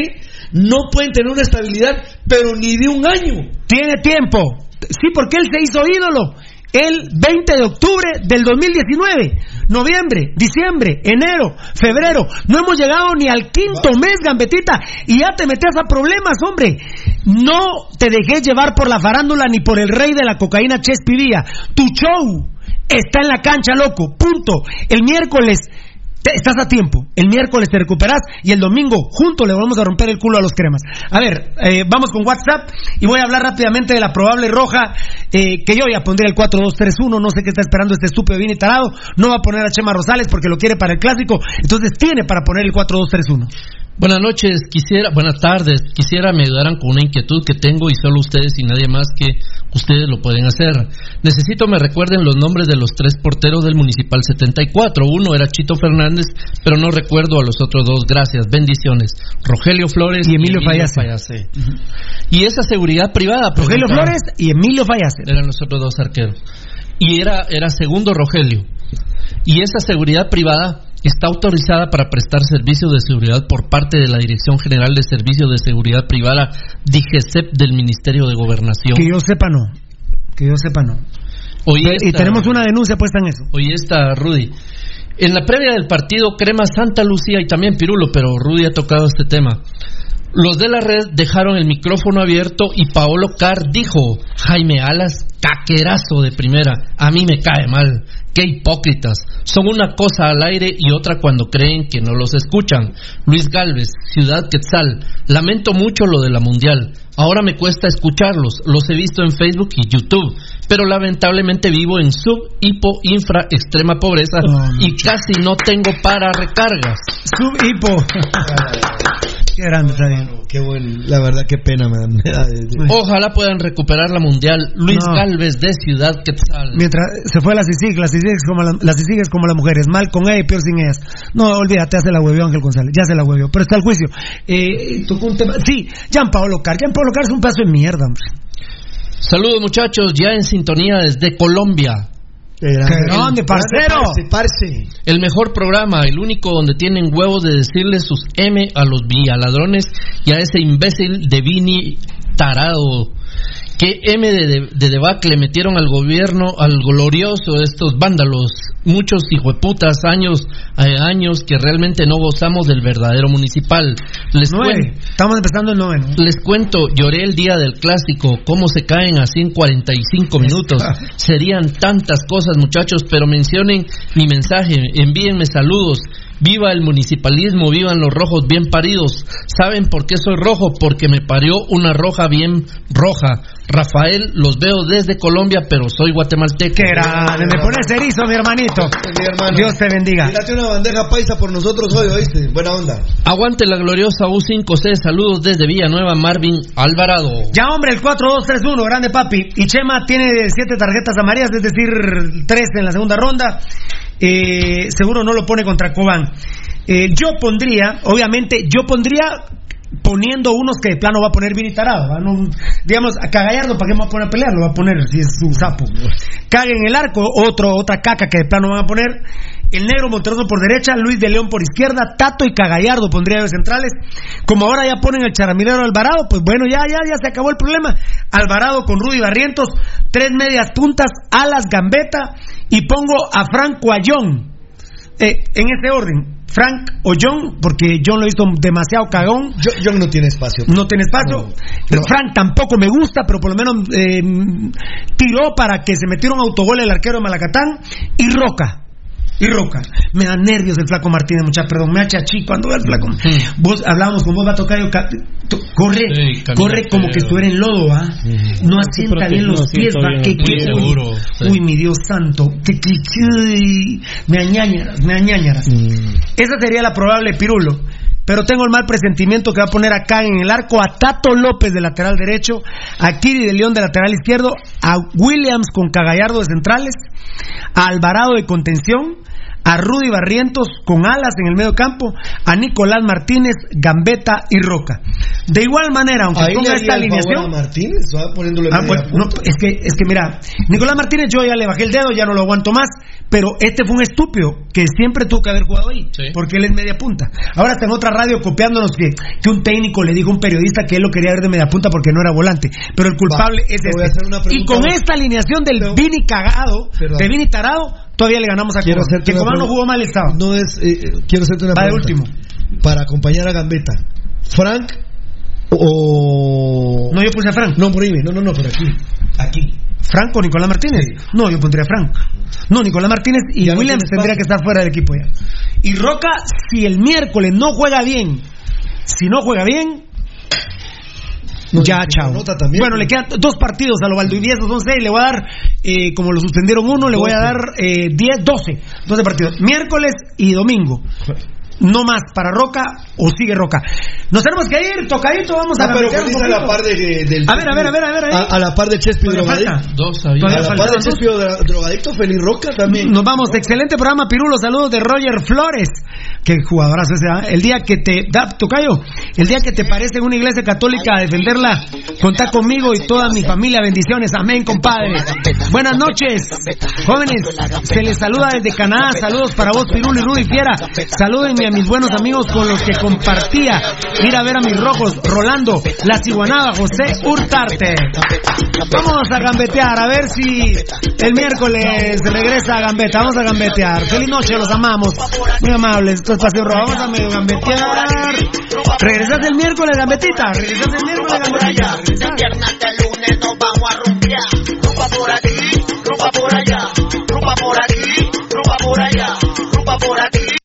no pueden tener una estabilidad, pero ni de un año. Tiene tiempo. Sí, porque él se hizo ídolo. El 20 de octubre del 2019, noviembre, diciembre, enero, febrero. No hemos llegado ni al quinto mes, gambetita, y ya te metes a problemas, hombre. No te dejes llevar por la farándula ni por el rey de la cocaína Chespi Vía. Tu show está en la cancha, loco. Punto. El miércoles estás a tiempo. El miércoles te recuperas y el domingo juntos le vamos a romper el culo a los cremas. A ver, eh, vamos con WhatsApp y voy a hablar rápidamente de la probable roja eh, que yo ya pondría el 4-2-3-1. No sé qué está esperando este estúpido bien tarado. No va a poner a Chema Rosales porque lo quiere para el clásico. Entonces tiene para poner el 4-2-3-1. Buenas noches, quisiera, buenas tardes, quisiera me ayudaran con una inquietud que tengo y solo ustedes y nadie más que ustedes lo pueden hacer. Necesito me recuerden los nombres de los tres porteros del Municipal 74. Uno era Chito Fernández, pero no recuerdo a los otros dos. Gracias, bendiciones. Rogelio Flores Y Emilio Fallase. Y esa seguridad privada. Rogelio preguntaba. Flores y Emilio Fallase. Eran los otros dos arqueros. Y era, era segundo Rogelio. Y esa seguridad privada está autorizada para prestar servicios de seguridad por parte de la Dirección General de Servicios de Seguridad Privada, DIGESEP, del Ministerio de Gobernación. Que yo sepa no. Que yo sepa no. Y tenemos una denuncia puesta en eso. Oye, esta, Rudy. En la previa del partido Crema Santa Lucía y también Pirulo, pero Rudy ha tocado este tema. Los de la red dejaron el micrófono abierto y Paolo Car dijo, Jaime Alas, caquerazo de primera, a mí me cae mal. Qué hipócritas. Son una cosa al aire y otra cuando creen que no los escuchan. Luis Galvez, Ciudad Quetzal. Lamento mucho lo de la Mundial. Ahora me cuesta escucharlos. Los he visto en Facebook y YouTube. Pero lamentablemente vivo en sub, hipo, infra, extrema pobreza y casi no tengo para recargas. Sub, hipo. [LAUGHS] Qué grande, está bien. Qué bueno, la verdad, qué pena de- Ojalá puedan recuperar la Mundial. Luis No. Galvez de Ciudad Quetzal. Mientras se fue la CICIG, la CICIG es como, la, la CICIG es como las mujeres, mal con ella y peor sin ellas. No, olvídate, hace la huevió Ángel González, ya se la huevió, pero está el juicio. Eh, tocó un tema, sí, Jean Paolo Car, Jean Paolo Car es un pedazo de mierda, hombre. Saludos muchachos, ya en sintonía desde Colombia. Grande, parcero. Parce, El mejor programa, el único donde tienen huevos de decirle sus M a los vialadrones y a ese imbécil de Vini tarado. ¿Qué M de, de, de debacle metieron al gobierno, al glorioso de estos vándalos? Muchos hijueputas años, eh, años que realmente no gozamos del verdadero municipal. Les Nueve, estamos empezando el noveno. les cuento, lloré el día del clásico, cómo se caen así en 45 [LAUGHS] minutos. Serían tantas cosas, muchachos, pero mencionen mi mensaje, envíenme saludos. Viva el municipalismo, vivan los rojos bien paridos. ¿Saben por qué soy rojo? Porque me parió una roja bien roja. Rafael, los veo desde Colombia, pero soy guatemalteco. Qué grande, me pones erizo, mi hermanito. [LAUGHS] mi hermano. Dios te bendiga. Tírate una bandeja paisa por nosotros hoy, ¿oíste? Buena onda. Aguante la gloriosa U5C. Saludos desde Villanueva, Marvin Alvarado. Ya, hombre, el 4-2-3-1, grande papi. Y Chema tiene siete tarjetas amarillas, es decir, tres en la segunda ronda. Eh, seguro no lo pone contra Cobán. Eh, yo pondría, obviamente, yo pondría poniendo unos que de plano va a poner bien tarado. ¿va? No, digamos, a Cagallardo, ¿para qué me va a poner a pelear? Lo va a poner si es su sapo. Caga en el arco, otro, otra caca que de plano van a poner. El negro Monterroso por derecha, Luis de León por izquierda, Tato y Cagallardo pondría de centrales. Como ahora ya ponen el charamilero Alvarado, pues bueno, ya, ya, ya se acabó el problema. Alvarado con Rudy Barrientos, tres medias puntas, alas, gambeta y pongo a Franco Ayón. Eh, en ese orden, Frank o John, porque John lo hizo demasiado cagón. John no tiene espacio. No tiene espacio. Frank tampoco me gusta, pero por lo menos eh, tiró para que se metiera un autogol el arquero de Malacatán. Y Roca. Y Roca. Me da nervios el flaco Martínez, mucha perdón. Me hacha chi cuando ve al flaco. Vos hablábamos con vos, va a tocar. Corre, Sí, corre como que estuviera en lodo, ¿ah? No asienta bien los pies, va. Que, uy, mi Dios santo. Que, que- que- me añañaras, me añañaras. Esa sería la probable pirulo. Pero tengo el mal presentimiento que va a poner acá en el arco a Tato López de lateral derecho, a Kiri de León de lateral izquierdo, a Williams con Cagallardo de centrales, a Alvarado de contención, a Rudy Barrientos con alas en el medio campo, a Nicolás Martínez, Gambetta y Roca. De igual manera, aunque Ahí ponga esta el favor alineación, a Martínez, va poniéndole Ah, bueno, no, es que, es que mira, Nicolás Martínez yo ya le bajé el dedo, ya no lo aguanto más, pero este fue un estúpido que siempre tuvo que haber jugado ahí, porque él es media punta. Ahora está en otra radio copiándonos que, que un técnico le dijo a un periodista que él lo quería ver de media punta porque no era volante, pero el culpable es este. Y con esta alineación del Vini cagado, Perdón. de Vini tarado, todavía le ganamos a Quiero Cobán. Que Cobán no jugó mal el sábado. No es, eh, eh, quiero hacerte una Va de último. Para acompañar a Gambetta. Frank o. No, yo puse a Frank. No, por ahí, no, no, no, por aquí. Aquí. ¿Frank o Nicolás Martínez? No, yo pondría a Frank. No, Nicolás Martínez y Ya Williams tendría que estar fuera del equipo ya. Y Roca, si el miércoles no juega bien, si no juega bien, ya, chao. Bueno, le quedan dos partidos a los Valdiviesos, son seis, le voy a dar, eh, como lo suspendieron uno, le voy a dar eh, 10, 12, 12 partidos. Miércoles y domingo. No más para Roca o sigue Roca. Nos tenemos que ir, tocadito, vamos a Ah, pero feliz a la par de, del A ver, a ver, a ver, a ver, ahí. A, a la par de Chespi drogadicto. Dos A la par de. Chespi dro- drogadicto, Feliz Roca también. Nos vamos, excelente programa, Pirulo. Saludos de Roger Flores. Qué jugadorazo ese. ¿ah? El día que te da, Tocayo, el día que te parece en una iglesia católica a defenderla, contá conmigo y toda mi familia. Bendiciones. Amén, compadre. Buenas noches, jóvenes. Se les saluda desde Canadá. Saludos para vos, Pirulo y Rudy Fiera. Salúdenme a mis buenos amigos con los que compartía ir a ver a mis rojos, Rolando, La Ciguanaba, José Hurtarte. Vamos a gambetear, a ver si el miércoles regresa a Gambeta. Vamos a gambetear. Feliz noche, los amamos. Muy amables, esto es Rojo. Vamos a medio gambetear. Regresas el miércoles, gambetita. Regresas el miércoles, gambetita. De de nos vamos a. Rumba por aquí, rumba por allá. Rumba por aquí, rumba por allá. Rumba por aquí,